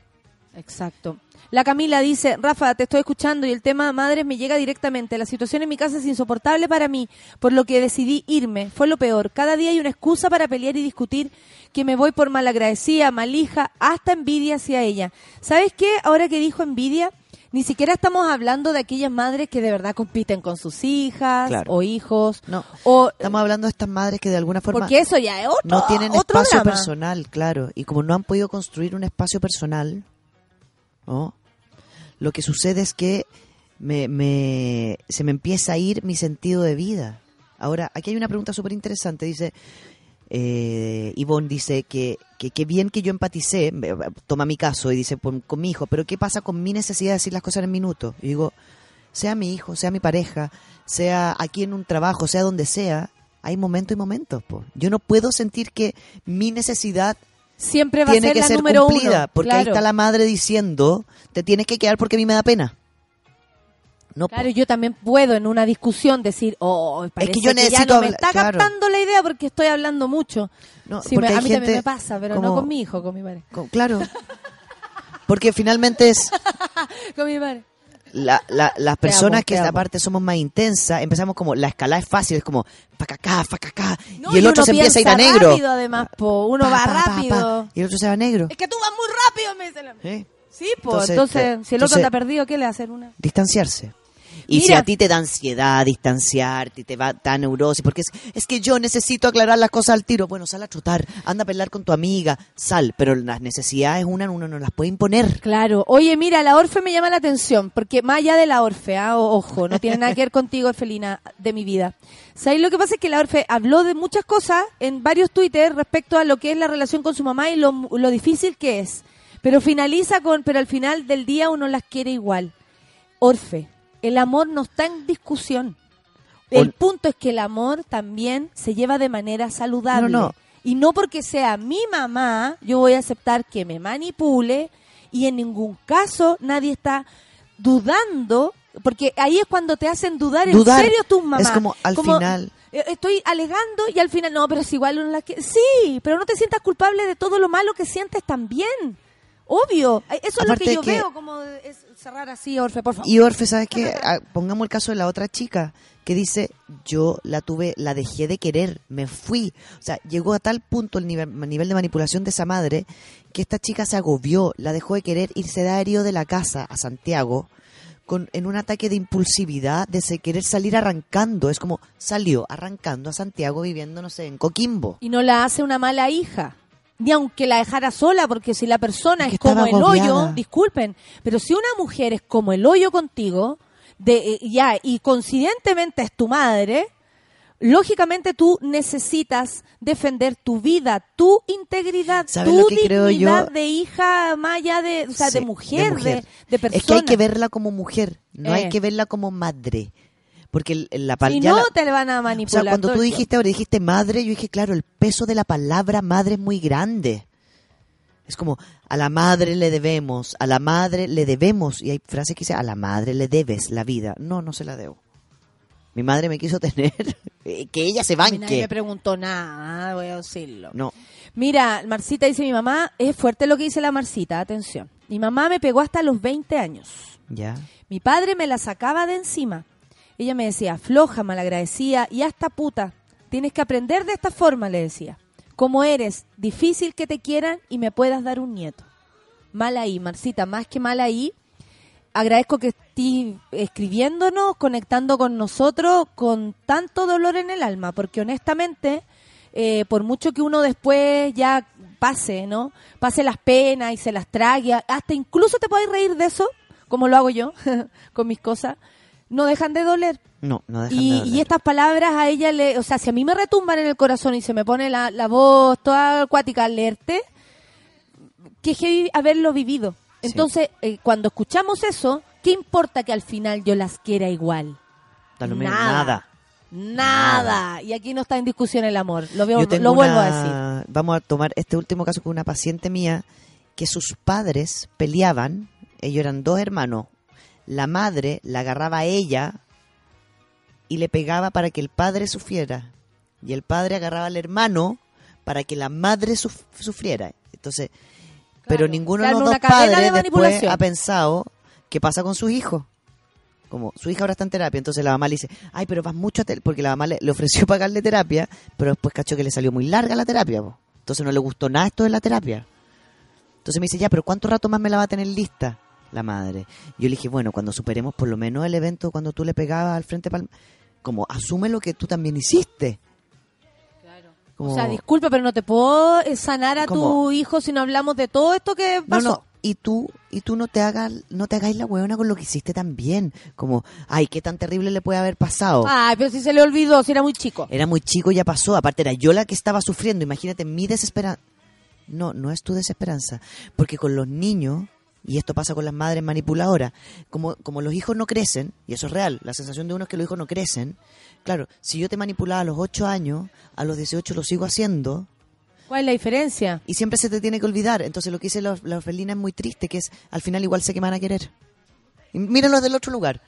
Exacto. La Camila dice, Rafa, te estoy escuchando y el tema madres me llega directamente. La situación en mi casa es insoportable para mí, por lo que decidí irme. Fue lo peor. Cada día hay una excusa para pelear y discutir que me voy por malagradecida, malija, hasta envidia hacia ella. ¿Sabes qué? Ahora que dijo envidia, ni siquiera estamos hablando de aquellas madres que de verdad compiten con sus hijas Claro. o hijos. No, O, estamos hablando de estas madres que de alguna forma porque eso ya es otro, no tienen otro espacio drama. personal, claro. Y como no han podido construir un espacio personal, ¿no? lo que sucede es que me, me- se me empieza a ir mi sentido de vida. Ahora, aquí hay una pregunta súper interesante. Dice, eh, Ivonne dice que que bien que yo empaticé, toma mi caso y dice con, con mi hijo, pero ¿qué pasa con mi necesidad de decir las cosas en minutos? Y digo, sea mi hijo, sea mi pareja, sea aquí en un trabajo, sea donde sea, hay momentos y momentos. po. Yo no puedo sentir que mi necesidad Siempre va tiene a ser que la ser número cumplida, uno. porque ahí está la madre diciendo, te tienes que quedar porque a mí me da pena. No, po. Claro, yo también puedo en una discusión decir, oh, parece que yo ya necesito no me está claro. captando la idea porque estoy hablando mucho. No, Sí, me- a mí también me pasa, pero no con mi hijo, con mi padre. Claro. Porque finalmente es [laughs] Con mi padre. la, la- las personas amo, que esta parte somos más intensas, empezamos como la escalada es fácil, es como acá, acá, No, y el otro se empieza a ir a negro. rápido, además, po. Uno Pa, va pa, pa, pa, rápido. y el otro se va a negro. Es que tú vas muy rápido, me dice la... ¿Sí? Sí, pues, Entonces, si el otro entonces- anda perdido, ¿qué le hacer una? Distanciarse. Y si a ti te da ansiedad distanciarte y te va da neurosis, porque es, es que yo necesito aclarar las cosas al tiro. Bueno, sal a trotar, anda a pelear con tu amiga, sal, pero las necesidades una uno no las puede imponer. Claro. Oye, mira, la Orfe me llama la atención, porque más allá de la Orfe, ah, o- ojo, no tiene nada que ver contigo, Orfelina, de mi vida. ¿Sabes? Lo que pasa es que la Orfe habló de muchas cosas en varios Twitter respecto a lo que es la relación con su mamá y lo, lo difícil que es. Pero finaliza con, pero al final del día uno las quiere igual. Orfe, el amor no está en discusión. El punto es que el amor también se lleva de manera saludable. No, no. Y no porque sea mi mamá, yo voy a aceptar que me manipule y en ningún caso nadie está dudando, porque ahí es cuando te hacen dudar, Dudar. en serio tus mamás. Es como al final. eh, Estoy alegando y al final, no, pero es igual uno la que... Sí, pero no te sientas culpable de todo lo malo que sientes también. Obvio. Eso es lo que yo que- veo, como es cerrar así, Orfe, por favor. Y Orfe, ¿sabes qué? Ah, Pongamos el caso de la otra chica que dice, yo la tuve, la dejé de querer, me fui. O sea, llegó a tal punto el nivel, nivel de manipulación de esa madre que esta chica se agobió, la dejó de querer y se da herido de la casa a Santiago con, en un ataque de impulsividad, de se querer salir arrancando. Es como salió arrancando a Santiago viviendo, no sé, en Coquimbo. y no la hace una mala hija. Ni aunque la dejara sola, porque si la persona Es como el hoyo, disculpen, pero si una mujer es como el hoyo contigo, de eh, ya, y coincidentemente es tu madre, lógicamente tú necesitas defender tu vida, tu integridad, ¿Sabes tu dignidad de hija, más allá de, o sea, Sí, de mujer, de, de persona. Es que hay que verla como mujer, no Eh. hay que verla como madre. Porque la pal- Si no, la- te le van a O manipular. sea, cuando tú dijiste ahora dijiste madre, yo dije, claro, el peso de la palabra madre es muy grande. Es como, a la madre le debemos, a la madre le debemos. Y hay frases que dicen, a la madre le debes la vida. No, no se la debo. Mi madre me quiso [laughs] tener, que ella se mí nadie me banque. preguntó nada, voy a decirlo. No, Mira, Marcita dice mi mamá, es fuerte lo que dice la Marcita, atención. Mi mamá me pegó hasta los 20 años. ya. Mi padre me la sacaba de encima. Ella me decía, floja, malagradecida y hasta puta. Tienes que aprender de esta forma, le decía. Como eres, difícil que te quieran y me puedas dar un nieto. Mal ahí, Marcita, más que mal ahí. Agradezco que estés escribiéndonos, conectando con nosotros con tanto dolor en el alma, porque honestamente, eh, por mucho que uno después ya pase, ¿no? Pase las penas y se las trague, hasta incluso te podéis reír de eso, como lo hago yo [laughs] con mis cosas, no dejan de doler. No, no dejan Y, de y doler. estas palabras a ella le, o sea, si a mí me retumban en el corazón y se me pone la, la voz toda acuática al leerte, que haberlo vivido. Sí. Entonces, eh, cuando escuchamos eso, ¿qué importa que al final yo las quiera igual? Nada. nada. Nada. Y aquí no está en discusión el amor. Lo, veo, lo vuelvo a decir. Vamos a tomar este último caso con una paciente mía que sus padres peleaban. Ellos eran dos hermanos. La madre la agarraba a ella y le pegaba para que el padre sufriera. Y el padre agarraba al hermano para que la madre suf- sufriera. Entonces, pero ninguno de los dos de padres después ha pensado qué pasa con sus hijos. Como su hija ahora está en terapia, entonces la mamá le dice, ay, pero vas mucho a terapia, porque la mamá le, le ofreció [laughs] pagarle terapia, pero después cachó que le salió muy larga la terapia, po. entonces no le gustó nada esto de la terapia. Entonces me dice, ya, pero ¿cuánto rato más me la va a tener lista la madre? Yo le dije, bueno, cuando superemos por lo menos el evento cuando tú le pegabas al frente, pal- como asume lo que tú también hiciste. Como- O sea, disculpa, pero no te puedo eh, sanar a tu hijo si no hablamos de todo esto que No, pasó. no, y tú, y tú no te hagas, no te hagáis la huevona con lo que hiciste también. Como, ay, qué tan terrible le puede haber pasado. Ay, pero si se le olvidó, si era muy chico. Era muy chico, ya pasó. Aparte era yo la que estaba sufriendo. Imagínate mi desesperanza. No, no es tu desesperanza. Porque con los niños, y esto pasa con las madres manipuladoras, como, como los hijos no crecen, y eso es real, la sensación de uno es que los hijos no crecen. Claro, si yo te manipulaba a los 8 años, a los 18 lo sigo haciendo, ¿Cuál es la diferencia? y siempre se te tiene que olvidar. Entonces lo que dice la, la orfelina es muy triste, que es, al final igual sé que me van a querer. Y mírenlo del otro lugar.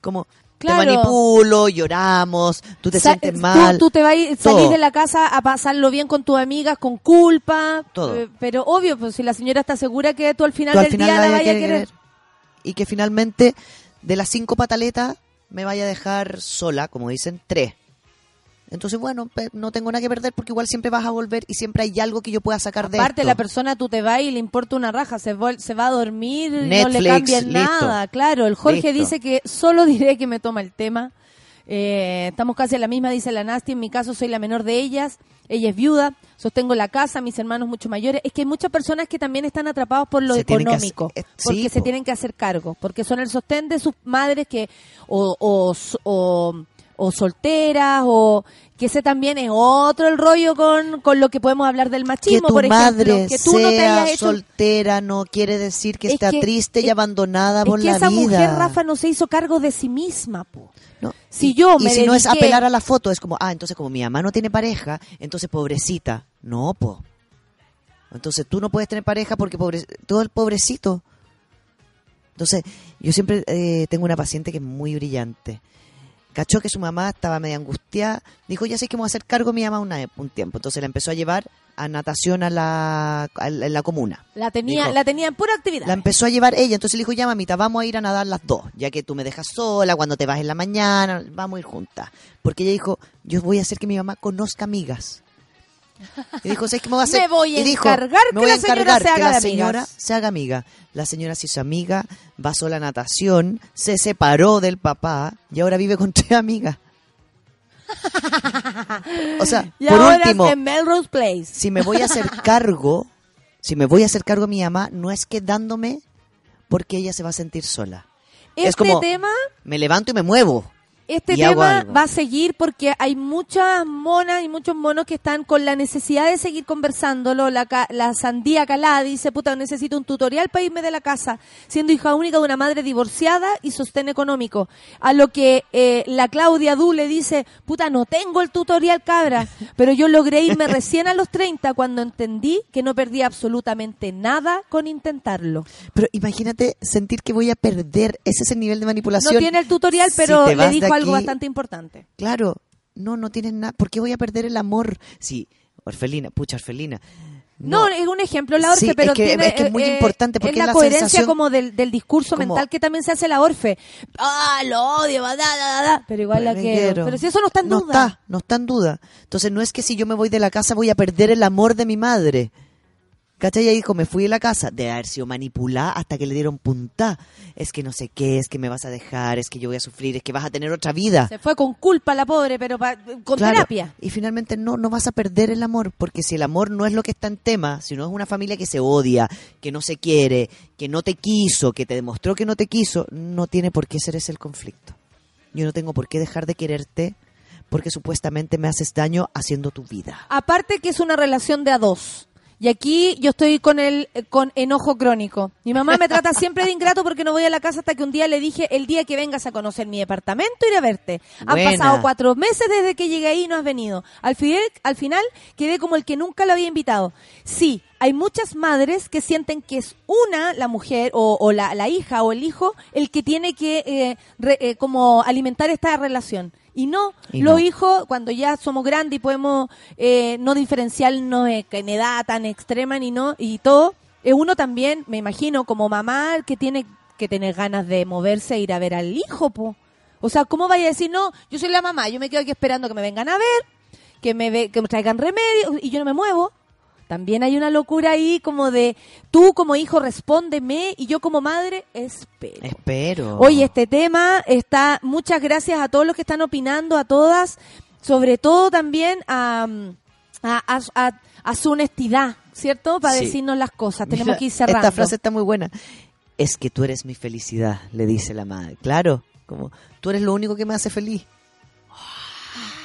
Como, Claro. te manipulo, lloramos, tú te Sa- sientes tú- mal. Tú, te vas salís de la casa a pasarlo bien con tus amigas, con culpa. Todo. eh, pero obvio, pues si la señora está segura que tú al final tú al del final día la vaya a querer querer. Y que finalmente, de las cinco pataletas, me vaya a dejar sola, como dicen, tres. Entonces, bueno, no tengo nada que perder porque igual siempre vas a volver y siempre hay algo que yo pueda sacar de Aparte, la persona tú te vas y le importa una raja, se, vol- se va a dormir, no le Netflix, cambia listo. nada. Claro, el Jorge Listo. dice que solo diré que me toma el tema. Eh, estamos casi en la misma, dice la Nasty. En mi caso, soy la menor de ellas. Ella es viuda, sostengo la casa, mis hermanos mucho mayores. Es que hay muchas personas que también están atrapados por lo Se económico, hacer- eh, porque sí, se po. tienen que hacer cargo, porque son el sostén de sus madres que o, o, o, o solteras o que ese también es otro el rollo con, con lo que podemos hablar del que machismo, tu por ejemplo, madre que tú no te sea hayas hecho soltera no quiere decir que Es está que- triste y es- abandonada es por que la esa vida. mujer, Rafa, no se hizo cargo de sí misma, po. No. Si y, yo y me si no es apelar a la foto, es como, ah, entonces como mi mamá no tiene pareja, entonces pobrecita. No, po. Entonces tú no puedes tener pareja porque pobre, todo el pobrecito. Entonces, yo siempre eh, tengo una paciente que es muy brillante. Cachó que su mamá estaba media angustiada. Dijo, ya sé que me voy a hacer cargo de mi mamá una- un tiempo. Entonces la empezó a llevar a natación a la, a la, en la comuna. La tenía, Dijo, la tenía en pura actividad. la empezó a llevar ella, entonces le dijo, ya mamita, vamos a ir a nadar las dos, ya que tú me dejas sola cuando te vas en la mañana, vamos a ir juntas. Porque ella dijo, yo voy a hacer que mi mamá conozca amigas. [laughs] Y dijo, ¿sabes qué me voy a hacer? Me voy a dijo, encargar que voy a la señora se que haga la de señora amigas". se haga amiga. La señora se hizo amiga, va sola a natación, se separó del papá y ahora vive con [laughs] tres amigas. O sea, [laughs] y por ahora último, en Melrose Place. si me voy a hacer cargo, si me voy a hacer cargo de mi mamá, no es quedándome porque ella se va a sentir sola. Este es como, tema, me levanto y me muevo. Este y tema va a seguir porque hay muchas monas y muchos monos que están con la necesidad de seguir conversándolo. La, la sandía calada dice, puta, necesito un tutorial para irme de la casa, siendo hija única de una madre divorciada y sostén económico. A lo que eh, la Claudia Du le dice, puta, no tengo el tutorial, cabra, [laughs] pero yo logré irme recién a los 30 cuando entendí que no perdí absolutamente nada con intentarlo. Pero imagínate sentir que voy a perder. Ese es el nivel de manipulación. No tiene el tutorial, Si pero te le dijo algo bastante importante. Claro, no, no tienes nada. ¿Por qué voy a perder el amor? Sí, orfelina, pucha, orfelina. No, es un ejemplo la Orfe, Sí, pero es que- tiene, es que es muy eh, importante porque es la, la coherencia sensación como del, del discurso como- mental que también se hace la Orfe. Ah, lo odio, da, da, da, da, pero igual la Me quiero. Pero si eso no está en no duda. Está, no está en duda. Entonces no es que si yo me voy de la casa voy a perder el amor de mi madre. ¿Cachai? Ella dijo, me fui de la casa de haber sido manipulada hasta que le dieron punta. Es que no sé qué, es que me vas a dejar, es que yo voy a sufrir, es que vas a tener otra vida. Se fue con culpa la pobre, pero pa- con Claro, terapia. Y finalmente no, no vas a perder el amor, porque si el amor no es lo que está en tema, si no es una familia que se odia, que no se quiere, que no te quiso, que te demostró que no te quiso, no tiene por qué ser ese el conflicto. Yo no tengo por qué dejar de quererte porque supuestamente me haces daño haciendo tu vida. Aparte que es una relación de a dos. Y aquí yo estoy con el con enojo crónico. Mi mamá me trata siempre de ingrato porque no voy a la casa hasta que un día le dije, el día que vengas a conocer mi departamento, iré a verte. Han Buena. pasado cuatro meses desde que llegué ahí y no has venido. Al final, al final quedé como el que nunca lo había invitado. Sí, hay muchas madres que sienten que es una, la mujer o, o la, la hija o el hijo, el que tiene que eh, re- eh, como alimentar esta relación. Y no, Y los no. hijos, cuando ya somos grandes y podemos eh, no diferenciarnos eh, en edad tan extrema ni no, y todo, eh, uno también, me imagino, como mamá, que tiene que tener ganas de moverse e ir a ver al hijo, po. O sea, ¿cómo vaya a decir, no, yo soy la mamá, yo me quedo aquí esperando que me vengan a ver, que me, ve- que me traigan remedio, y yo no me muevo? También hay una locura ahí como de, tú como hijo respóndeme, y yo como madre espero. Espero. Oye, este tema está. Muchas gracias a todos los que están opinando, a todas, sobre todo también a, a, a- a- a su honestidad, ¿cierto? Para Sí. decirnos las cosas. Tenemos Mira, que ir [laughs] cerrando. Esta frase está muy buena. Es que tú eres mi felicidad, le dice la madre. Claro, como tú eres lo único que me hace feliz.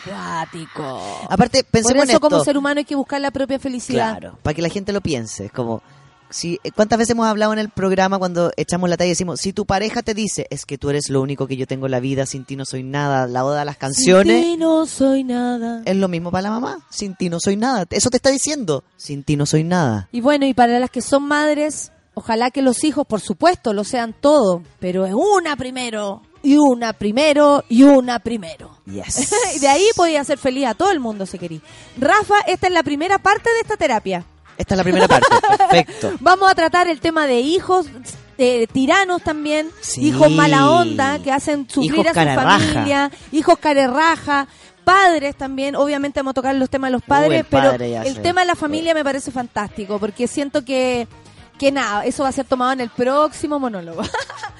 Cuático. Aparte, Por pensemos eso, en esto. como ser humano, hay que buscar la propia felicidad. Claro, para que la gente lo piense. Es como, si, ¿cuántas veces hemos hablado en el programa cuando echamos la talla y decimos, si tu pareja te dice, es que tú eres lo único que yo tengo en la vida, sin ti no soy nada, la oda a las canciones, Sin ti no soy nada. es lo mismo para la mamá, sin ti no soy nada. Eso te está diciendo, sin ti no soy nada. Y bueno, y para las que son madres, ojalá que los hijos, por supuesto, lo sean todo, pero es una primero, y una primero, y una primero. Yes. [laughs] y de ahí podía hacer feliz a todo el mundo si querí. Rafa, esta es la primera parte de esta terapia. Esta es la primera parte, [laughs] perfecto. Vamos a tratar el tema de hijos, eh, tiranos también, Sí. hijos mala onda que hacen sufrir Hijos a su cara raja. familia, hijos carerraja. padres también, obviamente vamos a tocar los temas de los padres, el pero padre el sé. tema de la familia me parece fantástico, porque siento que, que nada, eso va a ser tomado en el próximo monólogo. [laughs]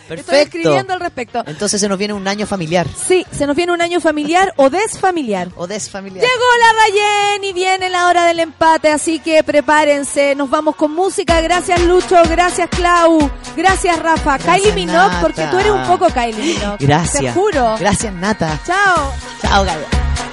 Estoy Perfecto. escribiendo al respecto. Entonces se nos viene un año familiar. Sí, se nos viene un año familiar o desfamiliar. O desfamiliar. Llegó la Rayen y viene la hora del empate, así que prepárense. Nos vamos con música. Gracias Lucho, gracias Clau, gracias Rafa. Gracias, Kylie Minogue, Nata. porque tú eres un poco Kylie Minogue. Gracias. Te juro. Gracias, Nata. Chao. Chao, Gaia.